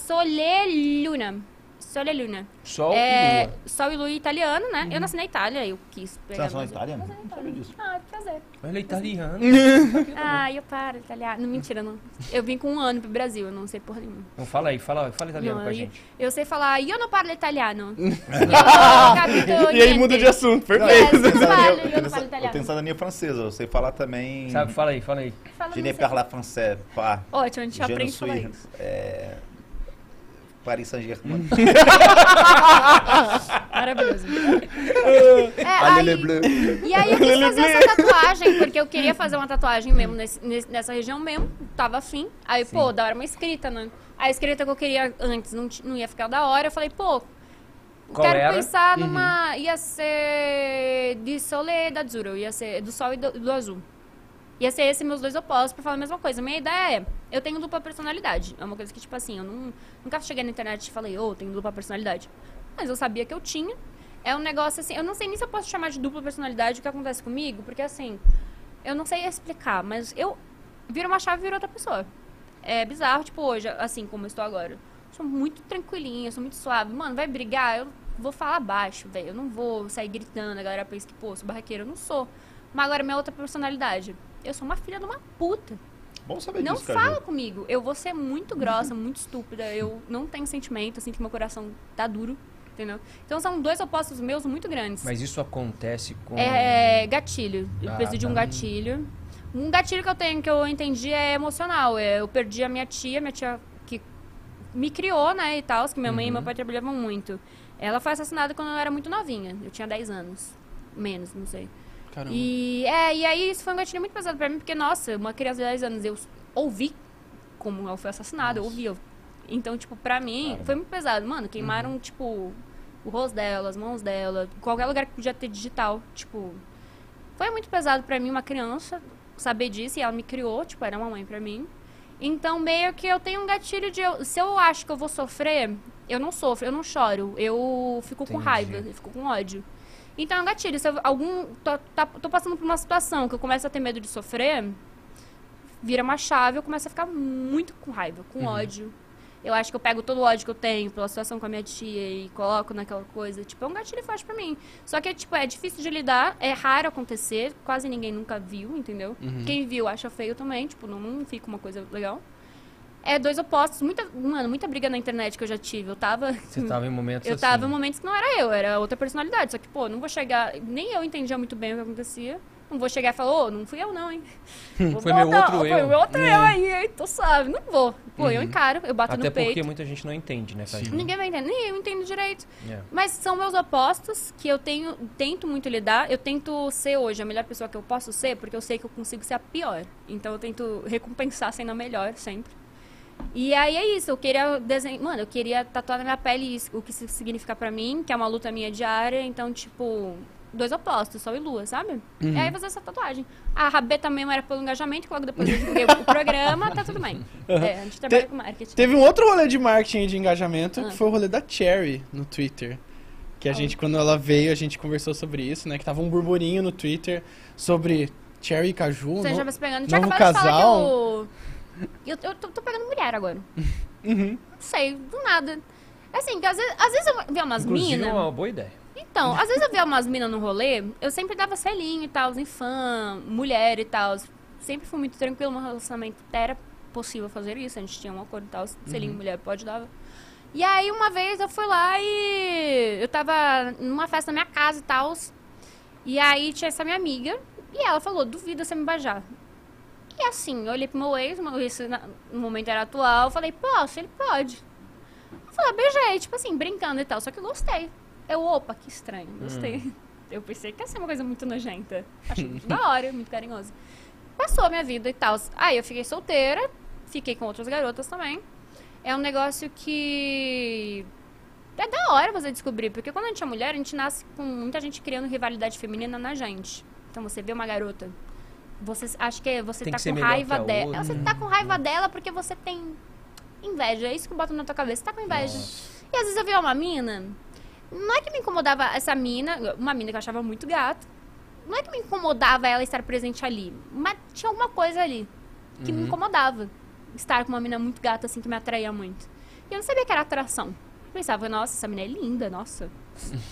[SPEAKER 3] Sole. Sole Luna.
[SPEAKER 1] Sol e
[SPEAKER 3] É,
[SPEAKER 1] lua.
[SPEAKER 3] Sol e Lua italiano, né?
[SPEAKER 1] Uhum.
[SPEAKER 3] Eu nasci na Itália, eu quis
[SPEAKER 4] Você
[SPEAKER 3] pegar.
[SPEAKER 4] nasceu na Itália?
[SPEAKER 3] Nasci
[SPEAKER 4] Não
[SPEAKER 3] na Itália.
[SPEAKER 4] disso.
[SPEAKER 3] Ah, é prazer.
[SPEAKER 1] Ela é italiana.
[SPEAKER 3] Ah, eu paro italiano. Não, mentira, não. Eu vim com um ano pro Brasil, eu não sei porra nenhuma.
[SPEAKER 1] Então fala aí, fala, fala italiano
[SPEAKER 3] Não,
[SPEAKER 1] com a
[SPEAKER 3] eu-
[SPEAKER 1] gente.
[SPEAKER 3] Eu sei falar, io non parlo italiano.
[SPEAKER 2] E aí muda de assunto,
[SPEAKER 3] É,
[SPEAKER 2] perfeito.
[SPEAKER 3] eu não falo,
[SPEAKER 4] eu
[SPEAKER 3] eu não
[SPEAKER 4] tenho-
[SPEAKER 3] falo
[SPEAKER 4] Eu tenho cidadania francesa, eu sei falar também.
[SPEAKER 1] Sabe, fala aí, fala aí.
[SPEAKER 3] Fala,
[SPEAKER 4] Je ne
[SPEAKER 3] não
[SPEAKER 4] parle français, pas.
[SPEAKER 3] Ótimo, a gente
[SPEAKER 4] Je ne
[SPEAKER 3] aprende falar
[SPEAKER 4] suis.
[SPEAKER 3] isso.
[SPEAKER 4] É... Paris Saint-Germain.
[SPEAKER 3] Maravilhoso. É, aí, e aí eu quis fazer essa tatuagem, porque eu queria fazer uma tatuagem mesmo nesse- nessa região mesmo. Tava afim. Aí, pô, da hora uma escrita, né? A escrita que eu queria antes não, não ia ficar da hora. Eu falei, pô,
[SPEAKER 1] Qual
[SPEAKER 3] quero
[SPEAKER 1] era?
[SPEAKER 3] pensar numa. Ia ser de sole e da azzurro. Ia ser do sol e do, do azul. Ia ser esses meus dois opostos pra falar a mesma coisa. Minha ideia é, eu tenho dupla personalidade. É uma coisa que, tipo assim, eu não, nunca cheguei na internet e falei, ô, tenho dupla personalidade. Mas eu sabia que eu tinha. É um negócio assim, eu não sei nem se eu posso chamar de dupla personalidade o que acontece comigo, porque assim, eu não sei explicar, mas eu viro uma chave e viro outra pessoa. É bizarro, tipo, hoje, assim como eu estou agora. Sou muito tranquilinha, sou muito suave. Mano, vai brigar, eu vou falar baixo, velho. Eu não vou sair gritando, a galera pensa que, pô, sou barraqueira. Eu não sou. Mas agora, minha outra personalidade. Eu sou uma filha de uma puta.
[SPEAKER 4] Bom saber
[SPEAKER 3] Não
[SPEAKER 4] disso,
[SPEAKER 3] fala comigo. Eu vou ser muito grossa, muito estúpida. Eu não tenho sentimento, assim, que meu coração tá duro. Entendeu? Então são dois opostos meus muito grandes.
[SPEAKER 1] Mas isso acontece com.
[SPEAKER 3] É gatilho. Eu
[SPEAKER 1] Ah,
[SPEAKER 3] preciso de um
[SPEAKER 1] tá.
[SPEAKER 3] gatilho. Um gatilho que eu tenho, que eu entendi, é emocional. É, eu perdi a minha tia, minha tia que me criou, né, e tal, que minha mãe e
[SPEAKER 1] Uhum.
[SPEAKER 3] meu pai trabalhavam muito. Ela foi assassinada quando eu era muito novinha. Eu tinha 10 anos. Menos, não sei.
[SPEAKER 2] Caramba.
[SPEAKER 3] E, é, e aí isso foi um gatilho muito pesado pra mim, porque, nossa, uma criança de 10 anos, eu ouvi como ela foi assassinada, eu ouvi. eu- Então, tipo, pra mim,
[SPEAKER 4] Caramba.
[SPEAKER 3] foi muito pesado. Mano, queimaram,
[SPEAKER 1] Uhum.
[SPEAKER 3] tipo, o rosto dela, as mãos dela, qualquer lugar que podia ter digital. Tipo, foi muito pesado pra mim, uma criança, saber disso, e ela me criou, tipo, era uma mãe pra mim. Então, meio que eu tenho um gatilho de. eu- se eu acho que eu vou sofrer, eu não sofro, eu não choro. Eu fico com
[SPEAKER 1] Entendi.
[SPEAKER 3] raiva, eu fico com ódio. Então é um gatilho. Se eu, algum. Tô, tá- tô passando por uma situação que eu começo a ter medo de sofrer, vira uma chave, eu começo a ficar muito com raiva, com
[SPEAKER 1] Uhum.
[SPEAKER 3] ódio. Eu acho que eu pego todo o ódio que eu tenho pela situação com a minha tia e coloco naquela coisa. Tipo, é um gatilho forte pra mim. Só que, tipo, é difícil de lidar, é raro acontecer, quase ninguém nunca viu, entendeu?
[SPEAKER 2] Uhum.
[SPEAKER 3] Quem viu acha feio também, tipo, não, não fica uma coisa legal. É dois opostos, muita, mano, muita briga na internet que eu já tive. Eu tava.
[SPEAKER 1] Você tava em momentos
[SPEAKER 3] Eu
[SPEAKER 1] assim.
[SPEAKER 3] tava em momentos que não era eu, era outra personalidade. Só que, pô, não vou chegar. Nem eu entendia muito bem o que acontecia. Não vou chegar e falar, ô, não fui eu não, hein? Vou
[SPEAKER 1] Foi meu
[SPEAKER 3] botar-
[SPEAKER 1] outro
[SPEAKER 3] Foi
[SPEAKER 1] eu.
[SPEAKER 3] meu outro eu aí, hein? Tô suave. Não vou. Pô, eu
[SPEAKER 1] Uhum.
[SPEAKER 3] encaro, eu bato
[SPEAKER 1] Até
[SPEAKER 3] no peito.
[SPEAKER 1] porque muita gente não entende, né?
[SPEAKER 3] Ninguém vai entender, nem eu entendo direito.
[SPEAKER 1] É.
[SPEAKER 3] Mas são meus opostos que eu tenho, tento muito lidar. Eu tento ser hoje a melhor pessoa que eu posso ser, porque eu sei que eu consigo ser a pior. Então eu tento recompensar sendo a melhor sempre. E aí é isso, eu queria desenhar. Mano, eu queria tatuar na minha pele isso, o que isso significa pra mim, que é uma luta minha diária. Então, tipo, dois opostos, Sol e Lua, sabe?
[SPEAKER 2] Uhum.
[SPEAKER 3] E aí fazer essa tatuagem. A rabeta mesmo era pelo engajamento, que logo depois eu divulguei o programa, tá tudo bem. É, a gente trabalha
[SPEAKER 2] Te-
[SPEAKER 3] com marketing.
[SPEAKER 2] Teve um outro rolê de marketing e de engajamento,
[SPEAKER 3] Ah.
[SPEAKER 2] que foi o rolê da Cherry no Twitter. Que a
[SPEAKER 3] Ah.
[SPEAKER 2] gente, quando ela veio, a gente conversou sobre isso, né? Que tava um burburinho no Twitter sobre Cherry e Caju.
[SPEAKER 3] Você
[SPEAKER 2] no-
[SPEAKER 3] já vai se pegando. A gente
[SPEAKER 2] novo
[SPEAKER 3] acabou de falar que
[SPEAKER 2] casal.
[SPEAKER 3] Eu... Eu, tô, tô pegando mulher agora.
[SPEAKER 2] Uhum.
[SPEAKER 3] Não sei, do nada. Assim, que às vezes, às vezes eu via umas
[SPEAKER 1] Inclusive, é
[SPEAKER 3] minas...
[SPEAKER 1] uma boa ideia.
[SPEAKER 3] Então, às vezes eu via umas minas no rolê, eu sempre dava selinho e tal, em fã, mulher e tal. Sempre fui muito tranquilo no relacionamento. Era possível fazer isso, a gente tinha um acordo e tal, selinho, mulher, pode dar. E aí uma vez eu fui lá e eu tava numa festa na minha casa e tal. E aí tinha essa minha amiga e ela falou, duvida você me beijar. E assim, eu olhei pro meu ex, meu ex no momento era atual, falei, posso? Ele pode. Eu falei, beijei, tipo assim, brincando e tal, só que eu gostei. Eu, opa, que estranho, gostei. Eu pensei que ia ser uma coisa muito nojenta. Achei muito da hora, muito carinhoso. Passou a minha vida e tal. Aí eu fiquei solteira, fiquei com outras garotas também. É um negócio que. É da hora você descobrir, porque quando a gente é mulher, a gente nasce com muita gente criando rivalidade feminina na gente. Então você vê uma garota, você acha que você
[SPEAKER 1] Tem
[SPEAKER 3] tá
[SPEAKER 1] que
[SPEAKER 3] com raiva dela. Você tá com raiva dela porque você tem inveja. É isso que bota na tua cabeça. Você tá com inveja. E às vezes eu via uma mina. Não é que me incomodava essa mina, uma mina que eu achava muito gata. Não é que me incomodava ela estar presente ali. Mas tinha alguma coisa ali que me incomodava. Estar com uma mina muito gata, assim, que me atraía muito. E eu não sabia que era atração. Eu pensava, nossa, essa mina é linda, nossa.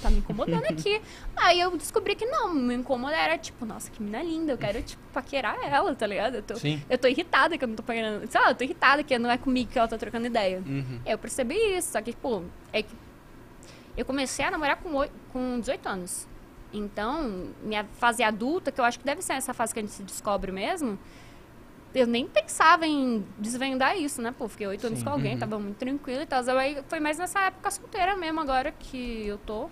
[SPEAKER 3] Tá me incomodando aqui. Aí eu descobri que não, me incomoda era tipo, nossa, que mina linda, eu quero, tipo, paquerar ela, tá ligado? Eu tô,
[SPEAKER 1] Sim.
[SPEAKER 3] eu tô irritada que eu não tô paquerando. Sei lá, eu tô irritada que não é comigo que ela tá trocando ideia.
[SPEAKER 2] Uhum.
[SPEAKER 3] Eu percebi isso, só que, pô, é que eu comecei a namorar com, oi- com 18 anos. Então, minha fase adulta, que eu acho que deve ser essa fase que a gente se descobre mesmo, eu nem pensava em desvendar isso, né? Pô, fiquei oito anos com alguém,
[SPEAKER 1] uhum.
[SPEAKER 3] tava muito tranquilo e tal. Aí foi mais nessa época solteira mesmo, agora que eu tô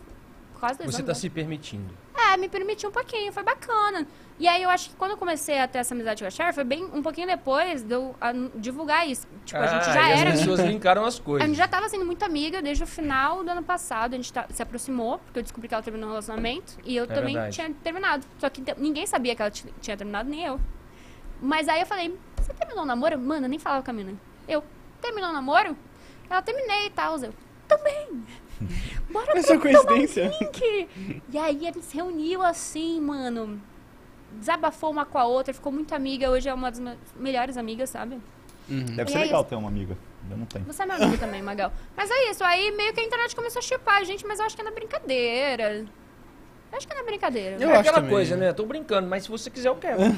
[SPEAKER 3] quase dois
[SPEAKER 1] Você
[SPEAKER 3] anos.
[SPEAKER 1] tá se permitindo.
[SPEAKER 3] É, me permitiu um pouquinho, foi bacana. E aí eu acho que quando eu comecei a ter essa amizade com a Cher, foi bem um pouquinho depois de eu ah, divulgar isso. Tipo, a gente
[SPEAKER 1] Ah,
[SPEAKER 3] já era.
[SPEAKER 1] As pessoas linkaram as
[SPEAKER 3] A
[SPEAKER 1] coisas.
[SPEAKER 3] gente já tava sendo muito amiga desde o final do ano passado. A gente tá- se aproximou, porque eu descobri que ela terminou o relacionamento. E eu
[SPEAKER 1] É
[SPEAKER 3] também
[SPEAKER 1] verdade.
[SPEAKER 3] tinha terminado. Só que ninguém sabia que ela ti- tinha terminado, nem eu. Mas aí eu falei, você terminou o namoro? Mano, eu nem falava com a mina. Eu, terminou o namoro? Ela, terminei e tal. Eu, também. Bora
[SPEAKER 2] Essa
[SPEAKER 3] um
[SPEAKER 2] coincidência.
[SPEAKER 3] drink. E aí a gente se reuniu assim, mano. Desabafou uma com a outra, ficou muito amiga. Hoje é uma das minhas melhores amigas, sabe?
[SPEAKER 2] Uhum.
[SPEAKER 4] Deve
[SPEAKER 3] E
[SPEAKER 4] ser
[SPEAKER 3] é
[SPEAKER 4] legal
[SPEAKER 3] isso.
[SPEAKER 4] ter uma amiga. Eu não tenho.
[SPEAKER 3] Você é meu amigo também, Magal. Mas é isso, aí meio que a internet começou a chipar a gente, mas eu acho que é na brincadeira. Eu acho que é na brincadeira.
[SPEAKER 2] Eu
[SPEAKER 1] é
[SPEAKER 2] acho
[SPEAKER 1] aquela
[SPEAKER 2] também,
[SPEAKER 1] coisa,
[SPEAKER 2] né?
[SPEAKER 1] né? Tô brincando, mas se você quiser, eu quero.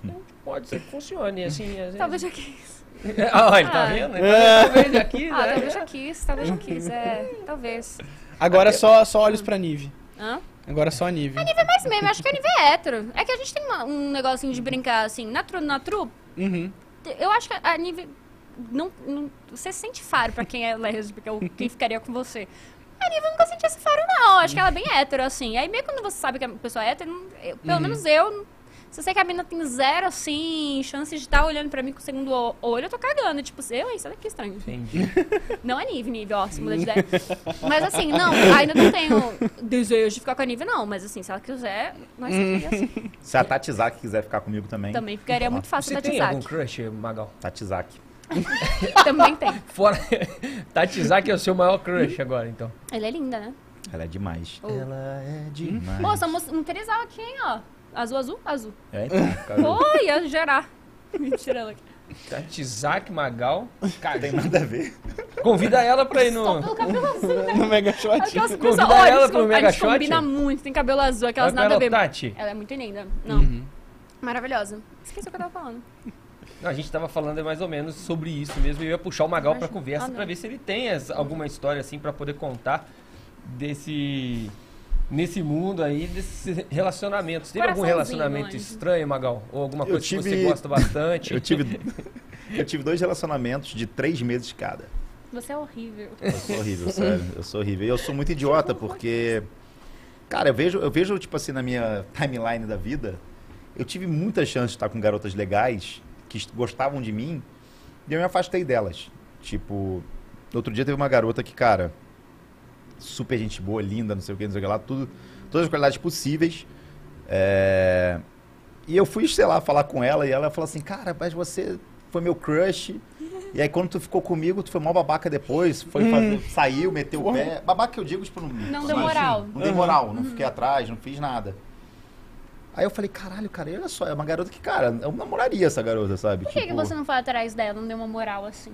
[SPEAKER 1] Pode ser que funcione, assim. assim.
[SPEAKER 3] Talvez já quis.
[SPEAKER 1] Ah, olha, tá
[SPEAKER 3] Ah.
[SPEAKER 1] vendo?
[SPEAKER 2] É.
[SPEAKER 1] Talvez aqui,
[SPEAKER 3] Ah,
[SPEAKER 1] né?
[SPEAKER 3] talvez já quis, talvez já quis. É, talvez.
[SPEAKER 2] Agora só, só olhos pra Nive.
[SPEAKER 3] Hã?
[SPEAKER 2] Agora só a Nive.
[SPEAKER 3] Nível mais mesmo, eu acho que a nível é hétero. É que a gente tem uma- um negocinho de brincar assim, na tru, na tru,
[SPEAKER 2] Uhum.
[SPEAKER 3] eu acho que a nível. Não, não, você sente faro pra quem é lésbica ou quem ficaria com você. A nível nunca senti esse faro, não. Acho que ela é bem hétero, assim. Aí, meio quando você sabe que a pessoa é hétero, eu- pelo menos eu. Se eu sei que a mina tem zero, assim, chance de estar olhando pra mim com o segundo olho, eu tô cagando. Tipo, eu, isso daqui é estranho.
[SPEAKER 1] Entendi.
[SPEAKER 3] Não é Nive, Nive, ó, se muda de ideia. Mas assim, não, ainda não tenho desejo de ficar com a Nive, não. Mas assim, se ela quiser, nós ficaria assim.
[SPEAKER 4] Se a Tatizak quiser ficar comigo também.
[SPEAKER 3] Também ficaria muito fácil
[SPEAKER 1] Você
[SPEAKER 3] da
[SPEAKER 1] tem algum crush, Magal?
[SPEAKER 4] Tatizak.
[SPEAKER 3] Também tem.
[SPEAKER 1] Fora. Tatizak é o seu maior crush agora, então.
[SPEAKER 3] Ela é linda, né?
[SPEAKER 4] Ela é demais.
[SPEAKER 3] Oh.
[SPEAKER 4] Ela é demais.
[SPEAKER 3] Pô, somos um trisal aqui, hein, ó. Azul, azul, azul.
[SPEAKER 4] É, então,
[SPEAKER 3] Pô, ia gerar. Mentira, ela aqui.
[SPEAKER 1] Tatizak, Magal.
[SPEAKER 4] não
[SPEAKER 1] Cara,
[SPEAKER 4] tem nada a ver.
[SPEAKER 1] convida ela pra ir
[SPEAKER 3] Só
[SPEAKER 1] no.
[SPEAKER 3] pelo cabelo azul, né?
[SPEAKER 2] No Mega Shot.
[SPEAKER 3] Aquelas
[SPEAKER 1] Convida
[SPEAKER 3] pessoas, olha,
[SPEAKER 1] ela pro Mega
[SPEAKER 3] a gente
[SPEAKER 1] Shot?
[SPEAKER 3] combina muito, tem cabelo azul, aquelas
[SPEAKER 1] com
[SPEAKER 3] nada a
[SPEAKER 1] ela,
[SPEAKER 3] ver.
[SPEAKER 1] Tati.
[SPEAKER 3] Ela é muito linda. Não,
[SPEAKER 2] Uhum.
[SPEAKER 3] maravilhosa. Esqueci o que eu tava falando.
[SPEAKER 1] Não, a gente tava falando mais ou menos sobre isso mesmo. Eu ia puxar o Magal pra
[SPEAKER 3] Imagina.
[SPEAKER 1] conversa
[SPEAKER 3] Ah,
[SPEAKER 1] pra ver se ele tem essa- alguma história assim pra poder contar desse. Nesse mundo aí, desses relacionamentos. Teve algum relacionamento
[SPEAKER 3] anjo.
[SPEAKER 1] estranho, Magal? Ou alguma coisa que você
[SPEAKER 4] tive-
[SPEAKER 1] gosta bastante?
[SPEAKER 4] Eu tive, eu tive dois relacionamentos de três meses cada.
[SPEAKER 3] Você é horrível.
[SPEAKER 4] Eu sou horrível, sério. Eu sou horrível. E eu sou muito idiota porque. Cara, eu vejo, eu vejo, tipo assim, na minha timeline da vida, eu tive muita chance de estar com garotas legais que gostavam de mim e eu me afastei delas. Tipo, outro dia teve uma garota que, cara, super gente boa, linda, não sei o que, não sei o que lá, tudo, todas as qualidades possíveis. É, E eu fui, sei lá, falar com ela e ela falou assim, cara, mas você foi meu crush. E aí quando tu ficou comigo, tu foi mó babaca depois, foi fazer- saiu, meteu o pé. Babaca que eu digo, tipo, não,
[SPEAKER 3] Não deu moral.
[SPEAKER 4] não dei moral, não fiquei atrás, não fiz nada. Aí eu falei, caralho, cara, e olha só, é uma garota que, cara, eu namoraria essa garota, sabe?
[SPEAKER 3] Por que, que você não foi atrás dela, não deu uma moral assim?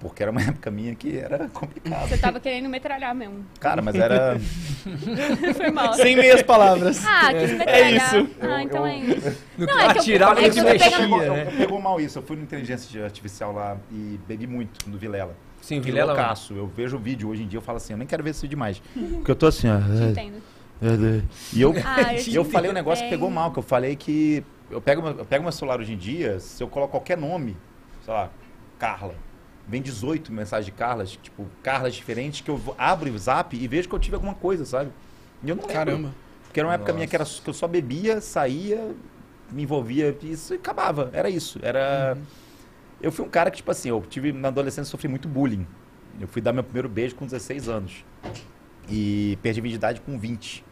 [SPEAKER 4] Porque era uma época minha que era complicado.
[SPEAKER 3] Você tava querendo metralhar mesmo.
[SPEAKER 4] Cara, mas era.
[SPEAKER 3] Foi mal.
[SPEAKER 2] Sem meias palavras.
[SPEAKER 3] Ah, quis metralhar.
[SPEAKER 2] isso.
[SPEAKER 3] Ah, então
[SPEAKER 4] eu-
[SPEAKER 3] é isso.
[SPEAKER 1] No
[SPEAKER 3] Não, é que eu-
[SPEAKER 1] atirava
[SPEAKER 3] é que eu tô
[SPEAKER 1] mexia, né?
[SPEAKER 4] Pegou mal isso. Eu fui no inteligência artificial lá e bebi muito no Vilela.
[SPEAKER 1] Sim,
[SPEAKER 4] Que
[SPEAKER 1] Vilela.
[SPEAKER 4] loucaço. Eu vejo o vídeo hoje em dia eu falo assim, eu nem quero ver esse vídeo mais. Porque eu tô assim, ó.
[SPEAKER 3] Te entendo.
[SPEAKER 4] E eu,
[SPEAKER 3] Ah, eu
[SPEAKER 4] e eu falei um negócio que pegou mal, que eu falei que eu pego, meu- eu pego meu celular hoje em dia, se eu coloco qualquer nome, sei lá, Carla, vem 18 mensagens de Carlas, tipo, Carlas diferentes, que eu abro o zap e vejo que eu tive alguma coisa, sabe? E eu não lembro.
[SPEAKER 2] Caramba.
[SPEAKER 4] Porque era uma época
[SPEAKER 1] Nossa.
[SPEAKER 4] minha que, era, que eu só bebia, saía, me envolvia, isso e acabava. Era isso. Era. Eu fui um cara que, tipo assim, eu tive na adolescência sofri muito bullying. Eu fui dar meu primeiro beijo com 16 anos. E perdi a virgindade com 20.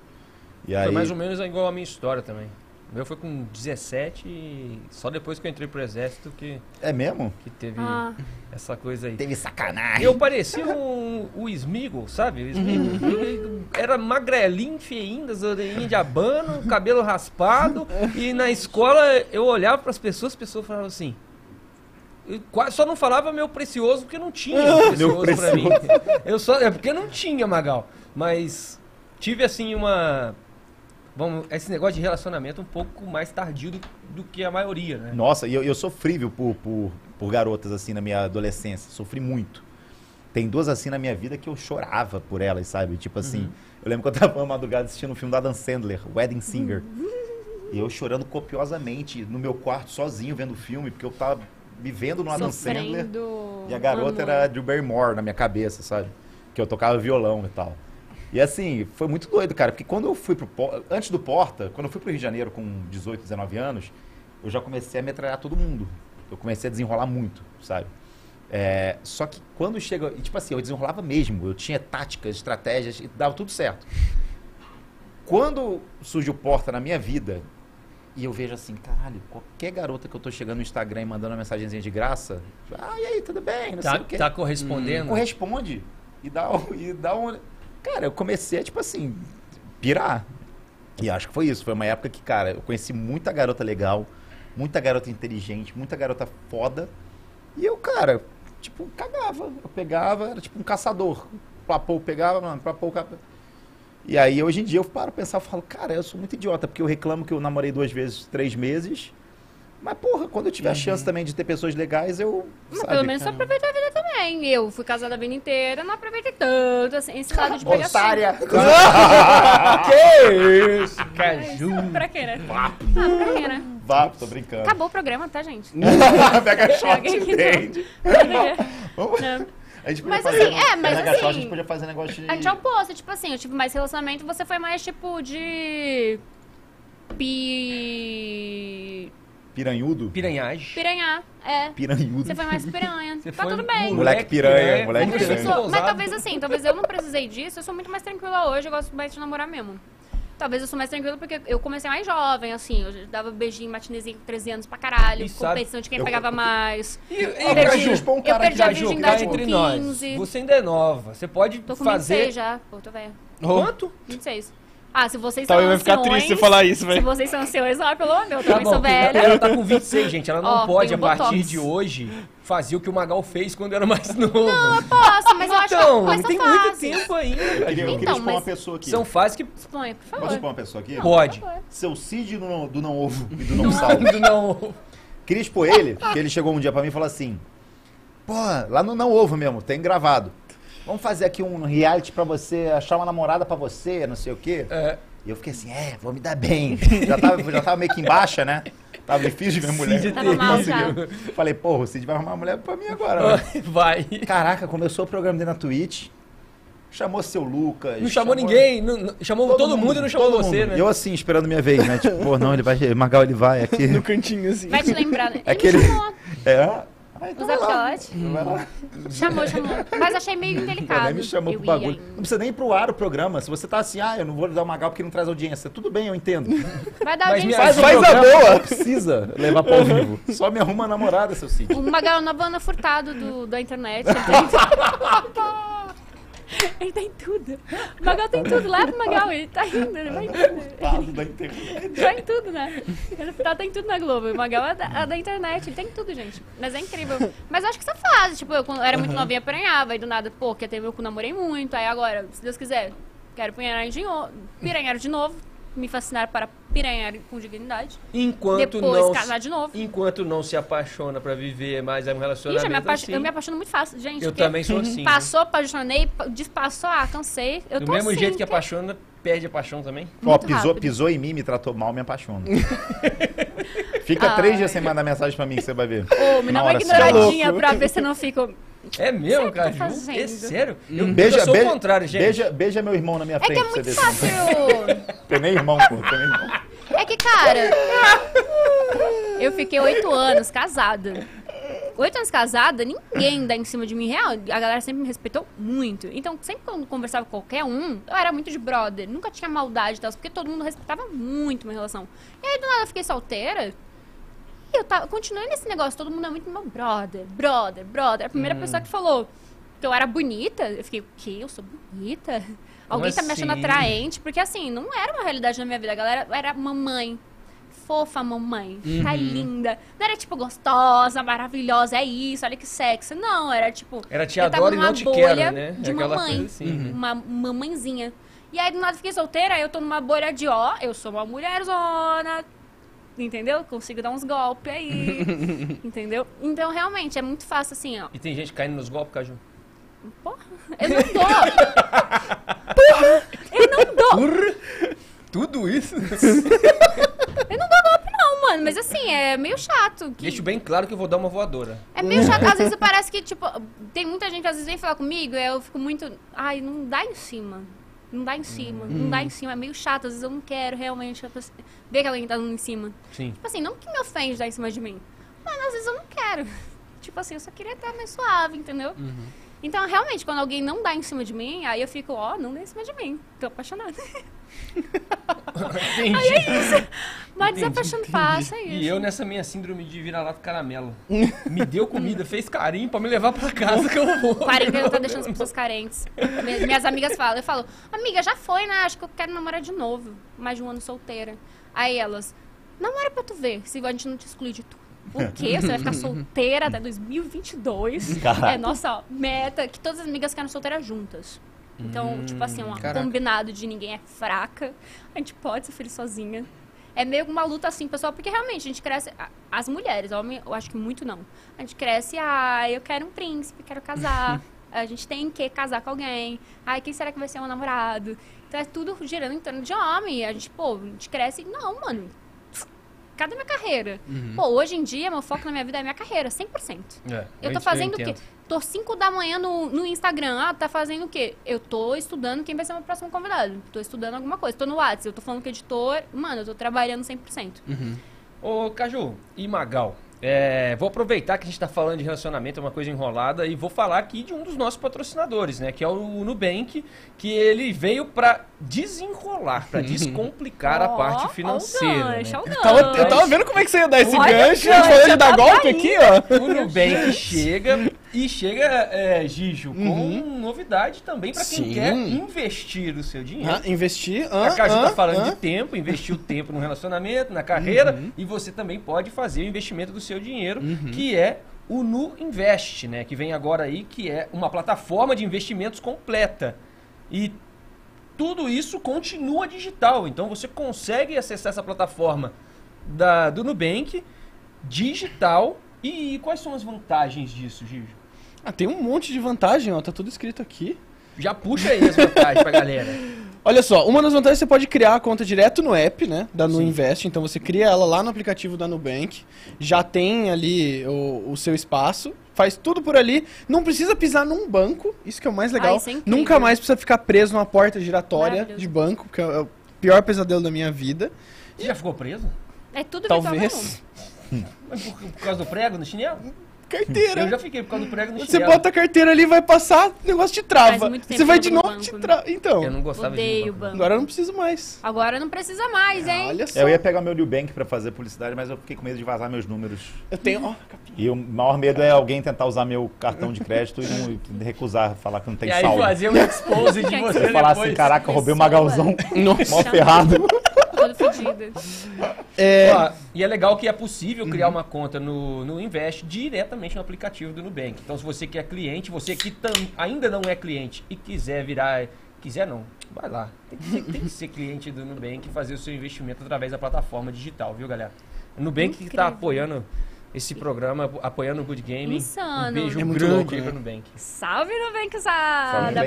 [SPEAKER 4] E aí.
[SPEAKER 1] Foi mais ou menos igual a minha história também. Meu foi com 17 e só depois que eu entrei pro exército que,
[SPEAKER 4] É mesmo?
[SPEAKER 1] que teve
[SPEAKER 3] Ah,
[SPEAKER 1] essa coisa aí.
[SPEAKER 4] Teve sacanagem.
[SPEAKER 1] Eu parecia um, o Smigol, sabe? O Smigol. Ele Era magrelinho, feinho, das orelhinhas de abano, cabelo raspado. E na escola eu olhava para as pessoas, as pessoas falavam assim. eu quase só não falava meu precioso porque não tinha precioso pra mim. Eu só, é porque não tinha, Magal. Mas tive assim uma. Vamos, esse negócio de relacionamento um pouco mais tardio do, do que a maioria, né?
[SPEAKER 4] Nossa, e eu, eu sofri, viu, por, por, por garotas assim na minha adolescência. Sofri muito. Tem duas assim na minha vida que eu chorava por elas, sabe? Tipo assim, eu lembro que eu tava uma madrugada assistindo um filme da Adam Sandler, Wedding Singer. E eu chorando copiosamente no meu quarto, sozinho, vendo o filme, porque eu tava me vendo no Adam Sandler. E a garota
[SPEAKER 3] amor.
[SPEAKER 4] era Drew Barrymore na minha cabeça, sabe? Que eu tocava violão e tal. E assim, foi muito doido, cara, porque quando eu fui pro antes do Porta, quando eu fui pro Rio de Janeiro com 18, 19 anos, eu já comecei a metralhar todo mundo. Eu comecei a desenrolar muito, sabe? É, só que quando chega, e tipo assim, eu desenrolava mesmo, eu tinha táticas, estratégias e dava tudo certo. Quando surge o Porta na minha vida, e eu vejo assim, caralho, qualquer garota que eu tô chegando no Instagram e mandando uma mensagenzinha de graça, ah, e aí, tudo bem? Não sei
[SPEAKER 1] Tá,
[SPEAKER 4] o quê.
[SPEAKER 1] tá correspondendo?
[SPEAKER 4] Corresponde. E dá, e dá um. Cara, eu comecei a, tipo assim, pirar. E acho que foi isso. Foi uma época que, cara, eu conheci muita garota legal, muita garota inteligente, muita garota foda. E eu, cara, tipo, cagava. Eu pegava, era tipo um caçador. Plapou, pegava, mano, plapou, capa. E aí, hoje em dia, eu paro pensar, eu falo, cara, eu sou muito idiota, porque eu reclamo que eu namorei duas vezes, três meses. Mas, porra, quando eu tiver a chance também de ter pessoas legais, eu.
[SPEAKER 3] Mas
[SPEAKER 4] sabe?
[SPEAKER 3] pelo menos você aproveitou a vida também. Eu fui casada a vida inteira, não aproveitei tanto assim, esse lado de pegação.
[SPEAKER 4] Otária!
[SPEAKER 1] que isso, caju.
[SPEAKER 3] Pra quê, né? Ah, pra quê, né?
[SPEAKER 4] Vá, tô brincando.
[SPEAKER 3] Acabou o programa, tá, gente?
[SPEAKER 4] Pega shot, entende?
[SPEAKER 3] Vamos-.
[SPEAKER 4] A gente podia
[SPEAKER 3] Mas
[SPEAKER 4] fazer
[SPEAKER 3] assim, é, mas assim-
[SPEAKER 4] a gente podia fazer negócio de...
[SPEAKER 3] A gente é oposto, tipo assim, eu tive mais relacionamento, você foi mais tipo de. Pi.
[SPEAKER 4] Piranhudo?
[SPEAKER 1] Piranhagem.
[SPEAKER 3] Piranhar, é.
[SPEAKER 4] Piranhudo.
[SPEAKER 3] Você foi mais piranha.
[SPEAKER 1] Você
[SPEAKER 3] tá
[SPEAKER 1] foi
[SPEAKER 3] tudo bem.
[SPEAKER 4] Moleque piranha, moleque piranha.
[SPEAKER 1] ser
[SPEAKER 3] Sou- mas talvez assim, talvez eu não precisei disso, eu sou muito mais tranquila hoje, eu gosto mais de namorar mesmo. Talvez eu sou mais tranquila porque eu comecei mais jovem, assim, eu dava beijinho, matinezinho com 13 anos pra caralho,
[SPEAKER 1] E sabe-
[SPEAKER 3] competição de quem
[SPEAKER 4] eu-
[SPEAKER 3] pegava mais.
[SPEAKER 1] E,
[SPEAKER 3] Eu
[SPEAKER 4] Caju,
[SPEAKER 3] perdi,
[SPEAKER 4] um
[SPEAKER 3] eu
[SPEAKER 4] cara
[SPEAKER 3] perdi a virgindade com
[SPEAKER 1] entre
[SPEAKER 3] 15.
[SPEAKER 1] nós. Você ainda é nova. Você pode
[SPEAKER 3] Tô com
[SPEAKER 1] fazer.
[SPEAKER 3] 26 já, pô, tô velha.
[SPEAKER 1] Quanto?
[SPEAKER 3] 26. Ah, se vocês
[SPEAKER 2] Talvez
[SPEAKER 3] são
[SPEAKER 2] vai ficar
[SPEAKER 3] anciões,
[SPEAKER 2] triste se falar isso,
[SPEAKER 3] Se
[SPEAKER 2] velho.
[SPEAKER 3] vocês são anciões, ah, pelo amor de Deus, eu
[SPEAKER 1] Tá
[SPEAKER 3] também sou
[SPEAKER 1] bom,
[SPEAKER 3] velha.
[SPEAKER 1] ela tá com 26, gente. Ela não
[SPEAKER 3] Ó,
[SPEAKER 1] pode, a
[SPEAKER 3] um
[SPEAKER 1] partir
[SPEAKER 3] botox.
[SPEAKER 1] de hoje, fazer o que o Magal fez quando era mais novo.
[SPEAKER 3] Posso, mas eu acho que é
[SPEAKER 1] então,
[SPEAKER 3] coisa
[SPEAKER 1] tem muito
[SPEAKER 3] fácil.
[SPEAKER 1] tempo ainda.
[SPEAKER 4] Eu queria, eu queria
[SPEAKER 3] Então,
[SPEAKER 4] expor uma
[SPEAKER 3] mas-
[SPEAKER 4] pessoa aqui.
[SPEAKER 1] São fases que
[SPEAKER 3] Exponha, por
[SPEAKER 4] Posso
[SPEAKER 3] favor.
[SPEAKER 4] expor uma pessoa aqui?
[SPEAKER 1] pode.
[SPEAKER 3] Por favor.
[SPEAKER 4] Seu Cid do não, do não ovo e do não sal.
[SPEAKER 1] não.
[SPEAKER 4] Queria expor ele, que ele chegou um dia pra mim e falou assim: Pô, lá no Não Ovo mesmo, tem gravado. Vamos fazer aqui um reality pra você achar uma namorada pra você, não sei o quê.
[SPEAKER 1] É,
[SPEAKER 4] E eu fiquei assim, é, vou me dar bem. Já tava, já tava meio que em baixa, né? Tava difícil de ver mulher.
[SPEAKER 1] Cid
[SPEAKER 3] Tava mal.
[SPEAKER 4] Falei, porra, o Cid vai arrumar uma mulher pra mim agora. né?
[SPEAKER 1] vai.
[SPEAKER 4] Caraca, começou o programa dele na Twitch. Chamou seu Lucas.
[SPEAKER 1] Não chamou ninguém, não- não- chamou todo, mundo, e não chamou
[SPEAKER 4] todo
[SPEAKER 1] você,
[SPEAKER 4] mundo.
[SPEAKER 1] né?
[SPEAKER 4] Eu assim, esperando minha vez, né? Tipo, pô, não, ele vai. Magal, ele vai aqui.
[SPEAKER 2] No cantinho, assim.
[SPEAKER 3] Vai te lembrar, né? Ele
[SPEAKER 4] Aquele-
[SPEAKER 3] me chamou.
[SPEAKER 4] É, ah, então. Vai lá.
[SPEAKER 3] Chamou, chamou. Mas achei meio indelicado.
[SPEAKER 4] Nem me chamou
[SPEAKER 3] Eu
[SPEAKER 4] pro bagulho. Não precisa nem ir pro ar o programa. Se você tá assim, ah, eu não vou dar uma gal porque não traz audiência. Tudo bem, eu entendo.
[SPEAKER 3] Vai dar
[SPEAKER 1] Mas
[SPEAKER 3] audiência.
[SPEAKER 1] minha-
[SPEAKER 2] Faz, faz a boa.
[SPEAKER 4] Não precisa levar pra ao vivo. Só me arruma uma namorada, seu sítio.
[SPEAKER 3] O Magal é o novo Ana Furtado do, da internet. Ele tem... ele tem tudo. O Magal tem tudo. Leva o Magal, ele tá indo, ele vai.
[SPEAKER 4] Fado da internet.
[SPEAKER 3] Já em tudo, né? Ele tá, tem tudo na Globo. O Magal é da, é da internet, ele tem tudo, gente. Mas é incrível. Mas eu acho que essa fase, tipo, eu quando era muito novinha, apanhava, aí do nada, pô, quer ter meu cu, namorei muito. Aí agora, se Deus quiser, quero piranhar de, no- piranhar de novo. Me fascinar para piranhar com dignidade.
[SPEAKER 1] Enquanto
[SPEAKER 3] Depois
[SPEAKER 1] não,
[SPEAKER 3] casar de novo.
[SPEAKER 1] enquanto não se apaixona pra viver mais um
[SPEAKER 3] Ih,
[SPEAKER 1] relacionamento
[SPEAKER 3] já me
[SPEAKER 1] assim,
[SPEAKER 3] eu me apaixono muito fácil, gente.
[SPEAKER 1] eu também sou assim. viu?
[SPEAKER 3] Passou, apaixonei, pa- despassou, ah, cansei. Eu
[SPEAKER 1] Do
[SPEAKER 3] tô
[SPEAKER 1] mesmo
[SPEAKER 3] assim,
[SPEAKER 1] jeito que apaixona, perde a paixão também.
[SPEAKER 4] Ó, pisou,
[SPEAKER 3] rápido.
[SPEAKER 4] pisou em mim, me tratou mal, me apaixono. Fica
[SPEAKER 3] Ai.
[SPEAKER 4] três dias sem mandar mensagem pra mim que você vai ver.
[SPEAKER 3] Ô, me dá uma
[SPEAKER 4] hora
[SPEAKER 3] ignoradinha pra ver se eu não fico.
[SPEAKER 1] É mesmo,
[SPEAKER 3] que
[SPEAKER 1] Caju?
[SPEAKER 3] fazendo.
[SPEAKER 1] É sério? Eu,
[SPEAKER 4] Beija,
[SPEAKER 1] eu sou
[SPEAKER 4] beija,
[SPEAKER 1] o contrário, gente.
[SPEAKER 4] Beija, beija meu irmão na minha
[SPEAKER 3] É que
[SPEAKER 4] frente
[SPEAKER 3] é
[SPEAKER 4] pra você
[SPEAKER 3] muito fácil.
[SPEAKER 4] Tem nem irmão, pô. Tem nem irmão.
[SPEAKER 3] É que, cara, eu fiquei oito anos casada. Oito anos casada, ninguém dá em cima de mim real. A galera sempre me respeitou muito. Então, sempre quando eu conversava com qualquer um, eu era muito de brother. Nunca tinha maldade e tal, porque todo mundo respeitava muito minha relação. E aí, do nada, eu fiquei solteira. Eu tava, continuei nesse negócio. Todo mundo é muito meu brother, brother, brother. A primeira pessoa que falou que eu era bonita, eu fiquei, o quê? Eu sou bonita? Alguém tá me achando
[SPEAKER 1] assim?
[SPEAKER 3] atraente? Porque, assim, não era uma realidade na minha vida. A galera era mamãe. Fofa mamãe. Tá linda. Não era, tipo, gostosa, maravilhosa. É isso, olha que sexy. Não, era, tipo...
[SPEAKER 1] Era te
[SPEAKER 3] eu tava
[SPEAKER 1] adoro e
[SPEAKER 3] numa
[SPEAKER 1] não te
[SPEAKER 3] bolha
[SPEAKER 1] quero, né?
[SPEAKER 3] De
[SPEAKER 1] Aquela
[SPEAKER 3] mamãe.
[SPEAKER 1] assim.
[SPEAKER 3] Uma mamãezinha. E aí, do nada, fiquei solteira. Aí eu tô numa bolha de, ó, eu sou uma mulherzona. Entendeu? Consigo dar uns golpes aí. entendeu? Então, realmente, é muito fácil, assim, ó.
[SPEAKER 1] E tem gente caindo nos golpes, Caju.
[SPEAKER 3] Porra, eu não dou. Porra, eu não dou.
[SPEAKER 1] Tudo isso?
[SPEAKER 3] Eu não dou golpe, não, mano. Mas assim, é meio chato. Que...
[SPEAKER 1] Deixo bem claro que eu vou dar uma voadora.
[SPEAKER 3] É meio chato. Às vezes parece que, tipo, tem muita gente que às vezes vem falar comigo e eu fico muito. Ai, não dá em cima. Não dá em cima. Não dá em cima. É meio chato. Às vezes eu não quero realmente ver que alguém tá dando em cima.
[SPEAKER 1] Sim.
[SPEAKER 3] Tipo assim, não que me ofende dar em cima de mim. Mas às vezes eu não quero. Tipo assim, eu só queria estar mais suave, entendeu? Então, realmente, quando alguém não dá em cima de mim, aí eu fico, ó, não dá em cima de mim. Tô apaixonada.
[SPEAKER 1] Entendi.
[SPEAKER 3] Mas desapaixonando fácil, é isso.
[SPEAKER 1] E eu nessa minha síndrome de vira-lata caramelo. Me deu comida, fez carinho pra me levar pra casa que eu vou.
[SPEAKER 3] Quarentena tá deixando as pessoas carentes. Mi- Minhas amigas falam, eu falo, amiga, já foi, né? Acho que eu quero namorar de novo. Mais de um ano solteira. Aí elas, namora pra tu ver, se a gente não te excluir de tudo. O quê? Você vai ficar solteira até 2022?
[SPEAKER 4] Caraca.
[SPEAKER 3] É nossa meta, que todas as amigas ficaram solteiras juntas. Então, tipo assim, um
[SPEAKER 2] Caraca.
[SPEAKER 3] combinado de ninguém é fraca. A gente pode ser feliz sozinha. É meio uma luta assim, pessoal, porque realmente a gente cresce. As mulheres, homem, eu acho que muito não. A gente cresce, ah, eu quero um príncipe, quero casar. A gente tem que casar com alguém. Ai, quem será que vai ser meu namorado? Então é tudo girando em torno de homem. A gente, pô, a gente cresce. Não, mano. Cadê minha carreira? Pô, hoje em dia, meu foco na minha vida é minha carreira, 100%.
[SPEAKER 1] É,
[SPEAKER 3] Eu tô fazendo o quê? Tô 5 da manhã no, no Instagram. Ah, tá fazendo o quê? Eu tô estudando quem vai ser meu próximo convidado. Tô estudando alguma coisa. Tô no WhatsApp, eu tô falando com o editor. Mano, eu tô trabalhando 100%.
[SPEAKER 1] Ô, Caju e Magal, é, vou aproveitar que a gente tá falando de relacionamento, é uma coisa enrolada, e vou falar aqui de um dos nossos patrocinadores, né? Que é o Nubank, que ele veio pra desenrolar, pra descomplicar a parte financeira.
[SPEAKER 3] gancho,
[SPEAKER 1] né?
[SPEAKER 2] Eu tava, eu tava vendo como é que você ia dar esse
[SPEAKER 3] Olha
[SPEAKER 2] gancho.
[SPEAKER 3] o
[SPEAKER 2] A gente falou
[SPEAKER 3] gancho,
[SPEAKER 2] de dar golpe aqui, ó.
[SPEAKER 1] O Nubank chega e chega, é, Gijo, com novidade também pra quem
[SPEAKER 2] Uhum. Sim.
[SPEAKER 1] quer investir o seu dinheiro.
[SPEAKER 2] Ah, investir.
[SPEAKER 1] A
[SPEAKER 2] Ah,
[SPEAKER 1] Caju
[SPEAKER 2] ah,
[SPEAKER 1] tá falando
[SPEAKER 2] ah.
[SPEAKER 1] de tempo, investir o tempo no relacionamento, na carreira,
[SPEAKER 2] Uhum.
[SPEAKER 1] e você também pode fazer o investimento do seu dinheiro, que é o Nu Invest, né? Que vem agora aí, que é uma plataforma de investimentos completa. E tudo isso continua digital. Então você consegue acessar essa plataforma da, do Nubank digital. E, quais são as vantagens disso, Gijo?
[SPEAKER 2] Ah, tem um monte de vantagem, ó. Tá tudo escrito aqui.
[SPEAKER 1] Já puxa aí as vantagens pra galera.
[SPEAKER 2] Olha só, uma das vantagens é você pode criar a conta direto no app, né? Da Nuinvest. Então você cria ela lá no aplicativo da Nubank. Já tem ali o, o seu espaço. Faz tudo por ali. Não precisa pisar num banco. Isso que é o mais legal.
[SPEAKER 3] Ah, isso é incrível.
[SPEAKER 2] Nunca mais precisa ficar preso numa porta giratória
[SPEAKER 3] Maravilhoso.
[SPEAKER 2] de banco, que é o pior pesadelo da minha vida.
[SPEAKER 1] Você já ficou preso?
[SPEAKER 3] É tudo virtual
[SPEAKER 2] Talvez.
[SPEAKER 1] Mas por, por causa do prego no chinelo?
[SPEAKER 2] Carteira.
[SPEAKER 1] Eu já fiquei por causa do prego no
[SPEAKER 2] Você
[SPEAKER 1] chinelo.
[SPEAKER 2] bota a carteira ali, vai passar, o negócio te trava.
[SPEAKER 3] Faz muito tempo
[SPEAKER 2] Você vai de novo, te trava. Então,
[SPEAKER 1] Eu não gostava
[SPEAKER 3] Odeio
[SPEAKER 1] de
[SPEAKER 3] banco.
[SPEAKER 2] agora eu não preciso mais.
[SPEAKER 3] Agora não precisa mais, hein?
[SPEAKER 2] Olha só.
[SPEAKER 4] Eu ia pegar meu Nubank pra fazer publicidade, mas eu fiquei com medo de vazar meus números.
[SPEAKER 2] Eu tenho, ó,
[SPEAKER 4] E o maior medo é alguém tentar usar meu cartão de crédito e, não, recusar, falar que não tem
[SPEAKER 1] E aí
[SPEAKER 4] saldo.
[SPEAKER 1] fazer um expose de você
[SPEAKER 4] Você falar assim, caraca, eu roubei o
[SPEAKER 3] Pessoa.
[SPEAKER 4] Magalzão,
[SPEAKER 2] Nossa.
[SPEAKER 4] mó ferrado.
[SPEAKER 3] Fodido.
[SPEAKER 2] É,
[SPEAKER 1] Ó, e é legal que é possível criar uma conta no, no Invest diretamente no aplicativo do Nubank. Então, se você que é cliente, você que tam- ainda não é cliente e quiser virar. Quiser não, vai lá. Tem que, ser, tem que ser cliente do Nubank e fazer o seu investimento através da plataforma digital, viu, galera? O Nubank que está
[SPEAKER 3] Incrível.
[SPEAKER 1] apoiando esse programa, apoiando o Good Game.
[SPEAKER 3] Insano.
[SPEAKER 1] Um beijo
[SPEAKER 2] É muito
[SPEAKER 1] grande
[SPEAKER 2] louco, né?
[SPEAKER 1] pro Nubank.
[SPEAKER 3] Salve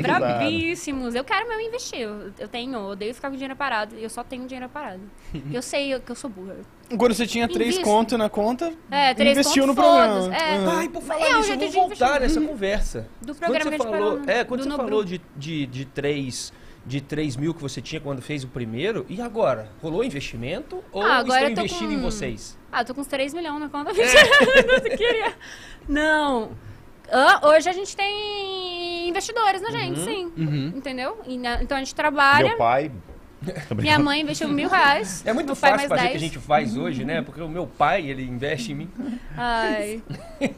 [SPEAKER 3] bravíssimos. Eu quero mesmo investir. Eu, eu tenho, eu odeio ficar com dinheiro parado. Eu só tenho dinheiro parado. eu sei que eu sou burra.
[SPEAKER 2] quando você tinha três contos na conta,
[SPEAKER 3] É, três
[SPEAKER 2] investiu
[SPEAKER 3] pontos,
[SPEAKER 2] no programa.
[SPEAKER 3] É.
[SPEAKER 2] Uhum.
[SPEAKER 1] Ai, por falar
[SPEAKER 3] É
[SPEAKER 1] nisso,
[SPEAKER 3] de investir.
[SPEAKER 1] voltar nessa conversa.
[SPEAKER 3] Do
[SPEAKER 1] Quando
[SPEAKER 3] programa
[SPEAKER 1] você
[SPEAKER 3] de
[SPEAKER 1] falou, é, quando
[SPEAKER 3] do
[SPEAKER 1] você
[SPEAKER 3] Nobru.
[SPEAKER 1] falou de, de, de, três, de 3 mil que você tinha quando fez o primeiro, e agora? Rolou investimento ou
[SPEAKER 3] Ah, agora
[SPEAKER 1] estão investindo
[SPEAKER 3] com-
[SPEAKER 1] em vocês?
[SPEAKER 3] Ah, tô com uns 3 milhões na conta. Mentira, não queria. Não. Ah, hoje a gente tem investidores na gente, sim.
[SPEAKER 2] Uhum.
[SPEAKER 3] Entendeu? E na- então a gente trabalha.
[SPEAKER 4] Meu pai.
[SPEAKER 3] Minha mãe investiu mil reais.
[SPEAKER 1] É muito
[SPEAKER 3] meu pai
[SPEAKER 1] fácil
[SPEAKER 3] mais
[SPEAKER 1] fazer o que a
[SPEAKER 3] 10.
[SPEAKER 1] gente faz hoje, né? Porque o meu pai, ele investe em mim.
[SPEAKER 3] Ai.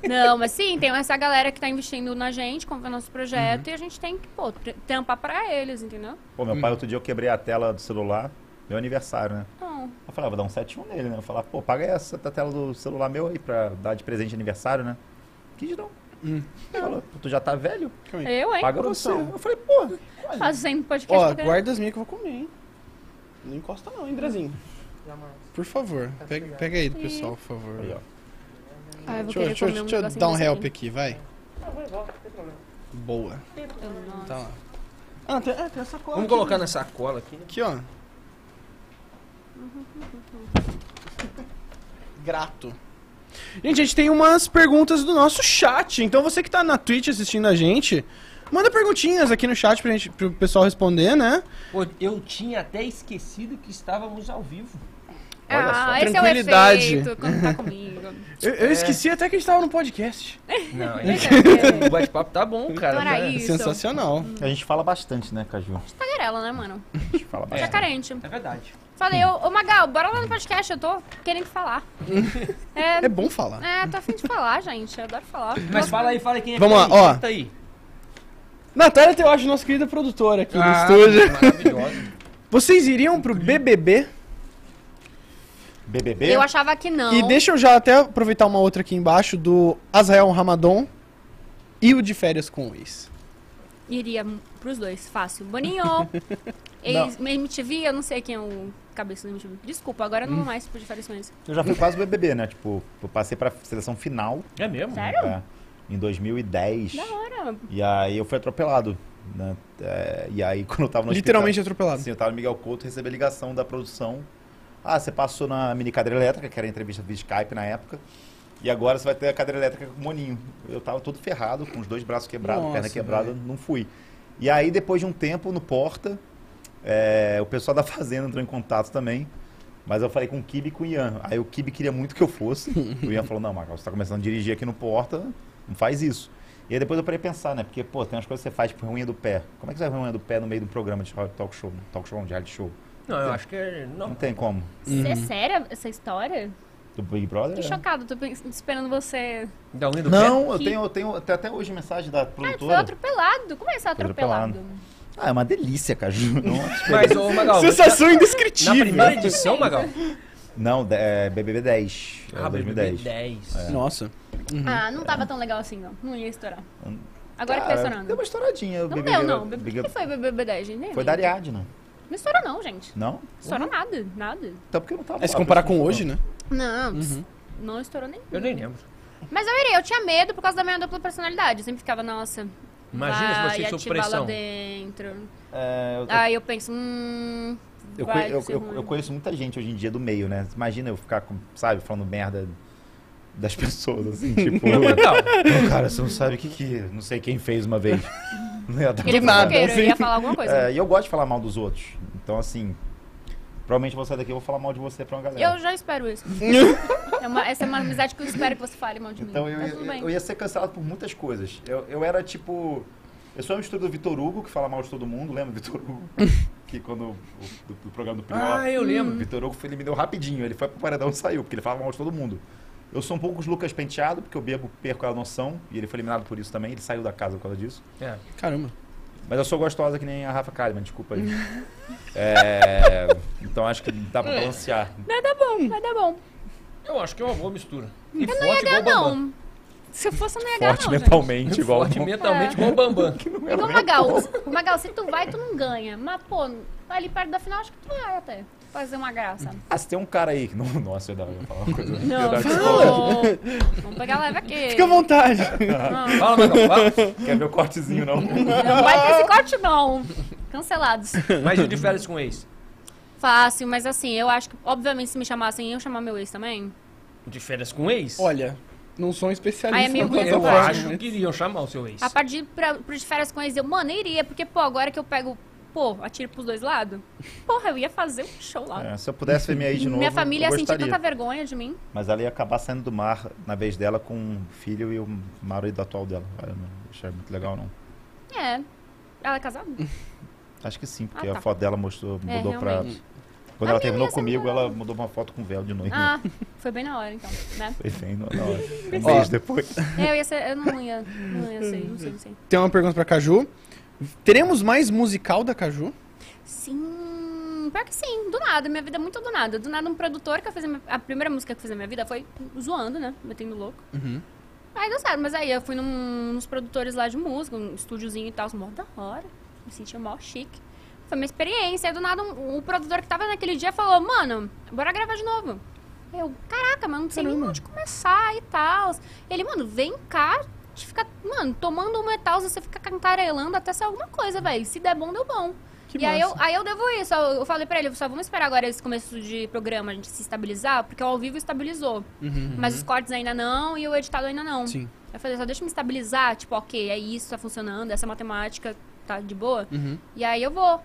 [SPEAKER 3] Não, mas sim, tem essa galera que tá investindo na gente, comprando nosso projeto,
[SPEAKER 1] Uhum.
[SPEAKER 3] e a gente tem que, pô, trampar pra eles, entendeu?
[SPEAKER 4] Pô, meu pai, outro dia eu quebrei a tela do celular, meu aniversário, né? Eu falei, ah, vou dar um 71 nele, né? Eu falei, pô, paga essa da tela do celular meu aí pra dar de presente de aniversário, né? Quis não.
[SPEAKER 2] Hum.
[SPEAKER 4] Falou, tu já tá velho?
[SPEAKER 3] Eu, hein?
[SPEAKER 4] Paga você. Eu falei, pô,
[SPEAKER 3] sempre podcast
[SPEAKER 2] Ó, guarda as minhas que eu vou comer, hein? Não encosta não, hein, Drezinho? Por favor, pega, pega aí do pessoal, por favor.
[SPEAKER 4] Aí, ó.
[SPEAKER 3] Ah, eu vou
[SPEAKER 2] Deixa, deixa,
[SPEAKER 3] um
[SPEAKER 2] deixa eu dar um help
[SPEAKER 3] aqui.
[SPEAKER 2] aqui, vai. Boa.
[SPEAKER 3] Eu- nossa.
[SPEAKER 2] Tá lá. Ah, tem, é, tem essa cola
[SPEAKER 1] Vamos
[SPEAKER 2] aqui,
[SPEAKER 1] colocar
[SPEAKER 2] né?
[SPEAKER 1] na sacola aqui, né?
[SPEAKER 2] Aqui, ó. Grato. Gente, a gente tem umas perguntas do nosso chat. Então você que tá na Twitch assistindo a gente, manda perguntinhas aqui no chat pra gente, pro pessoal responder, né?
[SPEAKER 1] Pô, eu tinha até esquecido que estávamos ao vivo.
[SPEAKER 4] Olha só.
[SPEAKER 3] Ah, esse é o
[SPEAKER 2] Tranquilidade.
[SPEAKER 3] efeito quando tá comigo.
[SPEAKER 2] Eu, eu esqueci até que a gente tava no podcast.
[SPEAKER 1] Não, é o bate-papo tá bom, cara.
[SPEAKER 3] Então era
[SPEAKER 1] né?
[SPEAKER 3] isso.
[SPEAKER 2] Sensacional.
[SPEAKER 4] A gente fala bastante, né, Caju?
[SPEAKER 3] Tagarela, né, mano?
[SPEAKER 4] A gente fala
[SPEAKER 3] Já
[SPEAKER 4] bastante.
[SPEAKER 3] carente.
[SPEAKER 1] É verdade.
[SPEAKER 3] Falei, ô, ô Magal, bora lá no podcast, eu tô querendo falar. É,
[SPEAKER 2] É bom falar.
[SPEAKER 3] é, tô afim de falar, gente. Eu adoro falar.
[SPEAKER 1] Mas fala aí, fala aí quem é
[SPEAKER 2] Vamos
[SPEAKER 1] que
[SPEAKER 2] lá,
[SPEAKER 1] tá aí.
[SPEAKER 2] ó.
[SPEAKER 1] Tá aí.
[SPEAKER 2] Natália Teoche, nossa querida produtora aqui no
[SPEAKER 1] Ah,
[SPEAKER 2] estúdio.
[SPEAKER 1] maravilhosa.
[SPEAKER 2] Vocês iriam pro BBB?
[SPEAKER 4] BBB?
[SPEAKER 3] Eu achava que não.
[SPEAKER 2] E deixa eu já até aproveitar uma outra aqui embaixo do Azrael Ramadon e o de férias com o ex.
[SPEAKER 3] Iria pros dois, fácil. Boninho, ex, MTV, eu não sei quem é o cabeça do MTV. Desculpa, agora eu não vou mais pro diferenças.
[SPEAKER 4] Eu já fui quase BBB, né? Tipo, eu passei pra seleção final
[SPEAKER 1] É mesmo?
[SPEAKER 3] Sério?
[SPEAKER 4] é, em 2010.
[SPEAKER 3] Da hora.
[SPEAKER 4] E aí eu fui atropelado. Né? É, e aí quando eu tava no
[SPEAKER 2] Literalmente
[SPEAKER 4] hospital,
[SPEAKER 2] atropelado.
[SPEAKER 4] Sim, eu tava no Miguel Couto, recebi a ligação da produção. Ah, você passou na mini cadeira elétrica, que era a entrevista via Skype na época. E agora você vai ter a cadeira elétrica com o Moninho. Eu tava todo ferrado, com os dois braços quebrados,
[SPEAKER 2] Nossa,
[SPEAKER 4] perna quebrada,
[SPEAKER 2] velho.
[SPEAKER 4] não fui. E aí, depois de um tempo, no Porta, é, o pessoal da Fazenda entrou em contato também. Mas eu falei com o Kibe e com o Ian. Aí o Kibe queria muito que eu fosse. o Ian falou, não, Marcos, você tá começando a dirigir aqui no Porta, não faz isso. E aí depois eu parei pensar, né? Porque, pô, tem umas coisas que você faz, tipo, unha do pé. Como é que você vai ver unha do pé no meio de um programa de talk show? Talk show, não, de reality show?
[SPEAKER 1] Não, eu acho que é.
[SPEAKER 4] Não
[SPEAKER 1] Não.
[SPEAKER 4] tem como.
[SPEAKER 3] É séria essa história?
[SPEAKER 4] Do Big Brother?
[SPEAKER 3] Tô
[SPEAKER 4] é.
[SPEAKER 3] chocado, tô esperando você.
[SPEAKER 1] Da unha do pé?
[SPEAKER 4] Não, eu tenho, eu tenho até, até hoje mensagem da
[SPEAKER 3] Cara, tu foi
[SPEAKER 4] produtora.
[SPEAKER 3] atropelado. Como é que você é
[SPEAKER 4] Foi
[SPEAKER 3] atropelado?
[SPEAKER 4] atropelado. Ah, é uma delícia, cara. Não,
[SPEAKER 1] Mas, ô, Magal,
[SPEAKER 2] Sensação
[SPEAKER 1] na, na
[SPEAKER 2] indescritível.
[SPEAKER 1] primeira edição, Magal?
[SPEAKER 4] Não é BBB 10. É
[SPEAKER 1] Ah,
[SPEAKER 4] 2010.
[SPEAKER 1] 10.
[SPEAKER 2] Nossa.
[SPEAKER 3] Ah, não tava tão legal assim, não. Não ia estourar. Agora que tá estourando.
[SPEAKER 4] Deu uma estouradinha.
[SPEAKER 3] Não
[SPEAKER 4] BBB
[SPEAKER 3] deu, não. O
[SPEAKER 4] Big-
[SPEAKER 3] que foi BBB 10, gente?
[SPEAKER 4] Foi da Ariadna.
[SPEAKER 3] Não estourou, não, gente.
[SPEAKER 4] Não?
[SPEAKER 3] Estourou nada, nada.
[SPEAKER 4] Então porque eu não tava
[SPEAKER 2] É se comparar com hoje,
[SPEAKER 4] não
[SPEAKER 2] né?
[SPEAKER 3] Não,
[SPEAKER 2] Uhum.
[SPEAKER 3] não estourou nem.
[SPEAKER 1] Eu nem lembro.
[SPEAKER 3] Mas eu iria, eu tinha medo por causa da minha dupla personalidade. Eu sempre ficava, nossa.
[SPEAKER 1] Imagina se
[SPEAKER 3] vai
[SPEAKER 1] você sob
[SPEAKER 3] ativar lá
[SPEAKER 1] pressão.
[SPEAKER 3] dentro.
[SPEAKER 4] É, eu,
[SPEAKER 3] Aí eu penso, hum.
[SPEAKER 4] Eu,
[SPEAKER 3] vai
[SPEAKER 4] eu- eu- eu conheço muita gente hoje em dia do meio, né? Imagina eu ficar, com, sabe, falando merda das pessoas, assim, tipo...
[SPEAKER 1] Não.
[SPEAKER 4] "Pô, cara, você não sabe o que que... Não sei quem fez uma vez. Não ia dar
[SPEAKER 3] Ele é
[SPEAKER 2] nada, assim.
[SPEAKER 3] ele ia falar alguma coisa.
[SPEAKER 4] É, e eu gosto de falar mal dos outros. Então, assim, Provavelmente você daqui eu vou falar mal de você pra uma galera.
[SPEAKER 3] Eu já espero isso. É uma- essa é uma amizade que eu espero que você fale mal de mim.
[SPEAKER 4] Então eu,
[SPEAKER 3] Tá
[SPEAKER 4] ia- eu ia ser cancelado por muitas coisas. Eu, eu era tipo. Eu sou um estudo do Vitor Hugo, que fala mal de todo mundo, lembra, Vitor Hugo? que quando o, do, do programa do Pinhol.
[SPEAKER 1] Ah, eu lembro.
[SPEAKER 4] O Vitor Hugo foi, ele me deu rapidinho, ele foi pro paredão e saiu, porque ele falava mal de todo mundo. Eu sou um pouco os Lucas Penteado, porque eu bebo, perco a noção, e ele foi eliminado por isso também, ele saiu da casa por causa disso.
[SPEAKER 1] É.
[SPEAKER 2] Caramba.
[SPEAKER 4] Mas eu sou gostosa que nem a Rafa Kalimann, desculpa aí. É, então acho que dá pra balancear.
[SPEAKER 3] Vai dar bom, vai dar bom.
[SPEAKER 1] Eu acho que é uma boa mistura. E
[SPEAKER 3] Eu não
[SPEAKER 1] forte
[SPEAKER 3] ia
[SPEAKER 1] igual
[SPEAKER 3] ganhar,
[SPEAKER 1] o Bambam.
[SPEAKER 3] Não. Se eu fosse, eu não ia ganhar,
[SPEAKER 4] Forte
[SPEAKER 3] não, gente.
[SPEAKER 4] mentalmente, igual.
[SPEAKER 1] Forte mentalmente igual o Bambam.
[SPEAKER 3] É igual Magal. Magal, se tu vai, tu não ganha. Mas, pô, ali perto da final, acho que tu vai até. Fazer uma graça.
[SPEAKER 4] Ah, se tem um cara aí. que- Não, nossa, eu ia dar- eu ia falar uma coisa. eu ia
[SPEAKER 3] Não, não. Vamos pegar leve aqui.
[SPEAKER 2] Fica à vontade.
[SPEAKER 3] Não,
[SPEAKER 1] Fala, Magal, fala.
[SPEAKER 4] Quer ver o cortezinho, não?
[SPEAKER 3] não vai ter esse corte, não. Cancelados.
[SPEAKER 1] Mas e o de férias com ex?
[SPEAKER 3] Fácil, mas assim, eu acho que, obviamente, se me chamassem, eu chamar meu ex também.
[SPEAKER 1] De férias com ex?
[SPEAKER 2] Olha, não sou um especialista.
[SPEAKER 3] Aí é
[SPEAKER 2] na
[SPEAKER 3] ruim
[SPEAKER 1] eu
[SPEAKER 3] falar.
[SPEAKER 1] acho
[SPEAKER 2] né?
[SPEAKER 1] que iriam chamar o seu ex.
[SPEAKER 3] A partir pra, pro de férias com ex, eu, mano, eu iria, porque, pô, agora que eu pego, pô, atiro pros dois lados, porra, eu ia fazer um show lá.
[SPEAKER 4] É, se eu pudesse ver minha ex de novo,
[SPEAKER 3] Minha família
[SPEAKER 4] eu
[SPEAKER 3] ia sentir tanta vergonha de mim.
[SPEAKER 4] Mas ela ia acabar saindo do mar na vez dela com um filho e o marido atual dela. Eu não achei muito legal, não.
[SPEAKER 3] É. Ela é casada?
[SPEAKER 4] Acho que sim, porque
[SPEAKER 3] Ah,
[SPEAKER 4] a
[SPEAKER 3] tá.
[SPEAKER 4] foto dela mostrou,
[SPEAKER 3] É,
[SPEAKER 4] mudou pra... Quando
[SPEAKER 3] A
[SPEAKER 4] ela terminou comigo,
[SPEAKER 3] legal.
[SPEAKER 4] ela mudou uma foto com véu de noivo.
[SPEAKER 3] Ah, foi bem na hora, então, né?
[SPEAKER 4] Foi bem na na hora. Um mês depois.
[SPEAKER 3] É, eu ia ser, eu não ia, não ia ser, não sei, não sei.
[SPEAKER 2] Tem uma pergunta pra Caju. Teremos mais musical da Caju?
[SPEAKER 3] Sim, pior que sim, do nada, minha vida é muito do nada. Do nada um produtor que fez a, minha- a primeira música que fez a minha vida foi zoando, né? Metendo louco.
[SPEAKER 2] Uhum.
[SPEAKER 3] Aí deu certo, mas aí eu fui num, nos produtores lá de música, um estúdiozinho e tal, mó da hora. Me sentia mó chique. Foi minha experiência. Aí do nada um- o produtor que tava naquele dia falou, mano, bora gravar de novo. Eu, caraca, mas não sei nem
[SPEAKER 2] Caramba.
[SPEAKER 3] onde começar e tal. Ele, mano, vem cá, te fica, mano, tomando uma e tal, você fica cantarelando até ser alguma coisa, velho. Se der bom, deu bom.
[SPEAKER 2] Que
[SPEAKER 3] e aí eu, aí eu devo isso. Eu, falei pra ele, só vamos esperar agora esse começo de programa, a gente se estabilizar, porque o ao vivo estabilizou.
[SPEAKER 2] Uhum.
[SPEAKER 3] Mas os cortes ainda não e o editado ainda não.
[SPEAKER 2] Sim.
[SPEAKER 3] Eu falei, só deixa eu me estabilizar, tipo, ok, é isso, tá funcionando, essa matemática tá de boa.
[SPEAKER 2] Uhum.
[SPEAKER 3] E aí eu vou.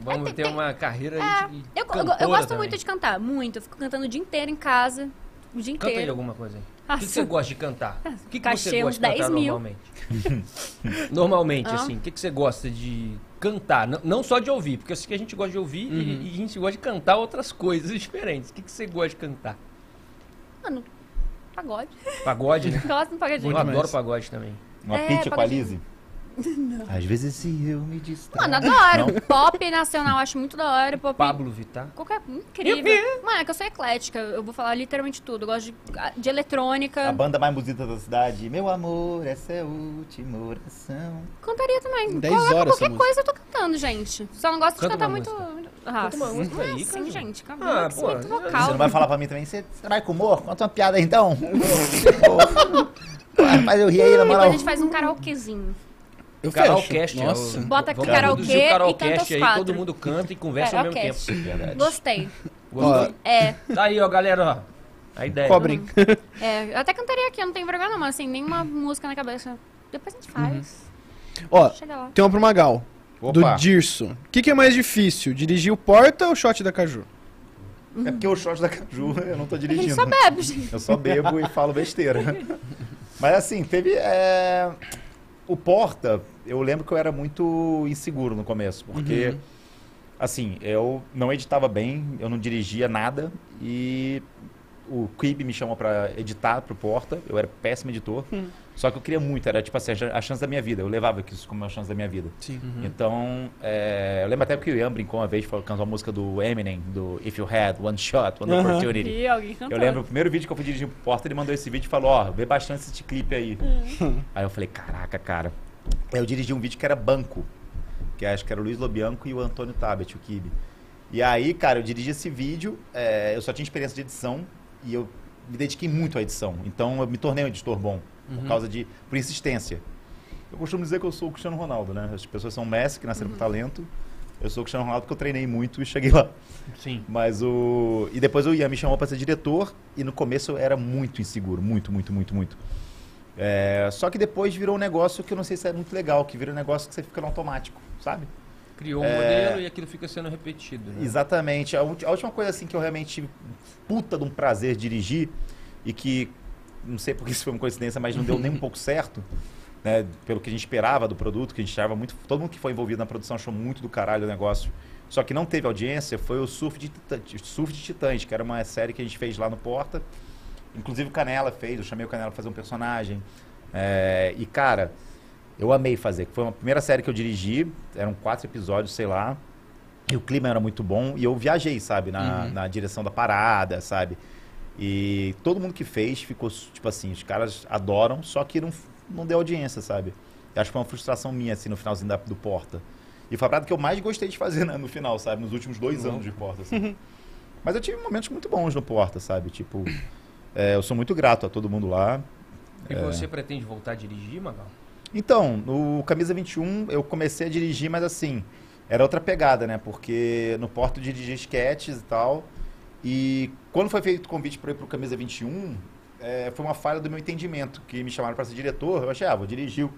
[SPEAKER 1] Vamos
[SPEAKER 3] tem-
[SPEAKER 1] ter
[SPEAKER 3] tem-
[SPEAKER 1] uma carreira
[SPEAKER 3] É,
[SPEAKER 1] de
[SPEAKER 3] eu, eu, eu gosto
[SPEAKER 1] também.
[SPEAKER 3] muito de cantar, muito. Eu fico cantando o dia inteiro em casa, o dia
[SPEAKER 1] Canta aí
[SPEAKER 3] inteiro.
[SPEAKER 1] alguma coisa aí. O que, você gosta de cantar? O que, que você
[SPEAKER 3] uns
[SPEAKER 1] gosta de cantar
[SPEAKER 3] 10 mil.
[SPEAKER 1] normalmente? normalmente,
[SPEAKER 3] Ah.
[SPEAKER 1] assim, o que, que você gosta de cantar? Não, não só de ouvir, porque eu sei que a gente gosta de ouvir
[SPEAKER 2] Uhum.
[SPEAKER 1] e, e a gente gosta de cantar outras coisas diferentes. O que, que você gosta de cantar?
[SPEAKER 3] Mano, pagode.
[SPEAKER 1] Pagode, né?
[SPEAKER 3] Gosto do pagodinho.
[SPEAKER 1] Eu adoro pagode também.
[SPEAKER 4] Uma
[SPEAKER 3] É,
[SPEAKER 4] pitch com a
[SPEAKER 3] pagodinho.
[SPEAKER 4] Lizzie? Às vezes se eu me distraio.
[SPEAKER 3] Mano, adoro.
[SPEAKER 4] Não?
[SPEAKER 3] Pop nacional, acho muito da hora. Pop
[SPEAKER 1] Pablo Vittar.
[SPEAKER 3] Qualquer. Incrível. Mano, é que eu sou eclética. Eu vou falar literalmente tudo. Eu gosto de, de eletrônica.
[SPEAKER 4] A banda mais bonita da cidade. Meu amor, essa é a última oração.
[SPEAKER 3] Cantaria também.
[SPEAKER 2] 10
[SPEAKER 3] Coloca
[SPEAKER 2] horas
[SPEAKER 3] qualquer
[SPEAKER 2] música.
[SPEAKER 3] coisa eu tô cantando, gente. Só não gosto de
[SPEAKER 1] Canta
[SPEAKER 3] cantar
[SPEAKER 1] uma
[SPEAKER 3] muito. Ah,
[SPEAKER 1] Canta música
[SPEAKER 3] não é
[SPEAKER 1] aí,
[SPEAKER 3] assim,
[SPEAKER 1] cara.
[SPEAKER 3] gente. Calma,
[SPEAKER 1] Ah, pô,
[SPEAKER 3] muito
[SPEAKER 1] você
[SPEAKER 3] vocal.
[SPEAKER 4] Você não vai falar pra mim também? Você vai com humor? Conta uma piada aí, então. Mas eu ri aí, na
[SPEAKER 3] Depois
[SPEAKER 4] moral.
[SPEAKER 3] a gente faz um karaokezinho.
[SPEAKER 2] Eu
[SPEAKER 1] é
[SPEAKER 2] Nossa.
[SPEAKER 1] o-
[SPEAKER 3] Bota karaokê e canta os
[SPEAKER 1] aí,
[SPEAKER 3] quatro.
[SPEAKER 1] todo mundo canta e conversa ao mesmo tempo.
[SPEAKER 3] Karaokast.
[SPEAKER 4] Verdade.
[SPEAKER 3] Gostei.
[SPEAKER 1] Gostou?
[SPEAKER 3] É,
[SPEAKER 1] Tá aí, ó, galera, ó. A ideia.
[SPEAKER 2] Cobrem.
[SPEAKER 3] é. Eu até cantaria aqui, eu não tenho vergonha não, mas assim, nenhuma música na cabeça. Depois a gente faz.
[SPEAKER 2] Ó,
[SPEAKER 3] Chega lá.
[SPEAKER 2] tem uma pro Magal. Do
[SPEAKER 4] Opa.
[SPEAKER 2] Dirso. O que, que é mais difícil? Dirigir o Porta ou o shot da Caju?
[SPEAKER 4] É porque o shot da Caju eu não tô
[SPEAKER 3] Ele
[SPEAKER 4] dirigindo.
[SPEAKER 3] só bebe, gente.
[SPEAKER 4] Eu só bebo e falo besteira. Mas assim, teve. é, O Porta, eu lembro que eu era muito inseguro no começo, porque.
[SPEAKER 2] Uhum.
[SPEAKER 4] Assim, eu não editava bem, eu não dirigia nada e o Quib me chamou pra editar pro Porta, eu era péssimo editor. Só que eu queria muito, era tipo assim, a chan- a chance da minha vida. Eu levava isso como a chance da minha vida.
[SPEAKER 2] Sim.
[SPEAKER 4] Então, é, eu lembro até que o Ian brincou uma vez, falou- cantou a música do Eminem, do If You Had One Shot, One
[SPEAKER 2] Aham.
[SPEAKER 4] Opportunity.
[SPEAKER 3] E alguém cantou.
[SPEAKER 4] Eu lembro, o primeiro vídeo que eu fui dirigir pro Porta, ele mandou esse vídeo e falou, ó, vê bastante esse clipe aí. Aí eu falei, caraca, cara. Aí eu dirigi um vídeo que era Banco, que acho que era o Luiz Lobianco e o Antônio Tabet, o Kibe. E aí, cara, eu dirigi esse vídeo, é, eu só tinha experiência de edição e eu me dediquei muito à edição. Então eu me tornei um editor bom, por causa de, por insistência. Eu costumo dizer que eu sou o Cristiano Ronaldo, né? As pessoas são Messi, que nasceram com talento. Eu sou o Cristiano Ronaldo porque eu treinei muito e cheguei lá.
[SPEAKER 1] Sim.
[SPEAKER 4] Mas o. E depois o Ian me chamou para ser diretor, e no começo eu era muito inseguro, muito, muito, muito, muito. É, Só que depois virou um negócio que eu não sei se é muito legal, que vira um negócio que você fica no automático, sabe?
[SPEAKER 1] Criou um modelo e aquilo fica sendo repetido. Né?
[SPEAKER 4] Exatamente. A, última coisa assim que eu realmente puta de um prazer dirigir e que não sei porque isso foi uma coincidência, mas não deu nem um pouco certo, né? Pelo que a gente esperava do produto, que a gente achava muito, todo mundo que foi envolvido na produção achou muito do caralho o negócio. Só que não teve audiência, foi o Surf de, Surf de Titãs, que era uma série que a gente fez lá no Porta. Inclusive o Canela fez, eu chamei o Canela pra fazer um personagem. É, e cara, eu amei fazer. Foi uma primeira série que eu dirigi, eram quatro episódios, sei lá. E o clima era muito bom e eu viajei, sabe, na,
[SPEAKER 1] Uhum.
[SPEAKER 4] na direção da parada, sabe? E todo mundo que fez ficou, tipo assim, os caras adoram, só que não, não deu audiência, sabe? Eu acho que foi uma frustração minha, assim, no finalzinho da- do Porta. E foi a parada que eu mais gostei de fazer né, no final, sabe? Nos últimos dois
[SPEAKER 1] Uhum.
[SPEAKER 4] anos de Porta, assim. Mas eu tive momentos muito bons no Porta, sabe? Tipo, é, eu sou muito grato a todo mundo lá.
[SPEAKER 1] E você pretende voltar a dirigir, Magal?
[SPEAKER 4] Então, no Camisa 21 eu comecei a dirigir, mas assim, era outra pegada, né? Porque no Porto eu dirigi sketches e tal. E quando foi feito o convite para ir pro Camisa 21, é, foi uma falha do meu entendimento, que me chamaram para ser diretor. Eu achei, ah, vou dirigir o-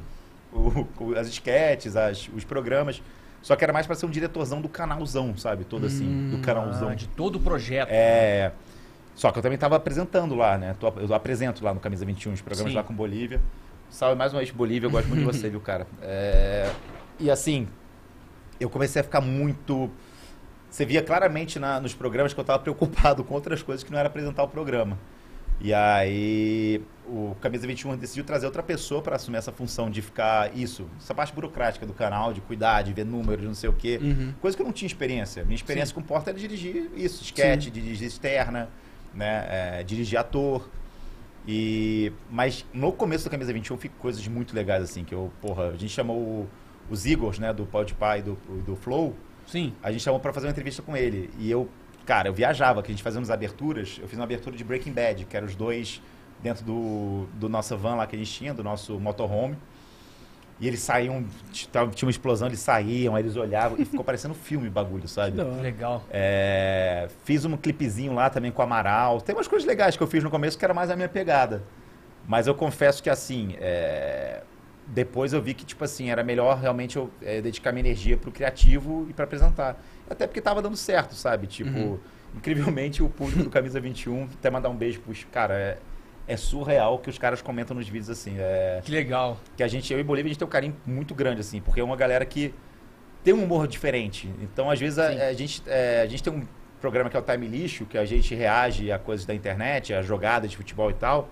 [SPEAKER 4] o- o- as sketches, as- os programas. Só que era mais para ser um diretorzão do canalzão, sabe? Todo assim, do canalzão.
[SPEAKER 1] Ah, de todo o projeto.
[SPEAKER 4] É. Só que eu também estava apresentando lá, né? Eu apresento lá no Camisa 21, os programas
[SPEAKER 1] Sim.
[SPEAKER 4] lá com Bolívia. Salve mais uma vez, Bolívia. Eu gosto muito de você, viu, cara? É, E assim, eu comecei a ficar muito. Você via claramente na- nos programas que eu estava preocupado com outras coisas que não era apresentar o programa. E aí, o Camisa 21 decidiu trazer outra pessoa para assumir essa função de ficar isso, essa parte burocrática do canal, de cuidar, de ver números, não sei o quê.
[SPEAKER 2] Uhum.
[SPEAKER 4] Coisa que eu não tinha experiência. Minha experiência com porta era dirigir isso, sketch, dirigir externa, né? é, dirigir ator. E mas no começo da camisa 21 fico coisas muito legais assim, que eu, porra, a gente chamou os Igors, né, do Podpah e do, do Flow,
[SPEAKER 1] Sim.
[SPEAKER 4] a gente chamou pra fazer uma entrevista com ele. E eu, cara, eu viajava, que a gente fazia umas aberturas. Eu fiz uma abertura de Breaking Bad, que eram os dois dentro do, do nossa van lá que a gente tinha, do nosso motorhome. E eles saíam, tinha uma explosão, eles saíam, aí eles olhavam e ficou parecendo filme o bagulho, sabe?
[SPEAKER 1] Legal.
[SPEAKER 4] É, fiz um clipezinho lá também com o Amaral. Tem umas coisas legais que eu fiz no começo que era mais a minha pegada. Mas eu confesso que assim, é, depois eu vi que tipo assim era melhor realmente eu é, dedicar minha energia pro criativo e para apresentar. Até porque tava dando certo, sabe? Tipo,
[SPEAKER 1] Uhum.
[SPEAKER 4] incrivelmente o público do Camisa 21, até mandar um beijo pros cara, é, é surreal o que os caras comentam nos vídeos assim. É,
[SPEAKER 1] Que legal.
[SPEAKER 4] que a gente, eu e Bolívia, a gente tem um carinho muito grande, assim, porque é uma galera que tem um humor diferente. Então, às vezes, a, a gente, é, a gente tem um programa que é o Time Lixo, que a gente reage a coisas da internet, a jogadas de futebol e tal.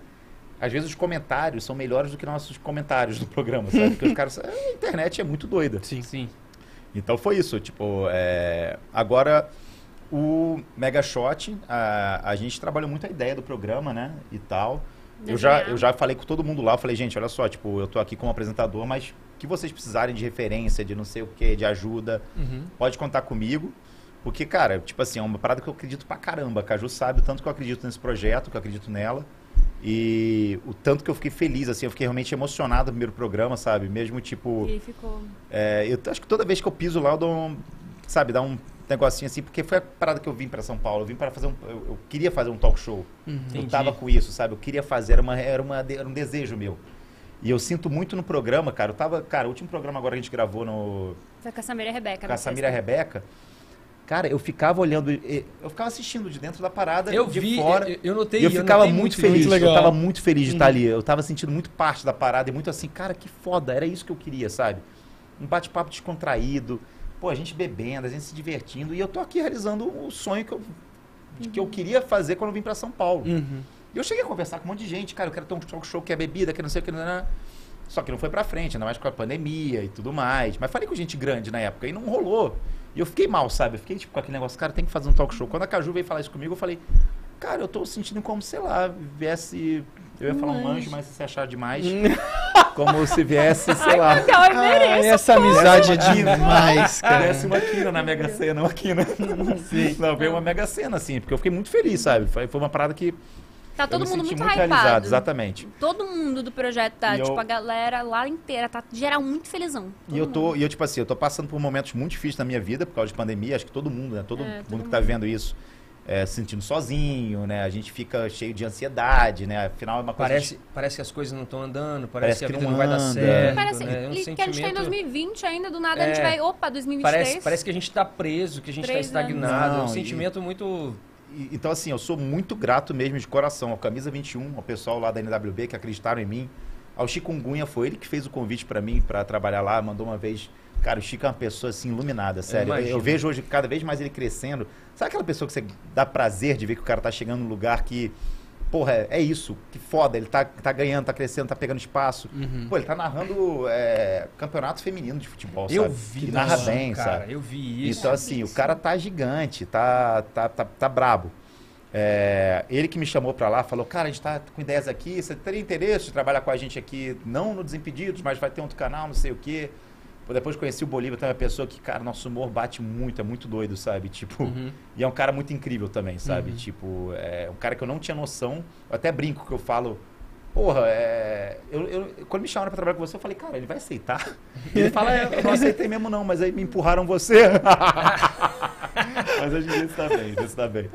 [SPEAKER 4] Às vezes os comentários são melhores do que nossos comentários do programa, sabe? Porque os caras. A internet é muito doida.
[SPEAKER 2] Sim.
[SPEAKER 1] Sim.
[SPEAKER 4] Então foi isso, tipo, é, agora o Mega Shot, a, a gente trabalhou muito a ideia do programa, né, e tal. Eu já, eu já falei com todo mundo lá, eu falei, gente, olha só, tipo, eu tô aqui como apresentador, mas que vocês precisarem de referência, de não sei o que, de ajuda,
[SPEAKER 1] Uhum.
[SPEAKER 4] pode contar comigo. Porque, cara, tipo assim, é uma parada que eu acredito pra caramba. A Caju sabe o tanto que eu acredito nesse projeto, que eu acredito nela. E o tanto que eu fiquei feliz, assim, eu fiquei realmente emocionado no primeiro programa, sabe? Mesmo, tipo...
[SPEAKER 3] E ficou.
[SPEAKER 4] É, eu acho que toda vez que eu piso lá, eu dou um, sabe, dá um negocinho assim, porque foi a parada que eu vim pra São Paulo. Eu vim para fazer um. Eu, eu queria fazer um talk show. Eu
[SPEAKER 1] Entendi.
[SPEAKER 4] tava com isso, sabe? Eu queria fazer, era, uma, era, uma, era um desejo meu. E eu sinto muito no programa, cara. Eu tava. Cara, o último programa agora que a gente gravou no.
[SPEAKER 3] Foi com a Samira e a Rebeca.
[SPEAKER 4] Com
[SPEAKER 3] na
[SPEAKER 4] a Samira e a
[SPEAKER 3] sexta.
[SPEAKER 4] Rebeca. Cara, eu ficava olhando. e- Eu ficava assistindo de dentro da parada,
[SPEAKER 1] Eu
[SPEAKER 4] de
[SPEAKER 1] vi,
[SPEAKER 4] fora.
[SPEAKER 1] eu, eu notei.
[SPEAKER 4] E eu ficava
[SPEAKER 1] notei
[SPEAKER 4] muito feliz,
[SPEAKER 2] Muito
[SPEAKER 4] eu tava muito feliz de estar ali. Eu tava sentindo muito parte da parada e muito assim, cara, que foda, era isso que eu queria, sabe? Um bate-papo descontraído, pô, a gente bebendo, a gente se divertindo, e eu tô aqui realizando o sonho que eu, de que eu queria fazer quando eu vim pra São Paulo.
[SPEAKER 2] Uhum.
[SPEAKER 4] E eu cheguei a conversar com um monte de gente, cara, eu quero ter um talk show que é bebida, que não sei o que, não, não, não. Só que não foi pra frente, ainda mais com a pandemia e tudo mais. Mas falei com gente grande na época e não rolou. E eu fiquei mal, sabe? Eu fiquei tipo com aquele negócio, cara, tem que fazer um talk show. Quando a Caju veio falar isso comigo, eu falei, cara, eu tô sentindo como, sei lá, viesse. Eu ia falar um anjo, mas se você achar demais. como se viesse, sei lá.
[SPEAKER 3] Ai, Miguel, eu mereço.
[SPEAKER 2] essa amizade é demais, cara.
[SPEAKER 4] Viesse uma quina na Mega Sena, uma quina. Não, veio uma Mega Sena, assim, porque eu fiquei muito feliz, sabe? Foi, foi uma parada que
[SPEAKER 3] Tá
[SPEAKER 4] eu
[SPEAKER 3] todo mundo muito,
[SPEAKER 4] muito
[SPEAKER 3] hypado.
[SPEAKER 4] exatamente.
[SPEAKER 3] Todo mundo do projeto tá,
[SPEAKER 4] E eu-
[SPEAKER 3] tipo, a galera lá inteira tá geral muito felizão.
[SPEAKER 4] E eu tô, e eu, tipo assim, eu tô passando por momentos muito difíceis na minha vida por causa de pandemia, acho que todo mundo, né? Todo
[SPEAKER 3] É, todo
[SPEAKER 4] mundo que tá vivendo isso. é, se sentindo sozinho, né? A gente fica cheio de ansiedade, né? Afinal, é uma coisa...
[SPEAKER 1] Parece, parece que as coisas não estão andando, parece,
[SPEAKER 4] Parece
[SPEAKER 1] que a
[SPEAKER 4] que
[SPEAKER 1] vida
[SPEAKER 4] não
[SPEAKER 1] não vai dar certo.
[SPEAKER 3] Parece
[SPEAKER 1] né? É um
[SPEAKER 3] e que a gente tá em
[SPEAKER 1] sentimento-
[SPEAKER 3] 2020 ainda, do nada a gente
[SPEAKER 1] É.
[SPEAKER 3] vai, opa, 2023.
[SPEAKER 1] Parece, parece que a gente tá preso, que a gente tá
[SPEAKER 3] anos.
[SPEAKER 1] estagnado. é um
[SPEAKER 4] Não, e-
[SPEAKER 1] sentimento muito.
[SPEAKER 4] Então, assim, eu sou muito grato mesmo de coração ao Camisa 21, ao pessoal lá da NWB que acreditaram em mim. Ao Chikungunya, foi ele que fez o convite pra mim pra trabalhar lá, mandou uma vez. Cara, o Chico é uma pessoa assim iluminada, sério. Eu,
[SPEAKER 1] imagino.
[SPEAKER 4] vejo hoje cada vez mais ele crescendo. Sabe aquela pessoa que você dá prazer de ver que o cara tá chegando num lugar que. Porra, é, é isso, que foda, ele tá, tá ganhando, tá crescendo, tá pegando espaço.
[SPEAKER 2] Uhum.
[SPEAKER 4] Pô, ele tá narrando é, campeonato feminino de futebol,
[SPEAKER 1] Eu
[SPEAKER 4] sabe?
[SPEAKER 1] vi
[SPEAKER 4] Que narra
[SPEAKER 1] isso,
[SPEAKER 4] bem,
[SPEAKER 1] cara.
[SPEAKER 4] sabe?
[SPEAKER 1] Eu vi isso.
[SPEAKER 4] Então, assim, o cara tá gigante, tá, tá, tá, tá brabo. É, ele que me chamou pra lá falou: Cara, a gente tá com ideias aqui. Você teria interesse de trabalhar com a gente aqui, não no Desimpedidos, mas vai ter outro canal, não sei o quê. Pô, depois conheci o Bolívar, também é uma pessoa que, cara, nosso humor bate muito, é muito doido, sabe? Tipo,
[SPEAKER 2] Uhum.
[SPEAKER 4] e é um cara muito incrível também, sabe? Tipo, é um cara que eu não tinha noção. Eu até brinco que eu falo. Porra, é, eu, eu- quando me chamaram pra trabalhar com você, eu falei, cara, ele vai aceitar? Ele fala, é, eu não aceitei mesmo não, mas aí me empurraram você. mas hoje em dia você tá bem, você tá bem.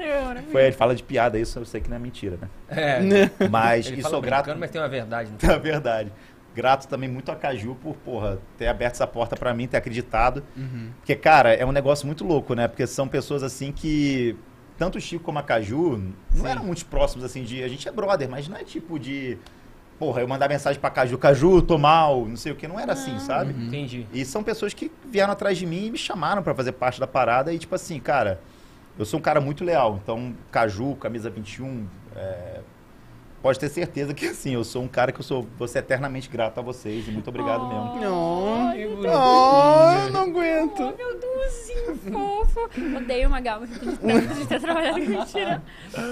[SPEAKER 4] Foi, ele fala de piada, isso eu sei que não é mentira, né?
[SPEAKER 1] É.
[SPEAKER 4] Mas,
[SPEAKER 1] Ele
[SPEAKER 4] e
[SPEAKER 1] fala
[SPEAKER 4] grato,
[SPEAKER 1] brincando, mas tem uma verdade. né?
[SPEAKER 4] é verdade. Grato também muito a Caju por, porra, ter aberto essa porta pra mim, ter acreditado.
[SPEAKER 2] Uhum.
[SPEAKER 4] Porque, cara, é um negócio muito louco, né? Porque são pessoas assim que. Tanto o Chico como a Caju não
[SPEAKER 2] Sim.
[SPEAKER 4] eram muito próximos, assim, de. A gente é brother, mas não é tipo de. Porra, eu mandar mensagem pra Caju, Caju, tô mal, não sei o que. Não era assim, sabe?
[SPEAKER 2] Uhum.
[SPEAKER 1] Entendi.
[SPEAKER 4] E são pessoas que vieram atrás de mim e me chamaram pra fazer parte da parada. E, tipo assim, cara, eu sou um cara muito leal. Então, Caju, camisa 21, é, pode ter certeza que, assim, eu sou um cara que eu sou. Vou ser eternamente grato a vocês. E muito obrigado mesmo.
[SPEAKER 2] Não. Oh, eu não aguento.
[SPEAKER 3] Oh, meu Deusinho fofo. Odeio uma galma de tanto de ter trabalhado com mentira.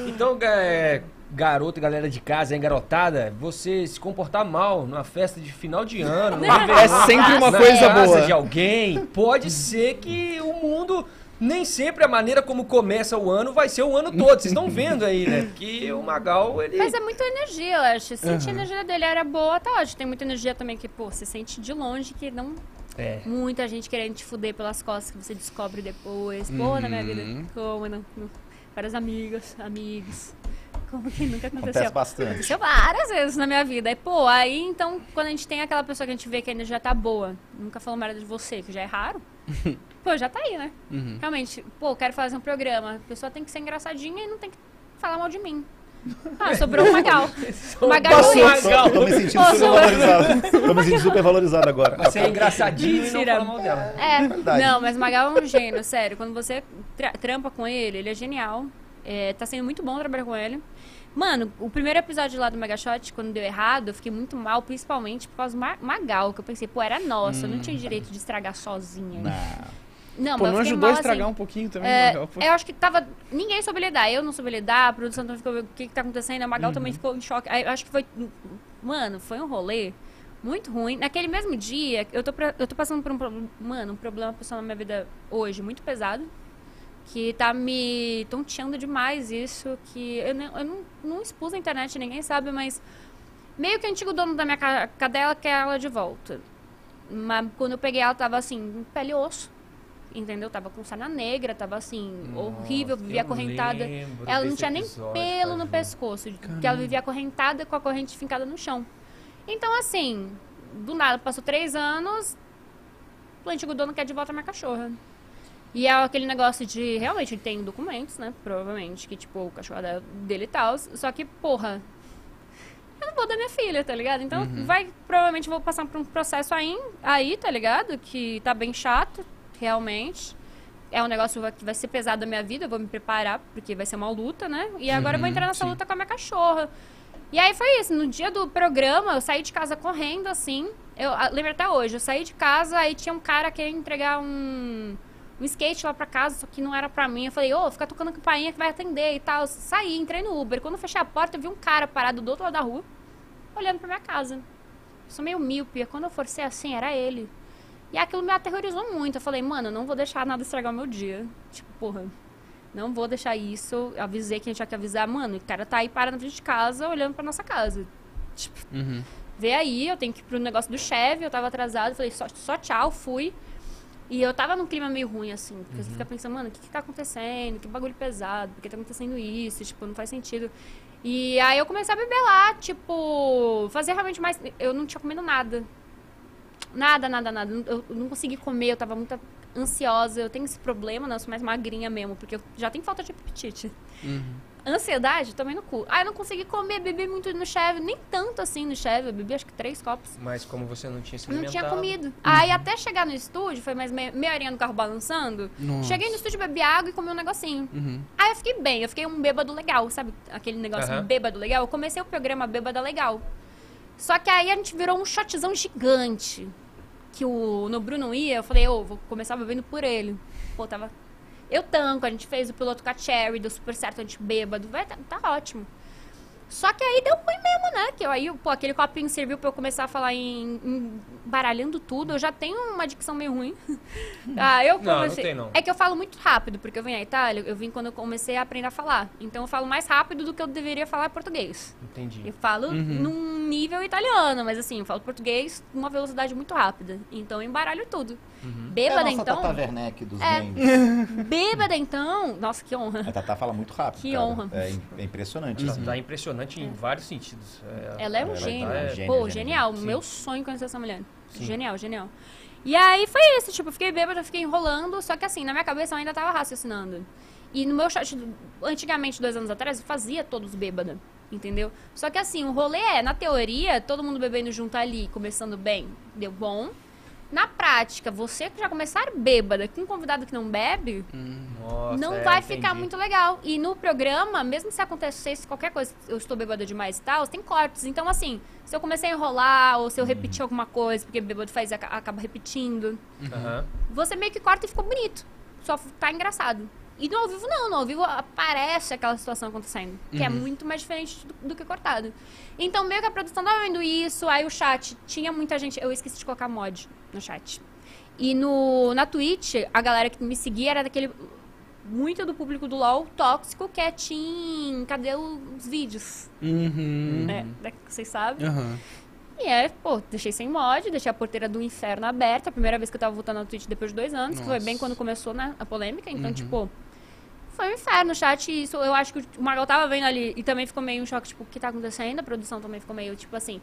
[SPEAKER 1] Então, é, garoto e galera de casa, hein, garotada, você se comportar mal numa festa de final de ano, numa
[SPEAKER 2] É sempre uma
[SPEAKER 1] na
[SPEAKER 2] coisa boa.
[SPEAKER 1] de alguém, pode ser que o mundo nem sempre a maneira como começa o ano vai ser o ano todo. Vocês estão vendo aí, né? Que o Magal, ele
[SPEAKER 3] Mas é muita energia, eu acho. Senti a
[SPEAKER 2] Aham.
[SPEAKER 3] energia dele era boa, tá ótimo. Tem muita energia também que, pô, você sente de longe que não.
[SPEAKER 1] é
[SPEAKER 3] Muita gente querendo te fuder pelas costas que você descobre depois. Pô, na minha vida,
[SPEAKER 2] Uhum.
[SPEAKER 3] como não? não. Várias amigas, amigos. Como que nunca aconteceu?
[SPEAKER 4] Acontece bastante.
[SPEAKER 3] Aconteceu várias vezes na minha vida. E, pô, aí então, quando a gente tem aquela pessoa que a gente vê que a energia tá boa, nunca falou merda de você, que já é raro, pô, já tá aí, né?
[SPEAKER 2] Uhum.
[SPEAKER 3] Realmente, pô, quero fazer um programa. A pessoa tem que ser engraçadinha e não tem que falar mal de mim. Ah, sobrou um Magal. Magal
[SPEAKER 2] Passou.
[SPEAKER 3] é isso.
[SPEAKER 4] Tô, tô me sentindo super valorizado. Tô me sentindo super valorizado agora.
[SPEAKER 1] Você é engraçadinho e não mal dela.
[SPEAKER 3] É,
[SPEAKER 4] verdade.
[SPEAKER 3] não, mas Magal é um gênio, sério. Quando você tra- trampa com ele, ele é genial. É, tá sendo muito bom trabalhar com ele. Mano, o primeiro episódio lá do Mega Shot, quando deu errado, eu fiquei muito mal, principalmente por causa do Ma- Magal, que eu pensei, pô, era nossa, eu não tinha direito de estragar sozinha.
[SPEAKER 4] Não.
[SPEAKER 3] Não,
[SPEAKER 2] Pô,
[SPEAKER 3] mas
[SPEAKER 2] não ajudou a estragar
[SPEAKER 3] assim.
[SPEAKER 2] um pouquinho também,
[SPEAKER 3] É,
[SPEAKER 2] Magal?
[SPEAKER 3] Eu acho que tava. Ninguém soube lidar. Eu não soube lidar, a produção também ficou. O que, que tá acontecendo? A Magal
[SPEAKER 2] Uhum.
[SPEAKER 3] também ficou em choque. Aí, eu acho que foi. Mano, foi um rolê muito ruim. Naquele mesmo dia, eu tô, pra- eu tô passando por um, pro- mano, um problema pessoal na minha vida hoje muito pesado. Que tá me tonteando demais isso. Que eu, não, eu não, não expus na internet, ninguém sabe, mas. Meio que o antigo dono da minha ca- cadela quer ela de volta. Mas quando eu peguei ela, tava assim, pele e osso. Entendeu? Tava com sarna negra, tava assim, horrível,
[SPEAKER 1] Nossa,
[SPEAKER 3] vivia
[SPEAKER 1] eu
[SPEAKER 3] acorrentada. Ela não tinha nem
[SPEAKER 1] episódio,
[SPEAKER 3] pelo no pescoço, que ela vivia acorrentada com a corrente fincada no chão. Então, assim, do nada, passou três anos, o antigo dono quer de volta a minha cachorra. E é aquele negócio de, realmente, ele tem documentos, né, provavelmente, que, tipo, o cachorro dele e tal, só que, porra, eu não vou dar minha filha, tá ligado? Então, vai, provavelmente, vou passar por um processo aí, aí, tá ligado? Que tá bem chato, realmente. É um negócio que vai ser pesado da minha vida, eu vou me preparar, porque vai ser uma luta, né? E agora eu vou entrar nessa
[SPEAKER 2] sim.
[SPEAKER 3] luta com a minha cachorra. E aí foi isso, no dia do programa, eu saí de casa correndo, assim. Eu ah, lembro até hoje, eu saí de casa, aí tinha um cara querendo entregar um, um skate lá pra casa, só que não era pra mim. Eu falei, ô, fica tocando campainha que vai atender e tal. Saí, entrei no Uber. Quando eu fechei a porta, eu vi um cara parado do outro lado da rua, olhando pra minha casa. Eu sou meio míope, quando eu for ser assim, era ele. E aquilo me aterrorizou muito. Eu falei, mano, eu não vou deixar nada estragar o meu dia. Tipo, porra, não vou deixar isso. Eu avisei que a gente tinha que avisar, mano, o cara tá aí parado na frente de casa, olhando pra nossa casa. Tipo,
[SPEAKER 2] Uhum.
[SPEAKER 3] vê aí, eu tenho que ir pro negócio do chefe, eu tava atrasado, falei, só, só tchau, fui. E eu tava num clima meio ruim, assim, porque você fica pensando, mano, o que, que tá acontecendo? Que bagulho pesado, por que tá acontecendo isso? Tipo, não faz sentido. E aí eu comecei a beber lá, tipo, fazer realmente mais. Eu não tinha comido nada. Nada, nada, nada. Eu não consegui comer, eu tava muito ansiosa. Eu tenho esse problema, não, eu sou mais magrinha mesmo, porque eu já tenho falta de apetite. Ansiedade, também no cu. Ah, eu não consegui comer, bebi muito no cheve, nem tanto assim no cheve, eu bebi acho que três copos.
[SPEAKER 1] Mas como você não tinha se
[SPEAKER 3] Não tinha
[SPEAKER 1] alimentado...
[SPEAKER 3] comido. Aí até chegar no estúdio, foi mais meia, meia horinha no carro balançando.
[SPEAKER 2] Nossa.
[SPEAKER 3] Cheguei no estúdio, bebi água e comi um negocinho.
[SPEAKER 2] Uhum.
[SPEAKER 3] Aí eu fiquei bem, eu fiquei um bêbado legal, sabe? Aquele negócio
[SPEAKER 1] Aham.
[SPEAKER 3] bêbado legal. Eu comecei o programa bêbada legal. Só que aí a gente virou um shotzão gigante. Que o no Bruno ia, eu falei, ô, vou começar bebendo por ele. Pô, tava. Eu tanco, a gente fez o piloto com a Cherry, deu super certo, a gente bêbado. Vai, tá, tá ótimo. Só que aí deu ruim mesmo, né? Que eu, aí, pô, aquele copinho serviu pra eu começar a falar em, em baralhando tudo. Eu já tenho uma dicção meio ruim. ah, eu
[SPEAKER 1] Não, não
[SPEAKER 3] comecei.
[SPEAKER 1] tem, não.
[SPEAKER 3] É que eu falo muito rápido, porque eu vim à Itália, eu vim quando eu comecei a aprender a falar. Então eu falo mais rápido do que eu deveria falar português.
[SPEAKER 1] Entendi.
[SPEAKER 3] Eu falo num nível italiano, mas assim, eu falo português numa velocidade muito rápida. Então eu embaralho tudo.
[SPEAKER 4] É a
[SPEAKER 3] Bêbada,
[SPEAKER 4] nossa
[SPEAKER 3] então.
[SPEAKER 4] Tata Werneck dos
[SPEAKER 3] É. Bêbada, então. Nossa, que honra.
[SPEAKER 4] A Tata fala muito rápido.
[SPEAKER 3] Que
[SPEAKER 4] cara.
[SPEAKER 3] honra.
[SPEAKER 4] É, é impressionante.
[SPEAKER 1] Tá,
[SPEAKER 4] assim.
[SPEAKER 1] tá impressionante em vários sentidos. É,
[SPEAKER 3] Ela é um
[SPEAKER 4] Ela
[SPEAKER 3] gênio.
[SPEAKER 4] é gênio,
[SPEAKER 3] Pô,
[SPEAKER 4] gênio,
[SPEAKER 3] genial.
[SPEAKER 1] Sim.
[SPEAKER 3] Meu sonho conhecer essa mulher.
[SPEAKER 1] Sim.
[SPEAKER 3] Genial, genial. E aí foi isso, tipo, eu fiquei bêbada, fiquei enrolando, só que assim, na minha cabeça eu ainda tava raciocinando. E no meu chat, antigamente, dois anos atrás, eu fazia todos bêbada, entendeu? Só que assim, o rolê é, na teoria, todo mundo bebendo junto ali, começando bem, deu bom. Na prática, você que já começar bêbada com um convidado que não bebe,
[SPEAKER 1] Nossa,
[SPEAKER 3] não
[SPEAKER 1] é,
[SPEAKER 3] vai
[SPEAKER 1] entendi.
[SPEAKER 3] ficar muito legal. E no programa, mesmo se acontecesse qualquer coisa, eu estou bêbada demais e tal, tem cortes. Então, assim, se eu comecei a enrolar ou se eu repetir alguma coisa, porque bêbado faz aca- acaba repetindo,
[SPEAKER 1] Aham.
[SPEAKER 3] você meio que corta e ficou bonito. Só tá engraçado. E no ao vivo não, no ao vivo aparece aquela situação acontecendo. Que é muito mais diferente do, do que cortado. Então, meio que a produção tava vendo isso, aí o chat, tinha muita gente. Eu esqueci de colocar mod no chat. E no, na Twitch, a galera que me seguia era daquele. Muito do público do LOL tóxico que é Team. Cadê os vídeos?
[SPEAKER 2] Uhum.
[SPEAKER 3] É, né, que vocês sabem.
[SPEAKER 2] Aham.
[SPEAKER 3] E é, pô, deixei sem mod, deixei a porteira do inferno aberta. A primeira vez que eu tava voltando na Twitch depois de dois anos, que foi
[SPEAKER 2] Nossa.
[SPEAKER 3] bem quando começou né, a polêmica. Então, tipo, foi um inferno o chat. Isso eu acho que o Magal tava vendo ali e também ficou meio um choque, tipo, o que tá acontecendo? A produção também ficou meio, tipo assim.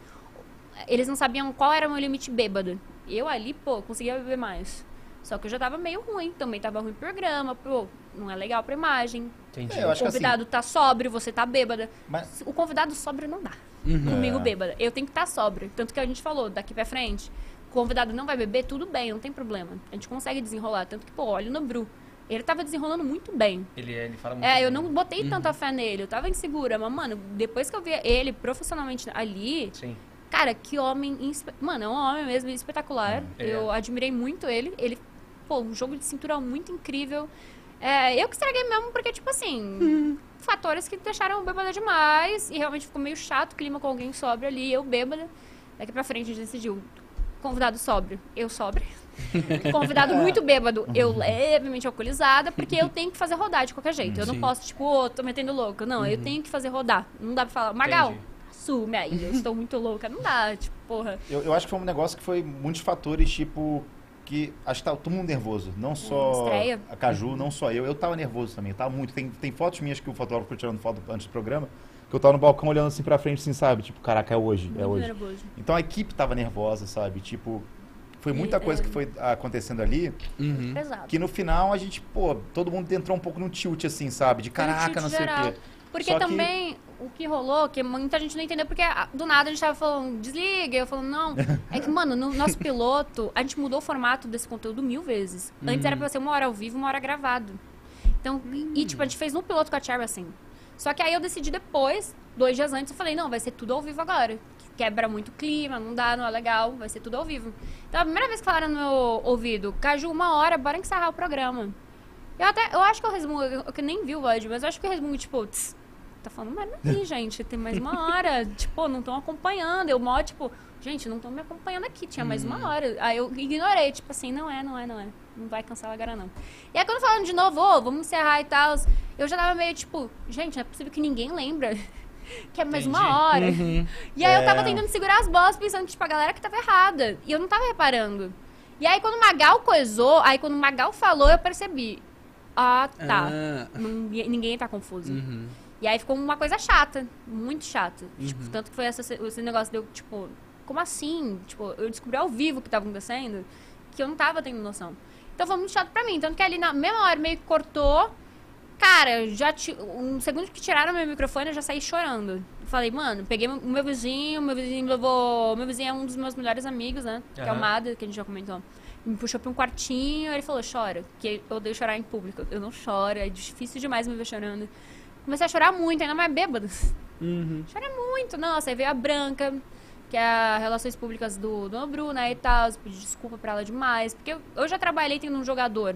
[SPEAKER 3] Eles não sabiam qual era o meu limite bêbado. Eu ali, pô, conseguia beber mais. Só que eu já tava meio ruim, também tava ruim o programa, pô, não é legal pra imagem.
[SPEAKER 1] Entendi.
[SPEAKER 4] É, eu
[SPEAKER 3] O
[SPEAKER 4] acho que assim,
[SPEAKER 3] convidado tá sóbrio, você tá bêbada.
[SPEAKER 4] mas
[SPEAKER 3] O convidado sóbrio não dá.
[SPEAKER 2] Uhum.
[SPEAKER 3] Comigo
[SPEAKER 4] É.
[SPEAKER 3] bêbada. Eu tenho que estar sóbrio. Tanto que a gente falou, daqui pra frente, o convidado não vai beber, tudo bem, não tem problema. A gente consegue desenrolar. Tanto que, pô, olha no Bru. Ele tava desenrolando muito bem.
[SPEAKER 1] Ele, ele fala muito
[SPEAKER 3] É, eu
[SPEAKER 1] bem.
[SPEAKER 3] não botei tanta fé nele, eu tava insegura. Mas, mano, depois que eu vi ele profissionalmente ali,
[SPEAKER 1] Sim.
[SPEAKER 3] Cara, que homem. inspe- Mano, é um homem mesmo espetacular.
[SPEAKER 1] É.
[SPEAKER 3] Eu admirei muito ele. Ele, pô, um jogo de cintura muito incrível. É, eu que estraguei mesmo, porque, tipo assim, fatores que deixaram bêbada demais. E realmente ficou meio chato o clima com alguém sóbrio ali, eu bêbada. Daqui pra frente a gente decidiu. Convidado sóbrio, eu sóbrio. Convidado muito bêbado, eu levemente alcoolizada, porque eu tenho que fazer rodar de qualquer jeito. Eu não
[SPEAKER 2] Sim.
[SPEAKER 3] posso, tipo, ô, tô metendo louco. Não, eu tenho que fazer rodar. Não dá pra falar, Magal,
[SPEAKER 1] Entendi.
[SPEAKER 3] Assume aí, eu estou muito louca. Não dá, tipo, porra.
[SPEAKER 4] eu, eu acho que foi um negócio que foi muitos fatores, tipo, que acho que tá todo mundo nervoso. Não só
[SPEAKER 3] estreia.
[SPEAKER 4] a Caju, não só eu. Eu tava nervoso também, eu tava muito. Tem, tem fotos minhas que o fotógrafo foi tirando foto antes do programa, que eu tava no balcão olhando assim pra frente, assim, sabe? Tipo, caraca, é hoje, é
[SPEAKER 3] Muito
[SPEAKER 4] hoje.
[SPEAKER 3] nervoso.
[SPEAKER 4] Então a equipe tava nervosa, sabe? Tipo, foi muita
[SPEAKER 3] E,
[SPEAKER 4] coisa
[SPEAKER 3] é.
[SPEAKER 4] que foi acontecendo ali,
[SPEAKER 2] Uhum.
[SPEAKER 4] Que no final a gente, pô, todo mundo entrou um pouco no tilt, assim, sabe? De
[SPEAKER 3] um
[SPEAKER 4] caraca, não sei
[SPEAKER 3] geral.
[SPEAKER 4] o quê.
[SPEAKER 3] Porque
[SPEAKER 4] Só que-
[SPEAKER 3] também o que rolou, que muita gente não entendeu, porque ah, do nada a gente tava falando, desliga, eu falando, não. É que, mano, no nosso piloto, a gente mudou o formato desse conteúdo mil vezes. Antes era pra ser uma hora ao vivo, uma hora gravado. Então, e tipo, a gente fez no piloto com a Cherry assim. Só que aí eu decidi depois, dois dias antes, eu falei, não, vai ser tudo ao vivo agora. Quebra muito o clima, não dá, não é legal, vai ser tudo ao vivo. Então a primeira vez que falaram no meu ouvido, Caju, uma hora, bora encerrar o programa. Eu até, eu acho que eu resmungo, eu, eu que nem vi o VOD, mas eu acho que eu resmungo, tipo, tss, tá falando merda aqui, gente, tem mais uma hora, tipo, não estão acompanhando, eu mó, tipo, gente, não estão me acompanhando aqui, tinha mais uma hora. Aí eu ignorei, tipo assim, não é, não é, não é, não vai cancelar agora não. E aí quando falando de novo, ô, vamos encerrar e tal, eu já tava meio, tipo, gente, não é possível que ninguém lembra que é mais
[SPEAKER 1] Entendi.
[SPEAKER 3] uma hora.
[SPEAKER 2] Uhum.
[SPEAKER 3] E aí eu tava
[SPEAKER 4] É.
[SPEAKER 3] tentando segurar as bolas, pensando que, tipo, a galera que tava errada. E eu não tava reparando. E aí quando o Magal coisou, aí quando o Magal falou, eu percebi. Ah, tá.
[SPEAKER 2] Ah,
[SPEAKER 3] Ninguém, ninguém tá confuso.
[SPEAKER 2] uhum.
[SPEAKER 3] E aí ficou uma coisa chata, muito chata. Tipo,
[SPEAKER 2] Uhum.
[SPEAKER 3] tanto que foi essa, esse negócio deu, tipo, como assim? Tipo, eu descobri ao vivo o que tava acontecendo, que eu não tava tendo noção. Então foi muito chato pra mim. Tanto que ali na mesma hora meio que cortou. Cara, já ti- um segundo que tiraram meu microfone, eu já saí chorando. Falei, mano, peguei o meu vizinho, meu vizinho levou. Meu vizinho é um dos meus melhores amigos, né? Que é o. Mada, que a gente já comentou. Me puxou pra um quartinho, ele falou, chora. Que eu odeio chorar em público. Eu não choro, é difícil demais me ver chorando. Comecei a chorar muito, ainda mais bêbado.
[SPEAKER 2] Uhum.
[SPEAKER 3] Chorei muito, nossa. Aí veio a Branca, que é a Relações Públicas do, do Nobru, né, e tal. Pedi desculpa pra ela demais. Porque eu, eu já trabalhei tendo um jogador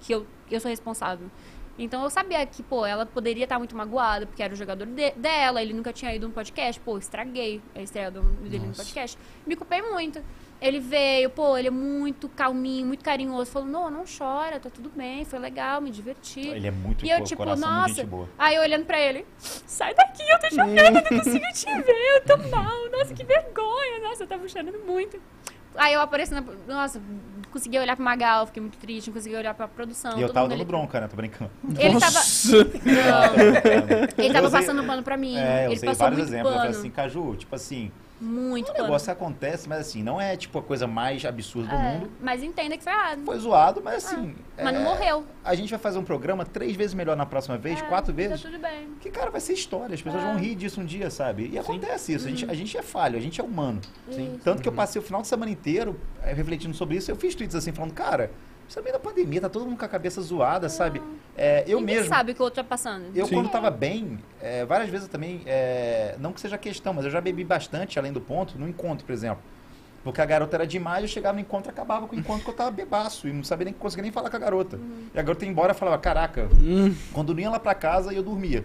[SPEAKER 3] que eu, eu sou responsável. Então eu sabia que, pô, ela poderia estar muito magoada, porque era o jogador de- dela, ele nunca tinha ido no podcast. Pô, estraguei a estreia do, dele no
[SPEAKER 2] Nossa.
[SPEAKER 3] podcast. Me culpei muito. Ele veio, pô, ele é muito calminho, muito carinhoso. Falou, não, não chora, tá tudo bem, foi legal, me diverti.
[SPEAKER 4] Ele é muito
[SPEAKER 3] E eu,
[SPEAKER 4] co-
[SPEAKER 3] tipo, nossa.
[SPEAKER 4] boa.
[SPEAKER 3] Aí eu olhando pra ele, sai daqui, eu tô chorando, eu não consigo te ver, eu tô mal, nossa, que vergonha, nossa, eu tava chorando muito. Aí eu apareci na. Nossa, não consegui olhar pro Magal, fiquei muito triste, não consegui olhar pra produção.
[SPEAKER 4] E eu
[SPEAKER 3] todo
[SPEAKER 4] tava
[SPEAKER 3] mundo
[SPEAKER 4] dando
[SPEAKER 3] ali-
[SPEAKER 4] bronca, né? Tô brincando.
[SPEAKER 3] Ele tava.
[SPEAKER 2] Nossa!
[SPEAKER 3] Ele
[SPEAKER 4] Eu
[SPEAKER 3] tava
[SPEAKER 4] usei-
[SPEAKER 3] passando pano pra mim.
[SPEAKER 4] É, eu
[SPEAKER 3] ele
[SPEAKER 4] usei
[SPEAKER 3] passou
[SPEAKER 4] vários
[SPEAKER 3] muito
[SPEAKER 4] exemplos. Eu
[SPEAKER 3] pano.
[SPEAKER 4] falei assim, Caju, tipo assim,
[SPEAKER 3] muito
[SPEAKER 4] o negócio acontece, mas assim, não é tipo a coisa mais absurda do
[SPEAKER 3] É,
[SPEAKER 4] mundo.
[SPEAKER 3] mas entenda que foi errado.
[SPEAKER 4] Foi zoado, mas assim.
[SPEAKER 3] Mas não
[SPEAKER 4] é,
[SPEAKER 3] morreu.
[SPEAKER 4] A gente vai fazer um programa três vezes melhor na próxima vez,
[SPEAKER 3] É,
[SPEAKER 4] quatro
[SPEAKER 3] Tá
[SPEAKER 4] vezes.
[SPEAKER 3] tudo bem.
[SPEAKER 4] Que, cara, vai ser história. As pessoas
[SPEAKER 3] É.
[SPEAKER 4] vão rir disso um dia, sabe? E acontece isso. A, gente, a gente é falho, a gente é humano.
[SPEAKER 3] Sim.
[SPEAKER 4] Tanto que eu passei o final de semana inteiro eh, refletindo sobre isso. Eu fiz tweets assim, falando, cara, isso é meio da pandemia, tá todo mundo com a cabeça zoada, sabe? É, eu
[SPEAKER 3] Ninguém
[SPEAKER 4] mesmo.
[SPEAKER 3] sabe o que o outro tá passando.
[SPEAKER 4] Eu,
[SPEAKER 2] Sim.
[SPEAKER 4] quando tava bem, é, várias vezes eu também, é, não que seja questão, mas eu já bebi bastante além do ponto, no encontro, por exemplo. Porque a garota era demais, eu chegava no encontro e acabava com o encontro que eu tava bebaço e não sabia nem conseguia nem falar com a garota.
[SPEAKER 3] Uhum.
[SPEAKER 4] E a garota ia embora e falava, caraca,
[SPEAKER 2] Hum,
[SPEAKER 4] quando eu ia lá pra casa, eu dormia.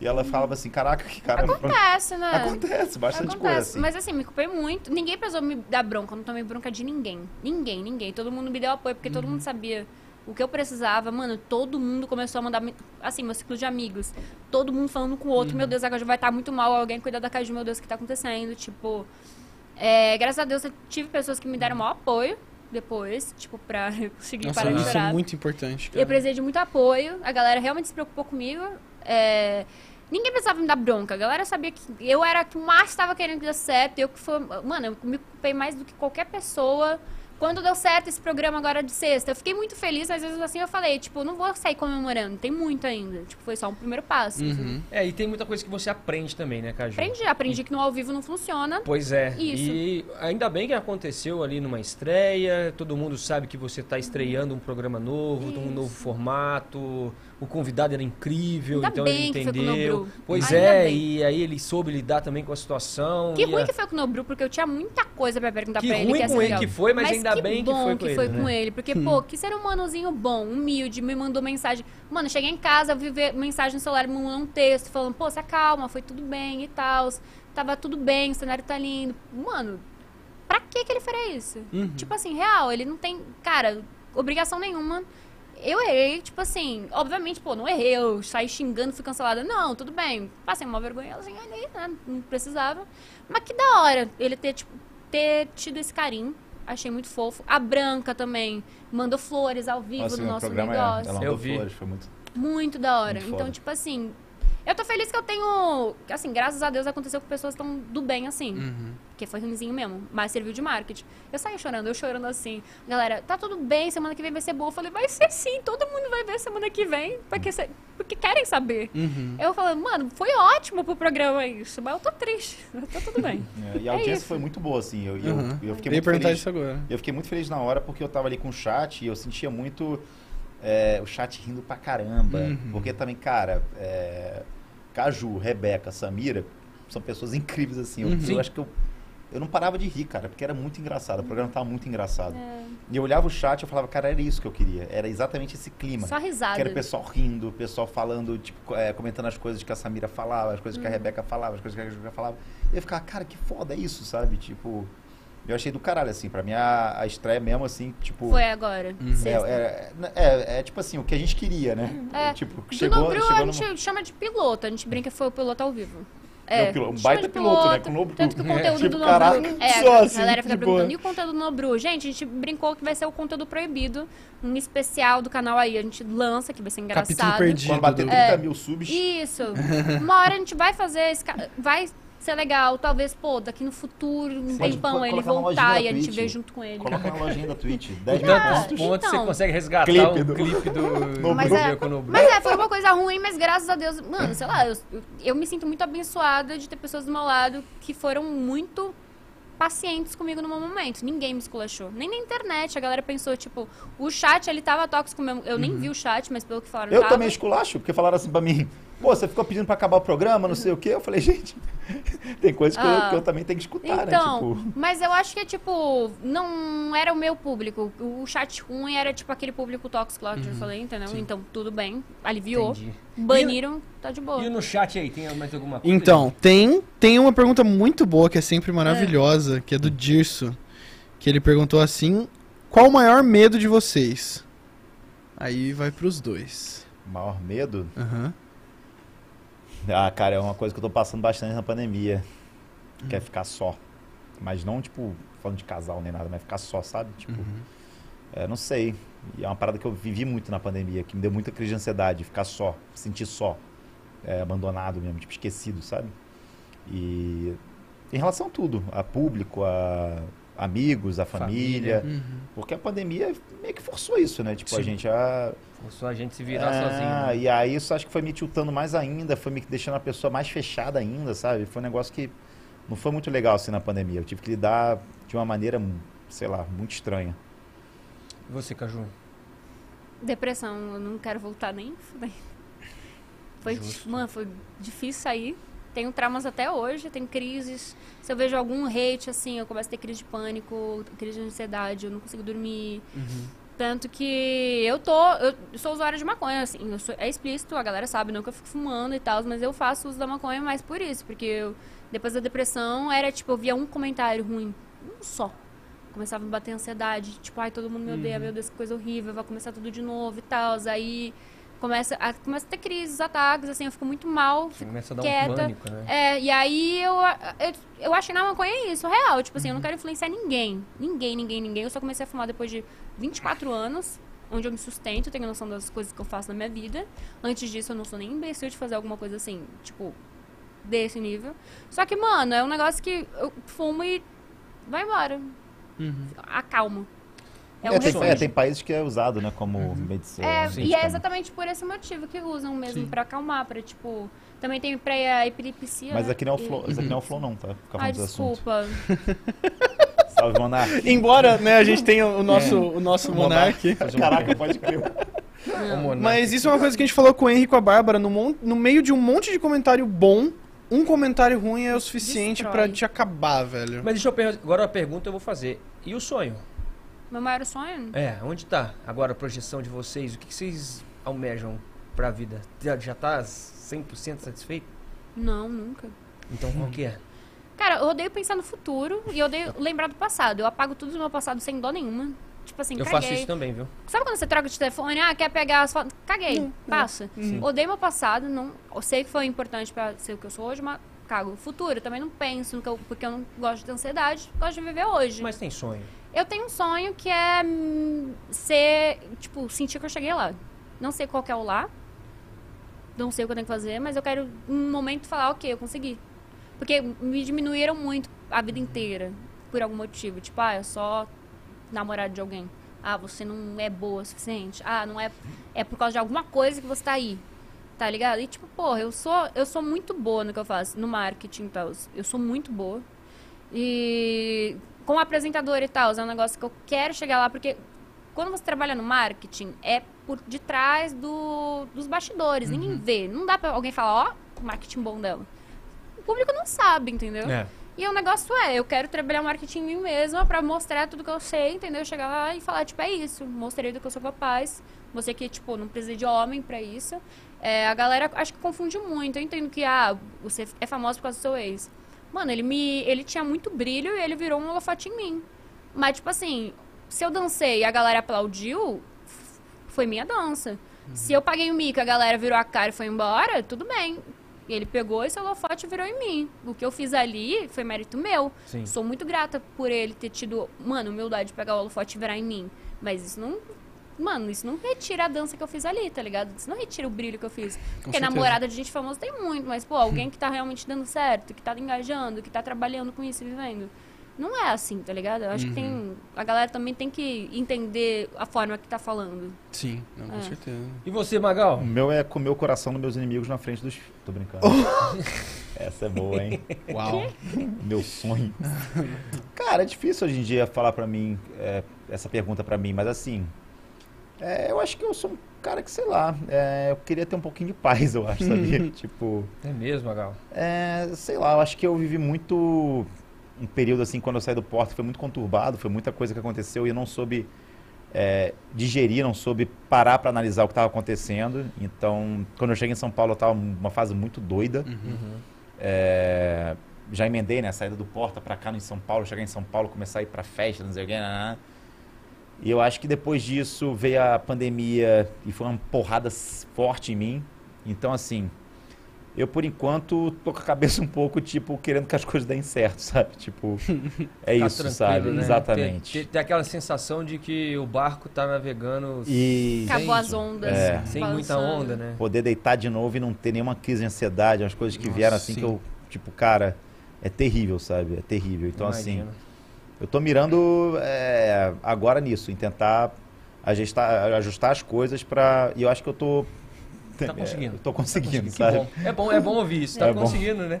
[SPEAKER 4] E ela falava assim, caraca, que cara.
[SPEAKER 3] Acontece, né?
[SPEAKER 4] Acontece, bastante
[SPEAKER 3] Acontece,
[SPEAKER 4] coisa assim.
[SPEAKER 3] mas assim, me culpei muito. Ninguém precisou me dar bronca, eu não tomei bronca de ninguém. Ninguém, ninguém. Todo mundo me deu apoio, porque
[SPEAKER 4] Uhum.
[SPEAKER 3] todo mundo sabia o que eu precisava. Mano, todo mundo começou a mandar, me- assim, meu ciclo de amigos. Todo mundo falando com o outro,
[SPEAKER 4] Uhum.
[SPEAKER 3] meu Deus, a Caju vai estar muito mal, alguém cuida da Caju, meu Deus, o que tá acontecendo? Tipo, é, graças a Deus eu tive pessoas que me deram maior apoio depois, tipo, pra eu conseguir
[SPEAKER 2] Nossa,
[SPEAKER 3] parar de
[SPEAKER 2] isso
[SPEAKER 3] chorar.
[SPEAKER 2] é muito importante,
[SPEAKER 3] Eu
[SPEAKER 2] cara.
[SPEAKER 3] precisei de muito apoio, a galera realmente se preocupou comigo. É, Ninguém precisava me dar bronca, a galera sabia que eu era a que mais estava querendo que desse certo. Eu que foi. Mano, eu me culpei mais do que qualquer pessoa. Quando deu certo esse programa agora de sexta, eu fiquei muito feliz, mas às vezes assim eu falei, tipo, não vou sair comemorando, tem muito ainda. Tipo, foi só um primeiro passo. assim.
[SPEAKER 2] Uhum.
[SPEAKER 1] É, e tem muita coisa que você aprende também, né, Caju?
[SPEAKER 3] Aprendi, aprendi que no ao vivo não funciona.
[SPEAKER 1] Pois é.
[SPEAKER 3] Isso.
[SPEAKER 1] E ainda bem que aconteceu ali numa estreia, todo mundo sabe que você está estreando um programa novo, um
[SPEAKER 3] Isso.
[SPEAKER 1] novo formato, o convidado era incrível,
[SPEAKER 3] Ainda
[SPEAKER 1] então
[SPEAKER 3] bem
[SPEAKER 1] ele
[SPEAKER 3] que foi com o
[SPEAKER 1] entendeu.
[SPEAKER 3] Nobru.
[SPEAKER 1] Pois
[SPEAKER 3] Ainda
[SPEAKER 1] é,
[SPEAKER 3] bem.
[SPEAKER 1] e aí ele soube lidar também com a situação.
[SPEAKER 3] Que ruim
[SPEAKER 1] a-
[SPEAKER 3] que foi com o Nobru, porque eu tinha muita coisa pra perguntar
[SPEAKER 1] Que
[SPEAKER 3] pra ele.
[SPEAKER 1] ruim
[SPEAKER 3] que ia ser
[SPEAKER 1] com ele que foi, mas ainda bem que
[SPEAKER 3] bom
[SPEAKER 1] foi
[SPEAKER 3] que
[SPEAKER 1] com
[SPEAKER 3] foi
[SPEAKER 1] ele,
[SPEAKER 3] com
[SPEAKER 1] né?
[SPEAKER 3] ele. Porque, pô, que ser humanozinho bom, humilde, me mandou mensagem. Mano, cheguei em casa, vi mensagem no celular, me mandou um texto falando, pô, se acalma, foi tudo bem e tal. Tava tudo bem, o cenário tá lindo. Mano, pra que que ele faria isso?
[SPEAKER 2] Uhum.
[SPEAKER 3] Tipo assim, real, ele não tem, cara, obrigação nenhuma. Eu errei, tipo assim, obviamente, pô, não errei, eu saí xingando, fui cancelada. Não, tudo bem. Passei uma vergonhazinha ali, né? Não precisava. Mas que da hora ele ter, tipo, ter tido esse carinho. Achei muito fofo. A Branca também mandou flores ao vivo
[SPEAKER 4] Nossa,
[SPEAKER 3] no nosso
[SPEAKER 4] é,
[SPEAKER 3] negócio.
[SPEAKER 4] ela
[SPEAKER 1] Eu
[SPEAKER 4] mandou
[SPEAKER 1] vi.
[SPEAKER 4] flores, foi muito.
[SPEAKER 3] Muito da hora.
[SPEAKER 4] Muito
[SPEAKER 3] então, tipo assim, eu tô feliz que eu tenho. Assim, graças a Deus aconteceu com pessoas que estão do bem assim.
[SPEAKER 2] Uhum.
[SPEAKER 3] Porque foi ruimzinho mesmo, mas serviu de marketing. Eu saí chorando, eu chorando assim. Galera, tá tudo bem, semana que vem vai ser boa. Eu falei, vai ser sim, todo mundo vai ver semana que vem, porque, porque querem saber.
[SPEAKER 2] Uhum.
[SPEAKER 3] Eu falando, mano, foi ótimo pro programa isso, mas eu tô triste. Tá tudo bem.
[SPEAKER 4] É, e a
[SPEAKER 3] É
[SPEAKER 4] audiência
[SPEAKER 3] isso.
[SPEAKER 4] foi muito boa, assim. Eu, eu,
[SPEAKER 2] Uhum.
[SPEAKER 4] eu fiquei
[SPEAKER 2] Eu ia
[SPEAKER 4] muito
[SPEAKER 2] perguntar
[SPEAKER 4] feliz.
[SPEAKER 2] isso agora.
[SPEAKER 4] Eu fiquei muito feliz na hora porque eu tava ali com o chat e eu sentia muito é, o chat rindo pra caramba.
[SPEAKER 2] Uhum.
[SPEAKER 4] Porque também, cara, é, Caju, Rebeca, Samira são pessoas incríveis, assim. Eu,
[SPEAKER 2] Uhum.
[SPEAKER 4] eu acho que eu, eu não parava de rir, cara, porque era muito engraçado. O programa tava muito engraçado.
[SPEAKER 3] É,
[SPEAKER 4] E eu olhava o chat e eu falava, cara, era isso que eu queria. Era exatamente esse clima.
[SPEAKER 3] só risada.
[SPEAKER 4] Que era o pessoal rindo, o pessoal falando, tipo, é, comentando as coisas que a Samira falava, as coisas
[SPEAKER 3] Uhum.
[SPEAKER 4] que a Rebeca falava, as coisas que a Julia falava. E eu ficava, cara, que foda é isso, sabe? Tipo, eu achei do caralho, assim. Pra mim, a, a estreia mesmo, assim, tipo...
[SPEAKER 3] Foi agora,
[SPEAKER 2] Uhum.
[SPEAKER 4] é, é, é, é, tipo assim, o que a gente queria, né?
[SPEAKER 3] É.
[SPEAKER 4] Tipo, que
[SPEAKER 3] Do
[SPEAKER 4] chegou,
[SPEAKER 3] Nobru
[SPEAKER 4] chegou
[SPEAKER 3] a
[SPEAKER 4] numa-
[SPEAKER 3] gente chama de piloto, a gente brinca que foi o piloto ao vivo. É,
[SPEAKER 4] um pilo- um baita
[SPEAKER 3] de
[SPEAKER 4] piloto, né? Com o Nobru.
[SPEAKER 3] Tanto que o conteúdo
[SPEAKER 4] Tipo,
[SPEAKER 3] do Nobru...
[SPEAKER 4] caraca,
[SPEAKER 3] é,
[SPEAKER 2] só
[SPEAKER 3] a
[SPEAKER 2] assim,
[SPEAKER 3] galera fica perguntando, e o conteúdo do Nobru? Gente, a gente brincou que vai ser o conteúdo proibido, um especial do canal aí, a gente lança, que vai ser engraçado.
[SPEAKER 2] Capítulo perdido.
[SPEAKER 4] Quando bater
[SPEAKER 2] do-
[SPEAKER 4] 30
[SPEAKER 3] É.
[SPEAKER 4] mil subs,
[SPEAKER 3] Isso. Uma hora a gente vai fazer esse ca- ser legal, talvez, pô, daqui no futuro, um tempão, ele voltar e a gente ver junto com ele.
[SPEAKER 4] coloca na lojinha da Twitch. 10 mil
[SPEAKER 1] Tantos
[SPEAKER 3] Ah,
[SPEAKER 1] pontos você consegue resgatar
[SPEAKER 4] Clipe do-
[SPEAKER 1] clipe do
[SPEAKER 3] Mas é, mas é, foi uma coisa ruim, mas graças a Deus, mano, sei lá, eu, eu, me sinto muito abençoada de ter pessoas do meu lado que foram muito pacientes comigo no meu momento. Ninguém me esculachou. Nem na internet. A galera pensou, tipo, o chat, ele tava tóxico mesmo. Eu nem vi o chat, mas pelo que falaram,
[SPEAKER 4] Eu
[SPEAKER 3] tava.
[SPEAKER 4] também esculacho, porque falaram assim pra mim, pô, você ficou pedindo pra acabar o programa, não sei o quê. Eu falei, gente, tem coisas que, eu,
[SPEAKER 3] Ah.
[SPEAKER 4] que eu também tenho que escutar,
[SPEAKER 3] Então,
[SPEAKER 4] né? Tipo,
[SPEAKER 3] mas eu acho que, tipo, não era o meu público. O chat ruim era, tipo, aquele público tóxico lá que eu falei, entendeu? Então, tudo bem. Aliviou.
[SPEAKER 1] Entendi.
[SPEAKER 3] Baniram, tá de boa.
[SPEAKER 1] E no chat aí, tem mais alguma coisa?
[SPEAKER 2] Então, tem, tem uma pergunta muito boa, que é sempre maravilhosa, que é do Dirso. Que ele perguntou assim: Qual o maior medo de vocês? Aí vai pros dois.
[SPEAKER 4] maior medo.
[SPEAKER 2] Aham.
[SPEAKER 4] Ah, cara, é uma coisa que eu tô passando bastante na pandemia.
[SPEAKER 2] Uhum.
[SPEAKER 4] Que é ficar só. Mas não, tipo, falando de casal nem nada, mas ficar só, sabe? Tipo,
[SPEAKER 2] Uhum.
[SPEAKER 4] é, não sei. E é uma parada que eu vivi muito na pandemia, que me deu muita crise de ansiedade, ficar só, sentir só. É, abandonado mesmo, tipo, esquecido, sabe? E em relação a tudo, a público, a amigos, a família.
[SPEAKER 1] Família.
[SPEAKER 2] Uhum.
[SPEAKER 4] Porque a pandemia meio que forçou isso, né? Tipo, a
[SPEAKER 1] Sim.
[SPEAKER 4] gente a.
[SPEAKER 1] Forçou a gente se virar
[SPEAKER 4] Ah,
[SPEAKER 1] sozinho. né?
[SPEAKER 4] E aí isso acho que foi me tiltando mais ainda, foi me deixando a pessoa mais fechada ainda, sabe? Foi um negócio que não foi muito legal assim na pandemia. Eu tive que lidar de uma maneira, sei lá, muito estranha.
[SPEAKER 1] E você, Caju?
[SPEAKER 3] Depressão, eu não quero voltar nem. Foi,
[SPEAKER 1] Justo.
[SPEAKER 3] mano, foi difícil sair. Tenho traumas até hoje, tenho crises. Se eu vejo algum hate, assim, eu começo a ter crise de pânico, crise de ansiedade, eu não consigo dormir. Tanto que eu tô. Eu sou usuária de maconha, assim, eu sou- é explícito, a galera sabe, não que eu fico fumando e tal, mas eu faço uso da maconha mais por isso, porque eu, depois da depressão era tipo, eu via um comentário ruim, um só. Começava a me bater ansiedade, tipo, ai, todo mundo me odeia, meu Deus, que coisa horrível, vai começar tudo de novo e tal. Aí começa a, começa a ter crises, ataques, assim, eu fico muito mal, fico
[SPEAKER 1] começa a dar um
[SPEAKER 3] quieta.
[SPEAKER 1] pânico, né?
[SPEAKER 3] É, e aí eu, eu, eu achei na maconha isso, real. Tipo assim, eu não quero influenciar ninguém. Ninguém, ninguém, ninguém. Eu só comecei a fumar depois de 24 anos, onde eu me sustento, tenho noção das coisas que eu faço na minha vida. Antes disso, eu não sou nem imbecil de fazer alguma coisa assim, tipo, desse nível. Só que, mano, é um negócio que eu fumo e vai embora.
[SPEAKER 2] Uhum.
[SPEAKER 3] Acalma. É,
[SPEAKER 4] É,
[SPEAKER 3] um
[SPEAKER 4] tem, é, tem países que é usado, né, como medicina.
[SPEAKER 3] É,
[SPEAKER 1] Sim,
[SPEAKER 3] e é exatamente por esse motivo que usam mesmo, pra acalmar, pra, tipo... Também tem pra a epilepsia,
[SPEAKER 4] Mas
[SPEAKER 3] né?
[SPEAKER 4] aqui não é o
[SPEAKER 3] E-
[SPEAKER 4] flow, aqui não é o flow não, tá? Fica assunto.
[SPEAKER 3] desculpa.
[SPEAKER 4] Salve, Monark.
[SPEAKER 2] Embora, né, a gente tenha o nosso, o nosso Monark.
[SPEAKER 1] Fazer um-
[SPEAKER 4] Caraca, pode crer.
[SPEAKER 2] Mas isso é uma coisa que a gente falou com o Henrique e com a Bárbara. No, no meio de um monte de comentário bom, um comentário ruim é o suficiente
[SPEAKER 3] Destrói.
[SPEAKER 2] pra te acabar, velho.
[SPEAKER 1] Mas deixa eu perguntar. Agora a pergunta eu vou fazer. E o sonho?
[SPEAKER 3] Meu maior sonho?
[SPEAKER 1] É, onde tá agora a projeção de vocês? O que, que vocês almejam pra vida? Já, já tá 100% satisfeito?
[SPEAKER 3] Não, nunca.
[SPEAKER 1] Então qual que é?
[SPEAKER 3] Cara, eu odeio pensar no futuro e eu odeio lembrar do passado. Eu apago tudo do meu passado sem dó nenhuma. Tipo assim,
[SPEAKER 1] eu
[SPEAKER 3] caguei.
[SPEAKER 1] faço isso também, viu?
[SPEAKER 3] Sabe quando você troca de telefone? Ah, quer pegar as fotos? Caguei, passa.
[SPEAKER 1] Sim.
[SPEAKER 3] Odeio meu passado, não, eu sei que foi importante pra ser o que eu sou hoje, mas cago. Futuro, eu também não penso, porque eu não gosto de ter ansiedade, gosto de viver hoje.
[SPEAKER 1] Mas tem sonho.
[SPEAKER 3] Eu tenho um sonho que é hum, ser, tipo, sentir que eu cheguei lá. Não sei qual é o lá. Não sei o que eu tenho que fazer, mas eu quero um momento falar, ok, eu consegui. Porque me diminuíram muito a vida inteira, por algum motivo. Tipo, ah, eu só namorado de alguém. Ah, você não é boa o suficiente. Ah, não é. É por causa de alguma coisa que você tá aí. Tá ligado? E tipo, porra, eu sou, eu sou muito boa no que eu faço, no marketing e tal. Eu sou muito boa. E como apresentadora e tal, é um negócio que eu quero chegar lá, porque quando você trabalha no marketing, é por detrás do, dos bastidores, ninguém vê. Não dá pra alguém falar, ó, o marketing bom dela. O público não sabe, entendeu?
[SPEAKER 1] É.
[SPEAKER 3] E o negócio é, eu quero trabalhar marketing em mim mesma pra mostrar tudo que eu sei, entendeu? Chegar lá e falar, tipo, é isso. Mostrei do que eu sou capaz. Você que, tipo, não precisa de homem pra isso. É, a galera acho que confunde muito. Eu entendo que, ah, você é famoso por causa do seu ex. Mano, ele me. Ele tinha muito brilho e ele virou um holofote em mim. Mas, tipo assim, se eu dancei e a galera aplaudiu, foi minha dança. Se eu paguei o mico e a galera virou a cara e foi embora, tudo bem. Ele pegou esse holofote e virou em mim. O que eu fiz ali foi mérito meu.
[SPEAKER 1] Sim.
[SPEAKER 3] Sou muito grata por ele ter tido, mano, humildade de pegar o holofote e virar em mim. Mas isso não. Mano, isso não retira a dança que eu fiz ali, tá ligado? Isso não retira o brilho que eu fiz. Porque
[SPEAKER 2] certeza.
[SPEAKER 3] namorada de gente famosa tem muito, mas, pô, alguém que tá realmente dando certo, que tá engajando, que tá trabalhando com isso e vivendo. Não é assim, tá ligado? Eu acho que tem. A galera também tem que entender a forma que tá falando.
[SPEAKER 2] Sim, não, com
[SPEAKER 3] É.
[SPEAKER 2] certeza.
[SPEAKER 1] E você, Magal?
[SPEAKER 4] O meu é comer o coração dos meus inimigos na frente dos. Tô brincando. Essa é boa, hein?
[SPEAKER 2] Uau.
[SPEAKER 4] Meu sonho. Cara, é difícil hoje em dia falar pra mim, é, essa pergunta pra mim, mas assim. É, eu acho que eu sou um cara que, sei lá, é, eu queria ter um pouquinho de paz, eu acho, sabia? tipo.
[SPEAKER 1] É mesmo, Magal?
[SPEAKER 4] É, sei lá, eu acho que eu vivi muito um período assim quando eu saí do Porto foi muito conturbado, foi muita coisa que aconteceu e eu não soube é, digerir, não soube parar para analisar o que estava acontecendo. Então, quando eu cheguei em São Paulo, eu estava numa fase muito doida.
[SPEAKER 1] Uhum.
[SPEAKER 4] É, já emendei, né? Saída do Porta para cá no em São Paulo, chegar em São Paulo, começar a ir para festa, não sei o que. né? E eu acho que depois disso veio a pandemia e foi uma porrada forte em mim. Então, assim, eu por enquanto tô com a cabeça um pouco, tipo, querendo que as coisas deem certo, sabe? Tipo, é
[SPEAKER 1] Ficar
[SPEAKER 4] isso, sabe?
[SPEAKER 1] né?
[SPEAKER 4] Exatamente.
[SPEAKER 1] Ter, ter- ter aquela sensação de que o barco tá navegando
[SPEAKER 4] E
[SPEAKER 3] Acabou
[SPEAKER 1] Sem-
[SPEAKER 3] as ondas.
[SPEAKER 4] é.
[SPEAKER 1] sem muita onda, né?
[SPEAKER 4] poder deitar de novo e não ter nenhuma crise de ansiedade, umas coisas que
[SPEAKER 2] Nossa,
[SPEAKER 4] vieram assim
[SPEAKER 2] sim.
[SPEAKER 4] que eu, tipo, cara, é terrível, sabe? É terrível. Então, assim,
[SPEAKER 1] Imagino.
[SPEAKER 4] Eu tô mirando é, agora nisso, em tentar ajustar, ajustar as coisas pra. E eu acho que eu tô.
[SPEAKER 1] Tá conseguindo.
[SPEAKER 4] eu tô conseguindo,
[SPEAKER 1] Que
[SPEAKER 4] sabe?
[SPEAKER 1] bom. É bom, é bom ouvir isso. Tá
[SPEAKER 4] É bom.
[SPEAKER 1] conseguindo, né?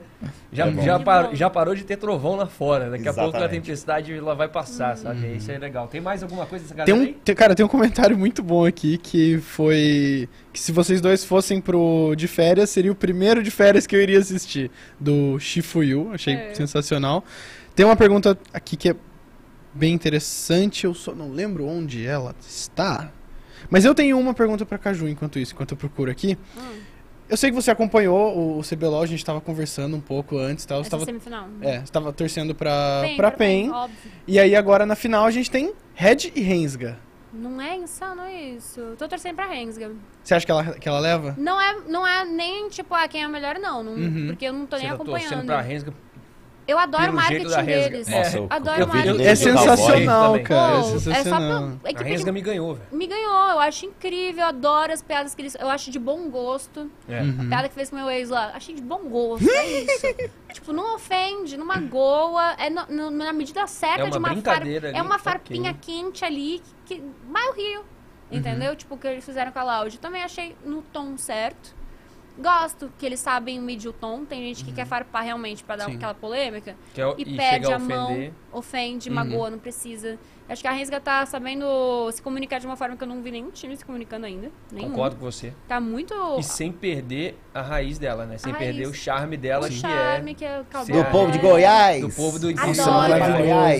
[SPEAKER 1] Já,
[SPEAKER 4] É bom.
[SPEAKER 1] já, par-
[SPEAKER 3] bom.
[SPEAKER 1] já parou de ter trovão lá fora. Daqui a pouco a
[SPEAKER 4] Exatamente.
[SPEAKER 1] tempestade ela vai passar, sabe? Isso é legal. Tem mais alguma coisa dessa
[SPEAKER 2] Tem
[SPEAKER 1] galera
[SPEAKER 2] um,
[SPEAKER 1] aí?
[SPEAKER 2] tem- cara, tem um comentário muito bom aqui que foi que se vocês dois fossem pro de férias, seria o primeiro de férias que eu iria assistir, do Shifuyu, achei
[SPEAKER 3] É.
[SPEAKER 2] sensacional. Tem uma pergunta aqui que é bem interessante, eu só não lembro onde ela está. Mas eu tenho uma pergunta pra Caju enquanto isso, enquanto eu procuro aqui.
[SPEAKER 3] Hum,
[SPEAKER 2] Eu sei que você acompanhou o, CBLOL, a gente tava conversando um pouco antes, tal, você
[SPEAKER 3] essa
[SPEAKER 2] tava,
[SPEAKER 3] semifinal.
[SPEAKER 2] é, você tava torcendo pra,
[SPEAKER 3] Pen,
[SPEAKER 2] pra
[SPEAKER 3] pra
[SPEAKER 2] PEN,
[SPEAKER 3] óbvio.
[SPEAKER 2] e aí agora na final a gente tem Red e Rensga.
[SPEAKER 3] Não é insano isso. Tô torcendo pra Rensga.
[SPEAKER 2] Você acha que ela, que ela leva?
[SPEAKER 3] Não é, não é nem, tipo, ah, quem é melhor, não. não
[SPEAKER 2] Uhum.
[SPEAKER 3] Porque eu não tô
[SPEAKER 1] Você
[SPEAKER 3] nem
[SPEAKER 1] tá torcendo
[SPEAKER 3] acompanhando.
[SPEAKER 1] pra Rensga.
[SPEAKER 3] Eu adoro o marketing deles.
[SPEAKER 4] Nossa, eu-
[SPEAKER 3] adoro
[SPEAKER 4] eu
[SPEAKER 3] marketing.
[SPEAKER 2] É sensacional, cara. É
[SPEAKER 3] é só
[SPEAKER 2] sensacional.
[SPEAKER 3] pelo- é que
[SPEAKER 1] A
[SPEAKER 3] que-
[SPEAKER 1] me ganhou, velho.
[SPEAKER 3] Me ganhou, eu acho incrível, eu adoro as piadas que eles. Eu acho de bom gosto.
[SPEAKER 1] É.
[SPEAKER 2] Uhum.
[SPEAKER 3] A piada que fez com meu ex lá, achei de bom gosto, é isso. tipo, não ofende, não magoa, é no- no- na medida certa
[SPEAKER 1] É uma
[SPEAKER 3] de uma
[SPEAKER 1] brincadeira
[SPEAKER 3] É
[SPEAKER 1] ali,
[SPEAKER 3] uma
[SPEAKER 1] ok.
[SPEAKER 3] farpinha quente ali que, que vai o rio. Entendeu? Tipo, o que eles fizeram com a Loud. Também achei no tom certo. Gosto que eles sabem medir o tom. Tem gente que quer farpar realmente pra dar
[SPEAKER 2] Sim.
[SPEAKER 3] aquela polêmica.
[SPEAKER 1] Que é
[SPEAKER 3] E,
[SPEAKER 1] e chega a
[SPEAKER 3] a mão, ofende,
[SPEAKER 2] Uhum.
[SPEAKER 3] magoa, não precisa. Acho que a Rensga tá sabendo se comunicar de uma forma que eu não vi nenhum time se comunicando ainda. Nenhum.
[SPEAKER 1] Concordo com você.
[SPEAKER 3] Tá muito.
[SPEAKER 1] E sem perder a raiz dela, né? Sem
[SPEAKER 3] A
[SPEAKER 1] perder
[SPEAKER 3] raiz.
[SPEAKER 1] o charme dela,
[SPEAKER 3] o
[SPEAKER 1] que
[SPEAKER 3] charme, que é o.
[SPEAKER 1] Do
[SPEAKER 4] Do povo de
[SPEAKER 3] É.
[SPEAKER 4] Goiás!
[SPEAKER 1] Do povo do
[SPEAKER 3] Adoro.
[SPEAKER 2] Nossa,
[SPEAKER 3] torcendo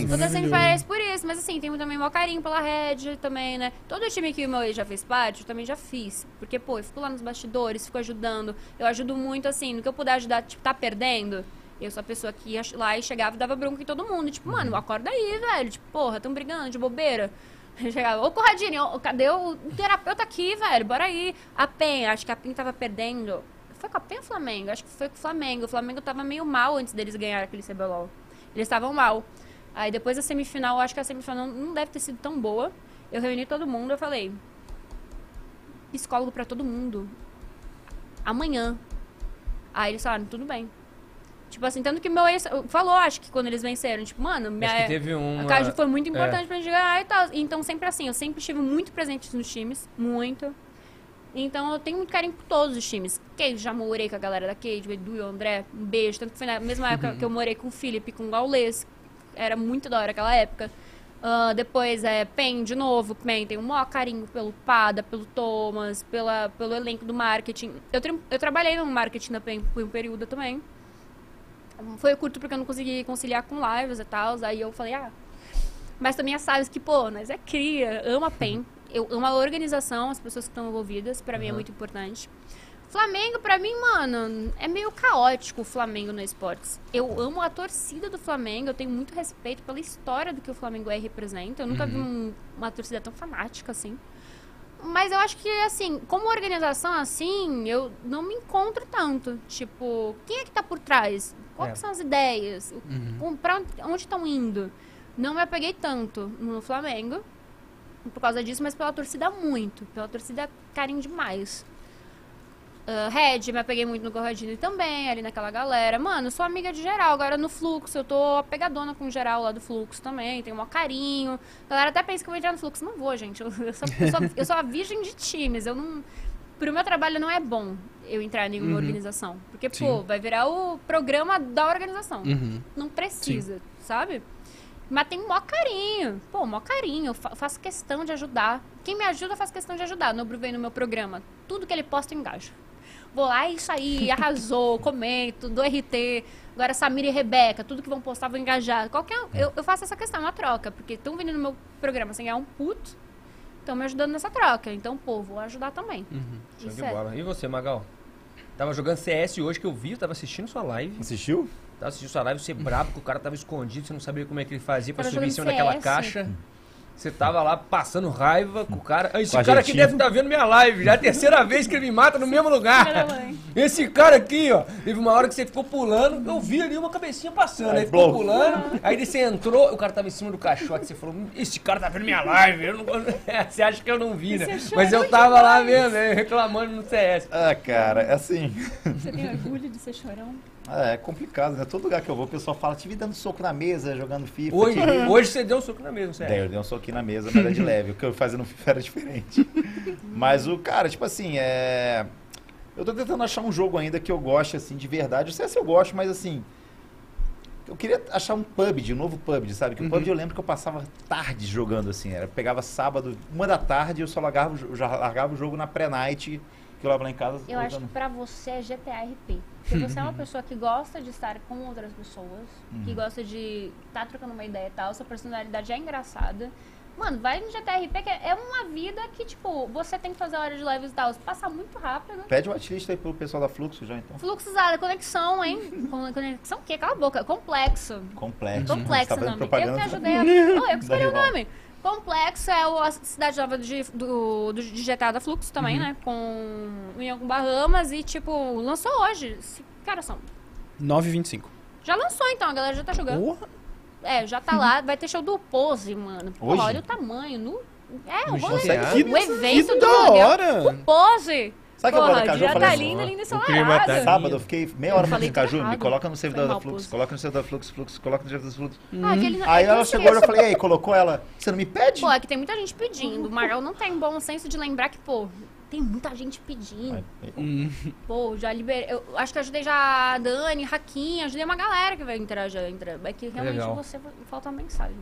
[SPEAKER 2] maravilhoso.
[SPEAKER 3] pra eles por isso, mas assim, tem também o maior carinho pela Red também, né? Todo time que o meu ex já fez parte, eu também já fiz. Porque, pô, eu fico lá nos bastidores, fico ajudando. Eu ajudo muito, assim, no que eu puder ajudar, tipo, tá perdendo. Eu sou a pessoa que ia lá e chegava e dava bronca em todo mundo. Tipo, mano, acorda aí, velho. Tipo, porra, tão brigando de bobeira. Eu chegava, ô Corradinho, ô, cadê o terapeuta aqui, velho? Bora aí. A PEN, acho que a PEN tava perdendo. Foi com a PEN ou Flamengo? Acho que foi com o Flamengo. O Flamengo tava meio mal antes deles ganharem aquele CBLOL. Eles estavam mal. Aí depois da semifinal, acho que a semifinal não deve ter sido tão boa. Eu reuni todo mundo, eu falei: psicólogo pra todo mundo. Amanhã. Aí eles falaram: tudo bem. Tipo assim, tanto que meu ex falou, acho que quando eles venceram, tipo, mano, minha,
[SPEAKER 1] que teve um.
[SPEAKER 3] a Caju foi muito importante pra gente ganhar e tal. Então, sempre assim, eu sempre estive muito presente nos times. Muito. Então, eu tenho muito carinho por todos os times. Cage, já morei com a galera da Cage, o Edu e o André. Um beijo. Tanto que foi na mesma época que eu morei com o Felipe, com o Gaules. Era muito da hora aquela época. Ah, depois é PEN de novo. PEN tem um maior carinho pelo Pada, pelo Thomas, pela, pelo elenco do marketing. Eu, eu trabalhei no marketing da PEN por um período também. Foi curto porque eu não consegui conciliar com lives e tal. Aí eu falei, ah. Mas também sabes que, pô, nós é cria, ama a PEN. Eu amo a organização, as pessoas que estão envolvidas, pra mim é
[SPEAKER 1] Uhum.
[SPEAKER 3] muito importante. Flamengo, pra mim, mano, é meio caótico o Flamengo no esportes. Eu amo a torcida do Flamengo, eu tenho muito respeito pela história do que o Flamengo é e representa. Eu nunca vi um- uma torcida tão fanática assim. Mas eu acho que, assim, como organização, assim, eu não me encontro tanto. Tipo, quem é que tá por trás? Quais
[SPEAKER 1] É.
[SPEAKER 3] são as ideias?
[SPEAKER 2] Uhum.
[SPEAKER 3] Pra onde estão indo? Não me apeguei tanto no Flamengo por causa disso, mas pela torcida muito. Pela torcida carinho demais. Uh, Red, me apeguei muito no Corradini também, ali naquela galera. Mano, sou amiga de geral. Agora no Fluxo, eu tô apegadona com geral lá do Fluxo também. Tenho um carinho. A galera até pensa que eu vou entrar no Fluxo. Não vou, gente. Eu, eu sou, eu, sou, eu sou a virgem de times. Eu não. Pro meu trabalho não é bom eu entrar em nenhuma
[SPEAKER 2] Uhum.
[SPEAKER 3] organização. Porque,
[SPEAKER 2] Sim.
[SPEAKER 3] pô, vai virar o programa da organização.
[SPEAKER 2] Uhum.
[SPEAKER 3] Não precisa, sabe? Mas tem mó carinho. Pô, mó carinho. Eu fa- faço questão de ajudar. Quem me ajuda, eu faço questão de ajudar. Nobru vem no meu programa. Tudo que ele posta, eu engajo. Vou lá, isso aí, arrasou, comento, dou RT. Agora, Samira e Rebeca, tudo que vão postar, vou engajar. Qualquer, um, eu, eu faço essa questão, uma troca. Porque estão vindo no meu programa sem ganhar um puto, estão me ajudando nessa troca. Então, pô, vou ajudar também.
[SPEAKER 1] Show
[SPEAKER 3] Isso
[SPEAKER 1] de
[SPEAKER 3] é.
[SPEAKER 1] bola. E você, Magal? Tava jogando CS hoje que eu vi, eu tava assistindo sua live.
[SPEAKER 4] Assistiu?
[SPEAKER 1] Tava assistindo sua live, você brabo, que o cara tava escondido, você não sabia como é que ele fazia pra
[SPEAKER 3] Tava
[SPEAKER 1] subir em cima daquela
[SPEAKER 3] CS.
[SPEAKER 1] caixa. Você tava lá passando raiva com o cara. Esse
[SPEAKER 4] Com a
[SPEAKER 1] cara aqui deve estar vendo minha live. Já é a terceira vez que ele me mata no mesmo lugar. Esse cara aqui, ó. Teve uma hora que você ficou pulando. Eu vi ali uma cabecinha passando.
[SPEAKER 4] Aí,
[SPEAKER 1] Aí ficou pulando. Aí você entrou, o cara tava em cima do caixote. Você falou: "Hum, Esse cara tá vendo minha live. Eu não... Você acha que eu não vi, né? Mas eu tava lá vendo, né, reclamando no CS.
[SPEAKER 4] Ah, cara, é assim.
[SPEAKER 3] Você tem orgulho de ser chorão?
[SPEAKER 4] É, é complicado, né? Todo lugar que eu vou, o pessoal fala, te vi dando soco na mesa, jogando FIFA.
[SPEAKER 1] Hoje,
[SPEAKER 4] te vi."
[SPEAKER 1] hoje você deu um soco na mesa, CS.
[SPEAKER 4] eu dei um soquinho na mesa, mas era de leve. O que eu fazia no FIFA era diferente. mas o cara, tipo assim, é. Eu tô tentando achar um jogo ainda que eu goste, assim, de verdade. O CS eu gosto, mas assim. Eu queria achar um PUBG, um novo PUBG, sabe? Que o PUBG eu lembro que eu passava tarde jogando, assim. Era, pegava sábado, uma da tarde, eu só largava, já largava o jogo na pré-night, que eu lá em casa.
[SPEAKER 3] Eu acho que pra você é GTA RP. Porque você é uma pessoa que gosta de estar com outras pessoas, que gosta de estar tá trocando uma ideia e tal, sua personalidade é engraçada. Mano, vai no GTA RP, que é uma vida que, tipo, você tem que fazer hora de lives e tal. Passa muito rápido.
[SPEAKER 4] Pede o watchlist aí pro pessoal da Fluxo já, então.
[SPEAKER 3] Fluxusada, conexão, hein? Con- Conexão o quê? Cala a boca. Complexo.
[SPEAKER 4] Complexo.
[SPEAKER 3] Complexo
[SPEAKER 4] fazendo
[SPEAKER 3] nome. Eu que ajudei a... Não, eu que escolhi o
[SPEAKER 4] rival.
[SPEAKER 3] nome. Complexo é o- a cidade nova de, do, do, de GTA da Fluxo também, né? Com união com Bahamas e, tipo, lançou hoje. Cara, são...
[SPEAKER 2] 9,25.
[SPEAKER 3] Já lançou, então. A galera já tá jogando.
[SPEAKER 2] Porra!
[SPEAKER 3] É, já tá lá. Vai ter show do Pose, mano. Pô,
[SPEAKER 4] Hoje?
[SPEAKER 3] olha o tamanho. No... É,
[SPEAKER 1] No
[SPEAKER 3] o rolê. O evento
[SPEAKER 2] Que
[SPEAKER 3] do
[SPEAKER 2] da hora!
[SPEAKER 3] O Pose.
[SPEAKER 4] Sabe que eu vou
[SPEAKER 3] Porra,
[SPEAKER 4] na Caju? Eu
[SPEAKER 3] já
[SPEAKER 4] falei
[SPEAKER 3] tá
[SPEAKER 4] assim,
[SPEAKER 3] lindo, lindo
[SPEAKER 1] o clima tá.
[SPEAKER 4] Sábado eu fiquei meia hora falando Caju, me
[SPEAKER 3] errado.
[SPEAKER 4] coloca no servidor
[SPEAKER 3] Foi
[SPEAKER 4] da
[SPEAKER 3] pô.
[SPEAKER 4] coloca no servidor da Fluxo, Fluxo, coloca no servidor da Fluxo.
[SPEAKER 3] Ah, aquele,
[SPEAKER 4] Aí
[SPEAKER 3] é
[SPEAKER 4] ela
[SPEAKER 3] eu
[SPEAKER 4] chegou e eu falei, e aí, colocou ela, você não me pede?
[SPEAKER 3] Pô, é que tem muita gente pedindo. O Marvel não tem bom senso de lembrar que, pô, tem muita gente pedindo.
[SPEAKER 2] Hum.
[SPEAKER 3] Pô, já liberei. Eu acho que eu ajudei já a Dani, Raquinha, ajudei uma galera que vai interagir. Entre... É que realmente
[SPEAKER 1] Legal.
[SPEAKER 3] você falta uma mensagem.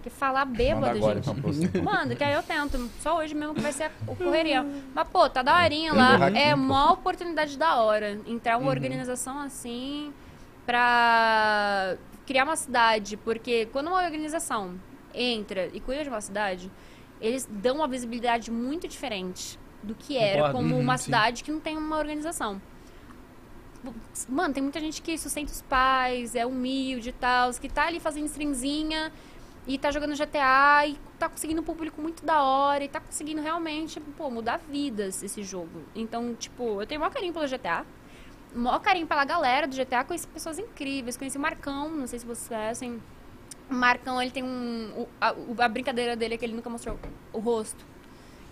[SPEAKER 3] Porque falar bêbado,
[SPEAKER 4] agora,
[SPEAKER 3] gente.
[SPEAKER 4] então.
[SPEAKER 3] Manda, que aí eu tento. Só hoje mesmo que vai ser a o correria. Mas, pô, tá daorinha lá.
[SPEAKER 4] Raquinha,
[SPEAKER 3] É uma oportunidade da hora. Entrar uma organização assim pra criar uma cidade. Porque quando uma organização entra e cuida de uma cidade, eles dão uma visibilidade muito diferente do que era
[SPEAKER 1] Concordo.
[SPEAKER 3] como
[SPEAKER 2] Uhum,
[SPEAKER 3] uma
[SPEAKER 2] sim.
[SPEAKER 3] cidade que não tem uma organização. Mano, tem muita gente que sustenta os pais, é humilde e tal, que tá ali fazendo stringzinha e tá jogando GTA e tá conseguindo um público muito da hora e tá conseguindo realmente, pô, mudar vidas esse jogo. Então, tipo, eu tenho maior carinho pelo GTA. Maior carinho pela galera do GTA, conheci pessoas incríveis, conheci o Marcão, não sei se vocês conhecem. O Marcão, ele tem um. o- a, a brincadeira dele é que ele nunca mostrou o rosto.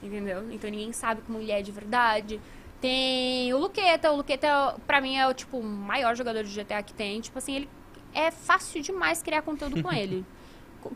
[SPEAKER 3] Entendeu? Então ninguém sabe como ele é de verdade. Tem o Luqueta. O Luqueta, pra mim, é o, tipo, o maior jogador de GTA que tem. Tipo assim, ele é fácil demais criar conteúdo com ele.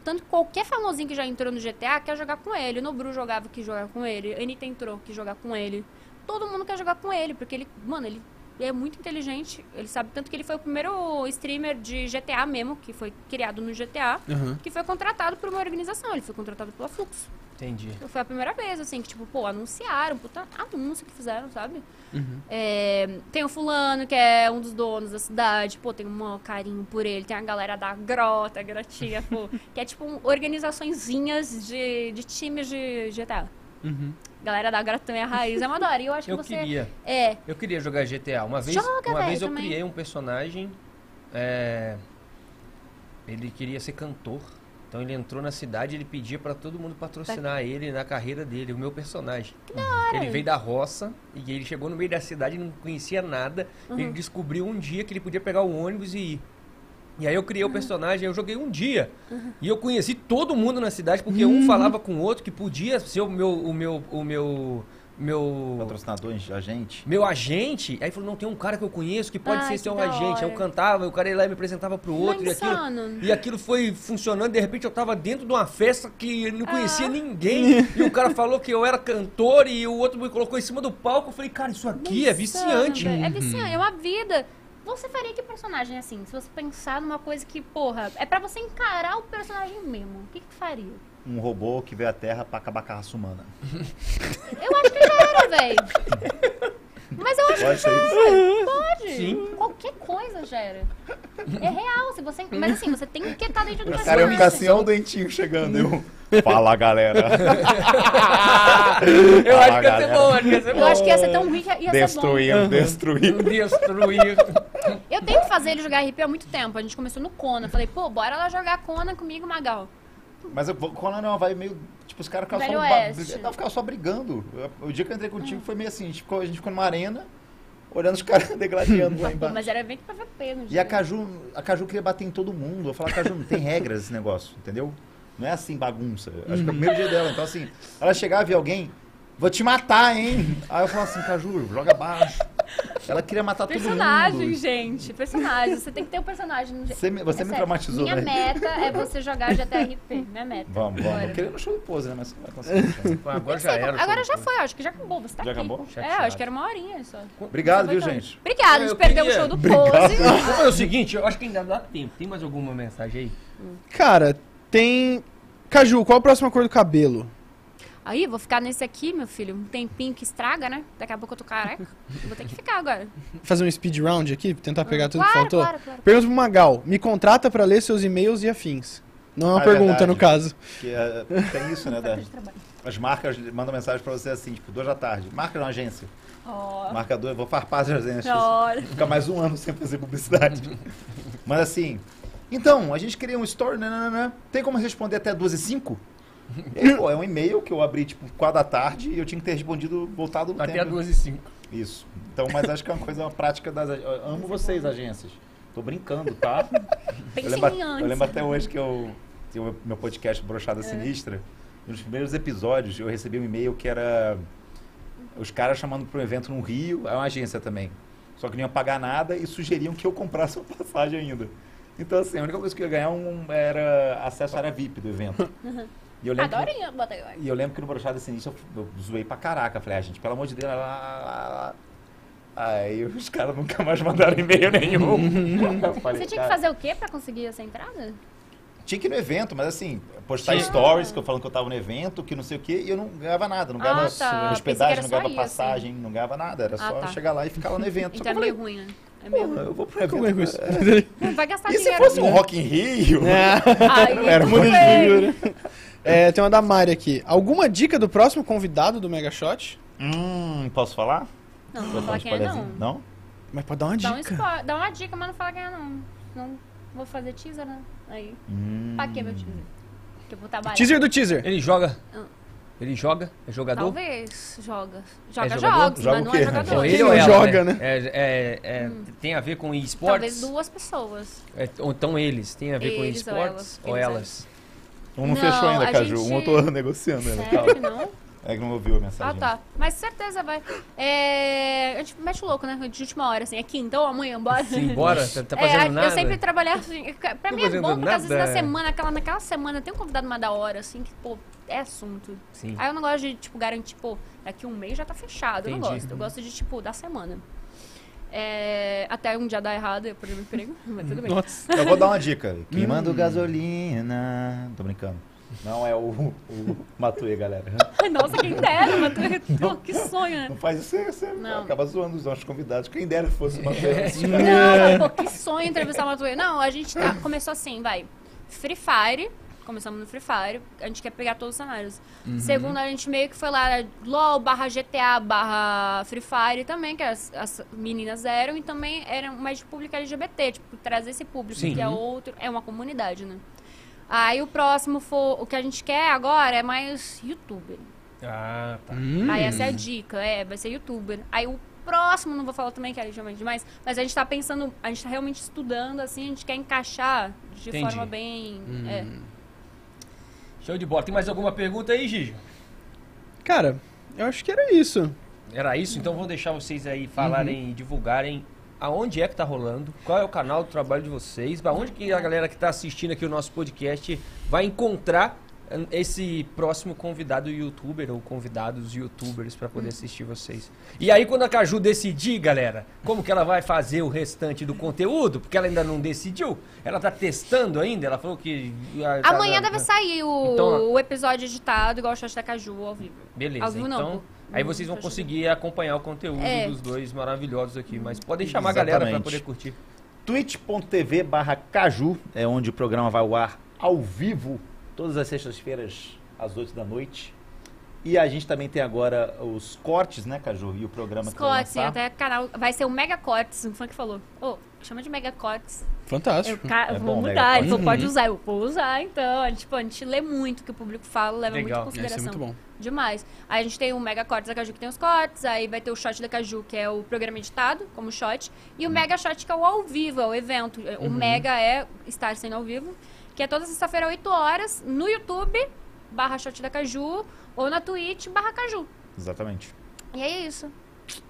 [SPEAKER 3] Tanto que qualquer famosinho que já entrou no GTA quer jogar com ele. O Nobru jogava que jogar com ele. Anitta entrou que jogar com ele. Todo mundo quer jogar com ele, porque ele, mano, ele é muito inteligente. Ele sabe tanto que ele foi o primeiro streamer de GTA mesmo, que foi criado no GTA,
[SPEAKER 2] Aham.
[SPEAKER 3] que foi contratado por uma organização. Ele foi contratado pela Fluxo.
[SPEAKER 1] Entendi.
[SPEAKER 3] Foi a primeira vez, assim, que, tipo, pô, anunciaram, puta anúncio que fizeram, sabe?
[SPEAKER 2] Uhum.
[SPEAKER 3] É, tem o fulano, que é um dos donos da cidade, pô, tem um maior carinho por ele. Tem a galera da Grota, a Grotinha, pô, que é, tipo, um, organizaçõezinhas de, de times de GTA.
[SPEAKER 2] Uhum.
[SPEAKER 3] Galera da também é a raiz, é uma adora. E eu acho
[SPEAKER 1] Eu
[SPEAKER 3] que você...
[SPEAKER 1] queria.
[SPEAKER 3] É,
[SPEAKER 1] Eu queria jogar GTA. Uma vez,
[SPEAKER 3] Joga,
[SPEAKER 1] uma
[SPEAKER 3] velho,
[SPEAKER 1] vez eu
[SPEAKER 3] também.
[SPEAKER 1] criei um personagem. é, Ele queria ser cantor. Então ele entrou na cidade, ele pedia pra todo mundo patrocinar ele na carreira dele, o meu personagem. Ele veio da roça e ele chegou no meio da cidade, não conhecia nada. Ele descobriu um dia que ele podia pegar o ônibus e ir. E aí eu criei o personagem, eu joguei um dia. E eu conheci todo mundo na cidade, porque um falava com o outro que podia ser o meu. O meu, o meu, meu
[SPEAKER 4] Patrocinador, agente.
[SPEAKER 1] meu agente, aí falou, não, tem um cara que eu conheço que pode
[SPEAKER 3] Ai,
[SPEAKER 1] ser
[SPEAKER 3] que
[SPEAKER 1] seu agente. Aí eu cantava, o cara ia lá e me apresentava pro outro.
[SPEAKER 3] Não,
[SPEAKER 1] E aquilo,
[SPEAKER 3] insano.
[SPEAKER 1] e aquilo foi funcionando, de repente eu tava dentro de uma festa que eu não conhecia
[SPEAKER 3] Ah.
[SPEAKER 1] ninguém. e o cara falou que eu era cantor e o outro me colocou em cima do palco. Eu falei, cara, isso aqui é viciante.
[SPEAKER 3] velho. É viciante, é uma vida. Você faria que personagem assim? Se você pensar numa coisa que, porra, é pra você encarar o personagem mesmo. O que que faria?
[SPEAKER 4] Um robô que veio à Terra pra acabar com a raça humana.
[SPEAKER 3] Eu acho que era, velho. Mas eu acho que pode.
[SPEAKER 1] Sim.
[SPEAKER 3] Qualquer coisa gera. É real. Se você... Mas assim, você tem que estar dentro do personagem.
[SPEAKER 4] cara ia ficar assim, ó o dentinho chegando. Eu... Fala, galera.
[SPEAKER 1] eu acho que ia ser
[SPEAKER 4] galera.
[SPEAKER 1] bom, acho que ia ser
[SPEAKER 3] Eu
[SPEAKER 1] bom.
[SPEAKER 3] acho que ia ser tão ruim que ia ser bom.
[SPEAKER 4] Destruindo, destruindo.
[SPEAKER 1] Destruir.
[SPEAKER 3] Eu tenho que fazer ele jogar RP há muito tempo. A gente começou no Conan. Falei, pô, bora lá jogar Conan comigo, Magal.
[SPEAKER 4] Mas eu- quando não, vai meio. Tipo, os caras ficavam só,
[SPEAKER 3] Oeste.
[SPEAKER 4] não, ficavam só brigando. Eu- O dia que eu entrei contigo foi meio assim: a gente ficou, a gente ficou numa arena, olhando os caras degladiando lá embaixo.
[SPEAKER 3] mas era evento PVP no
[SPEAKER 4] E
[SPEAKER 3] dia.
[SPEAKER 4] a Caju, a Caju queria bater em todo mundo. Eu falava, Caju, não tem regras esse negócio, entendeu? Não é assim bagunça. Acho que é o primeiro dia dela. Então, assim, ela chegava e alguém, vou te matar, hein? Aí eu falava assim, Caju, joga baixo. Ela queria matar todo
[SPEAKER 3] Personagem,
[SPEAKER 4] mundo.
[SPEAKER 3] gente. Personagem. Você tem que ter um personagem. no
[SPEAKER 4] Você me- você
[SPEAKER 3] É
[SPEAKER 4] me traumatizou,
[SPEAKER 3] Minha
[SPEAKER 4] né?
[SPEAKER 3] meta é você jogar GTRP. Minha meta.
[SPEAKER 4] Vamos, vamos. Eu queria no show do pose, né? Mas você não vai conseguir.
[SPEAKER 1] Agora já era.
[SPEAKER 3] Agora já foi, acho que já acabou. Você tá
[SPEAKER 4] Já
[SPEAKER 3] aqui.
[SPEAKER 4] acabou?
[SPEAKER 3] É,
[SPEAKER 1] Chateado.
[SPEAKER 3] acho que era uma horinha só.
[SPEAKER 4] Obrigado, viu, gente?
[SPEAKER 3] Obrigada, a
[SPEAKER 1] Eu
[SPEAKER 3] gente perdeu
[SPEAKER 1] queria-
[SPEAKER 3] o show do Pose.
[SPEAKER 1] Vamos fazer o seguinte, eu acho que ainda dá tempo. Tem mais alguma mensagem aí?
[SPEAKER 2] Cara, tem. Caju, qual a próxima cor do cabelo?
[SPEAKER 3] Aí, vou ficar nesse aqui, meu filho, um tempinho que estraga, né? Daqui a pouco eu tô careca. Vou ter que ficar agora.
[SPEAKER 2] Fazer um speed round aqui, tentar pegar tudo
[SPEAKER 3] claro,
[SPEAKER 2] que faltou?
[SPEAKER 3] claro, claro.
[SPEAKER 2] Pergunta pro Magal. Me contrata pra ler seus e-mails e afins. Não é uma
[SPEAKER 4] Ah, é
[SPEAKER 2] pergunta,
[SPEAKER 4] verdade.
[SPEAKER 2] no caso.
[SPEAKER 4] Que, é, tem isso, né? da-
[SPEAKER 3] de trabalho.
[SPEAKER 4] as marcas mandam mensagem pra você assim, tipo, duas da tarde. Marca na agência.
[SPEAKER 3] Ó,
[SPEAKER 4] Marca duas, vou farpar as agências.
[SPEAKER 3] hora.
[SPEAKER 4] Ficar mais um ano sem fazer publicidade. Mas assim, então, a gente queria um story, né, né, né, tem como responder até 2 e 5? E aí, pô, é um e-mail que eu abri, tipo, 4 da tarde e eu tinha que ter respondido voltado no
[SPEAKER 1] Até
[SPEAKER 4] tempo.
[SPEAKER 1] 2 e 5.
[SPEAKER 4] Isso. Então, mas acho que é uma coisa, uma prática das... eu amo vocês, agências. Tô brincando, tá? Eu lembro,
[SPEAKER 3] em
[SPEAKER 4] eu lembro até hoje que eu tinha o meu podcast Brochada Sinistra. Nos primeiros episódios eu recebi um e-mail que era os caras chamando para um evento no Rio, é uma agência também. Só que não iam pagar nada e sugeriam que eu comprasse uma passagem ainda. Então, assim, a única coisa que eu ia ganhar um, era acesso à área VIP do evento. E eu lembro que-
[SPEAKER 3] Adorinha, aí.
[SPEAKER 4] e eu lembro que no Brochada Sinistra eu, eu zoei pra caraca. Falei, ah, gente, pelo amor de Deus. lá, lá, lá, lá. Aí os caras nunca mais mandaram e-mail nenhum. Falei,
[SPEAKER 3] Você tinha que
[SPEAKER 4] "Cara,
[SPEAKER 3] fazer o quê pra conseguir essa entrada?
[SPEAKER 4] Tinha que ir no evento, mas assim, postar
[SPEAKER 3] Tinha.
[SPEAKER 4] stories que eu falando que eu tava no evento, que não sei o quê, e eu não ganhava nada. Não
[SPEAKER 3] Ah,
[SPEAKER 4] ganhava
[SPEAKER 3] tá. Pensei que
[SPEAKER 4] hospedagem,
[SPEAKER 3] era
[SPEAKER 4] não ganhava
[SPEAKER 3] ir,
[SPEAKER 4] passagem, não ganhava nada. Era
[SPEAKER 3] Ah,
[SPEAKER 4] só
[SPEAKER 3] tá.
[SPEAKER 4] chegar lá e ficar lá no evento. Só
[SPEAKER 3] Então
[SPEAKER 4] que
[SPEAKER 3] é
[SPEAKER 4] eu
[SPEAKER 3] meio ruim, né? É meio
[SPEAKER 4] "Porra,
[SPEAKER 3] ruim.
[SPEAKER 4] eu vou pro
[SPEAKER 2] Como é
[SPEAKER 4] evento.
[SPEAKER 2] isso?
[SPEAKER 4] é.
[SPEAKER 3] Vai gastar
[SPEAKER 4] E se
[SPEAKER 3] dinheiro.
[SPEAKER 4] fosse um? Rock in Rio?
[SPEAKER 3] Aí,
[SPEAKER 2] Era
[SPEAKER 3] tudo
[SPEAKER 2] muito
[SPEAKER 3] bem.
[SPEAKER 2] Né? É, tem uma da Mari aqui. Alguma dica do próximo convidado do Mega Shot?
[SPEAKER 4] Hum, posso falar?
[SPEAKER 3] Não, não vou falar
[SPEAKER 4] um
[SPEAKER 3] quem é, não.
[SPEAKER 4] Não?
[SPEAKER 2] Mas pode dar uma
[SPEAKER 3] Dá, um
[SPEAKER 2] dica.
[SPEAKER 3] spo- dá uma dica, mas não fala quem é, não. Não vou fazer teaser, né? Aí.
[SPEAKER 4] Hum.
[SPEAKER 3] Pra que meu teaser? Porque eu vou trabalhar.
[SPEAKER 2] Teaser do teaser.
[SPEAKER 1] Ele joga.
[SPEAKER 3] Ah.
[SPEAKER 1] Ele joga? É jogador?
[SPEAKER 3] Talvez. Joga. Joga
[SPEAKER 1] É
[SPEAKER 3] jogos,
[SPEAKER 4] Joga
[SPEAKER 3] mas não é jogador.
[SPEAKER 1] Ou ele
[SPEAKER 2] não
[SPEAKER 1] ou ela,
[SPEAKER 2] joga,
[SPEAKER 1] né?
[SPEAKER 2] né?
[SPEAKER 1] É, é- é- Tem a ver com
[SPEAKER 3] Talvez
[SPEAKER 1] esportes?
[SPEAKER 3] duas pessoas.
[SPEAKER 1] É, ou então eles. Tem a ver com
[SPEAKER 3] Eles ou
[SPEAKER 1] esportes?
[SPEAKER 3] elas,
[SPEAKER 1] Ou elas?
[SPEAKER 4] Um não,
[SPEAKER 3] Não,
[SPEAKER 4] fechou ainda, Caju.
[SPEAKER 3] gente-
[SPEAKER 4] Um eu tô negociando ainda.
[SPEAKER 3] Sério não?
[SPEAKER 4] É que não ouviu a
[SPEAKER 3] Ah,
[SPEAKER 4] mensagem.
[SPEAKER 3] tá. Mas certeza vai. É... A gente mete o louco, né? De última hora, assim. É quinta ou amanhã, bora.
[SPEAKER 1] Sim, bora. Tá, tá
[SPEAKER 3] É,
[SPEAKER 1] fazendo nada?
[SPEAKER 3] eu sempre trabalhar assim. Pra mim é bom, porque às vezes na semana, aquela, naquela semana, tem um convidado mais da hora, assim, que, pô, é assunto.
[SPEAKER 1] Sim.
[SPEAKER 3] Aí eu não gosto de, tipo, garantir, pô, daqui um mês já tá fechado. Eu não
[SPEAKER 1] Entendi.
[SPEAKER 3] gosto. Eu gosto de, tipo, da semana. É, até um dia dar errado, eu perdi meu emprego, mas tudo bem.
[SPEAKER 2] Nossa.
[SPEAKER 4] Eu vou dar uma dica. Queimando gasolina. Tô brincando. Não é o, o Matuê, galera.
[SPEAKER 3] Nossa, quem dera, tu- pô, que sonho, né?
[SPEAKER 4] Não faz isso, você,
[SPEAKER 3] Não.
[SPEAKER 4] acaba zoando os nossos convidados. Quem dera fosse o Matuê.
[SPEAKER 3] Não, mas, pô, que sonho entrevistar uma Matuê. Não, a gente tá, começou assim, vai. Free Fire. Começamos no Free Fire. A gente quer pegar todos os cenários. Segundo, a gente meio que foi lá, LOL barra GTA barra Free Fire também, que as, as meninas eram. E também era mais de público LGBT, tipo, trazer esse público,
[SPEAKER 1] Sim.
[SPEAKER 3] que é outro. É uma comunidade, né? Aí o próximo for. O que a gente quer agora é mais youtuber.
[SPEAKER 1] Ah, tá.
[SPEAKER 2] Hum.
[SPEAKER 3] Aí essa é a dica, é, vai ser youtuber. Aí o próximo, não vou falar também que é ligeiramente demais, mas a gente tá pensando, a gente tá realmente estudando, assim, a gente quer encaixar de
[SPEAKER 1] Entendi.
[SPEAKER 3] forma bem. é.
[SPEAKER 1] Show de bola. Tem mais alguma pergunta aí, Gigi?
[SPEAKER 2] Cara, eu acho que era isso.
[SPEAKER 1] Era isso? Então vou deixar vocês aí falarem e divulgarem aonde é que tá rolando, qual é o canal do trabalho de vocês, pra onde que a galera que tá assistindo aqui o nosso podcast vai encontrar esse próximo convidado youtuber ou convidados youtubers pra poder assistir vocês. E aí quando a Caju decidir, galera, como que ela vai fazer o restante do conteúdo, porque ela ainda não decidiu, ela tá testando ainda, ela falou que ah, tá
[SPEAKER 3] Amanhã
[SPEAKER 1] na-
[SPEAKER 3] deve sair o,
[SPEAKER 1] Então-
[SPEAKER 3] o episódio editado, igual o Shot da Caju ao vivo.
[SPEAKER 1] Beleza,
[SPEAKER 3] Ao vivo não,
[SPEAKER 1] então
[SPEAKER 3] pô.
[SPEAKER 1] aí vocês vão conseguir acompanhar o conteúdo
[SPEAKER 3] É.
[SPEAKER 1] dos dois maravilhosos aqui, mas podem chamar a galera pra
[SPEAKER 4] Exatamente.
[SPEAKER 1] poder curtir.
[SPEAKER 4] twitch.tv barra Caju é onde o programa vai ao ar ao vivo, todas as sextas-feiras, às 8 da noite. E a gente também tem agora os cortes, né, Caju? E o programa
[SPEAKER 3] Os
[SPEAKER 4] que vai
[SPEAKER 3] cortes,
[SPEAKER 4] lançar.
[SPEAKER 3] até canal. Vai ser o Mega Cortes, um fã que falou. Ô, chama de Mega Cortes. Eu,
[SPEAKER 2] Fantástico.
[SPEAKER 3] ca...
[SPEAKER 4] É
[SPEAKER 3] vou
[SPEAKER 4] bom,
[SPEAKER 3] mudar. Ele falou, pode
[SPEAKER 2] Uhum.
[SPEAKER 3] usar. Eu vou usar, então. A gente, tipo, a gente lê muito o que o público fala, leva
[SPEAKER 1] Legal.
[SPEAKER 3] muito em
[SPEAKER 2] Vai
[SPEAKER 3] consideração.
[SPEAKER 2] muito bom.
[SPEAKER 3] Demais. Aí a gente tem o Mega Cortes da Caju, que tem os cortes. Aí vai ter o Shot da Caju, que é o programa editado, como shot. E o Mega Shot, que é o ao vivo, é o evento. O Mega é estar sendo ao vivo. Que é toda sexta-feira, 8 horas, no YouTube, barra Shot da Caju, ou na Twitch, barra Caju.
[SPEAKER 4] Exatamente.
[SPEAKER 3] E é isso.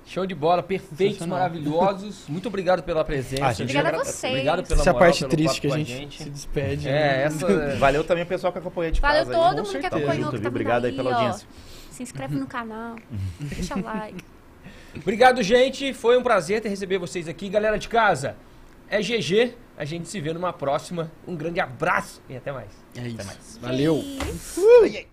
[SPEAKER 1] Show de bola, perfeitos, maravilhosos. Muito obrigado pela presença.
[SPEAKER 4] Ah, gente,
[SPEAKER 3] Obrigada a vocês.
[SPEAKER 1] Obrigado pela
[SPEAKER 2] Essa é a
[SPEAKER 1] moral,
[SPEAKER 2] parte
[SPEAKER 1] pelo
[SPEAKER 2] triste que a
[SPEAKER 1] com
[SPEAKER 2] gente, se despede.
[SPEAKER 1] É,
[SPEAKER 2] né?
[SPEAKER 1] essa...
[SPEAKER 4] Valeu também o pessoal que acompanha de
[SPEAKER 3] Valeu
[SPEAKER 4] casa.
[SPEAKER 3] todo
[SPEAKER 4] aí.
[SPEAKER 3] mundo que acompanhou,
[SPEAKER 4] Junto,
[SPEAKER 3] que tá
[SPEAKER 4] Obrigado aí
[SPEAKER 3] aí,
[SPEAKER 4] pela
[SPEAKER 3] ó.
[SPEAKER 4] audiência.
[SPEAKER 3] Se inscreve no canal, deixa like.
[SPEAKER 1] Obrigado, gente. Foi um prazer ter receber vocês aqui. Galera de casa, é GG. A gente se vê numa próxima. Um grande abraço e até mais.
[SPEAKER 2] É isso.
[SPEAKER 4] mais.
[SPEAKER 2] Valeu.
[SPEAKER 3] E-
[SPEAKER 4] Ui, ai.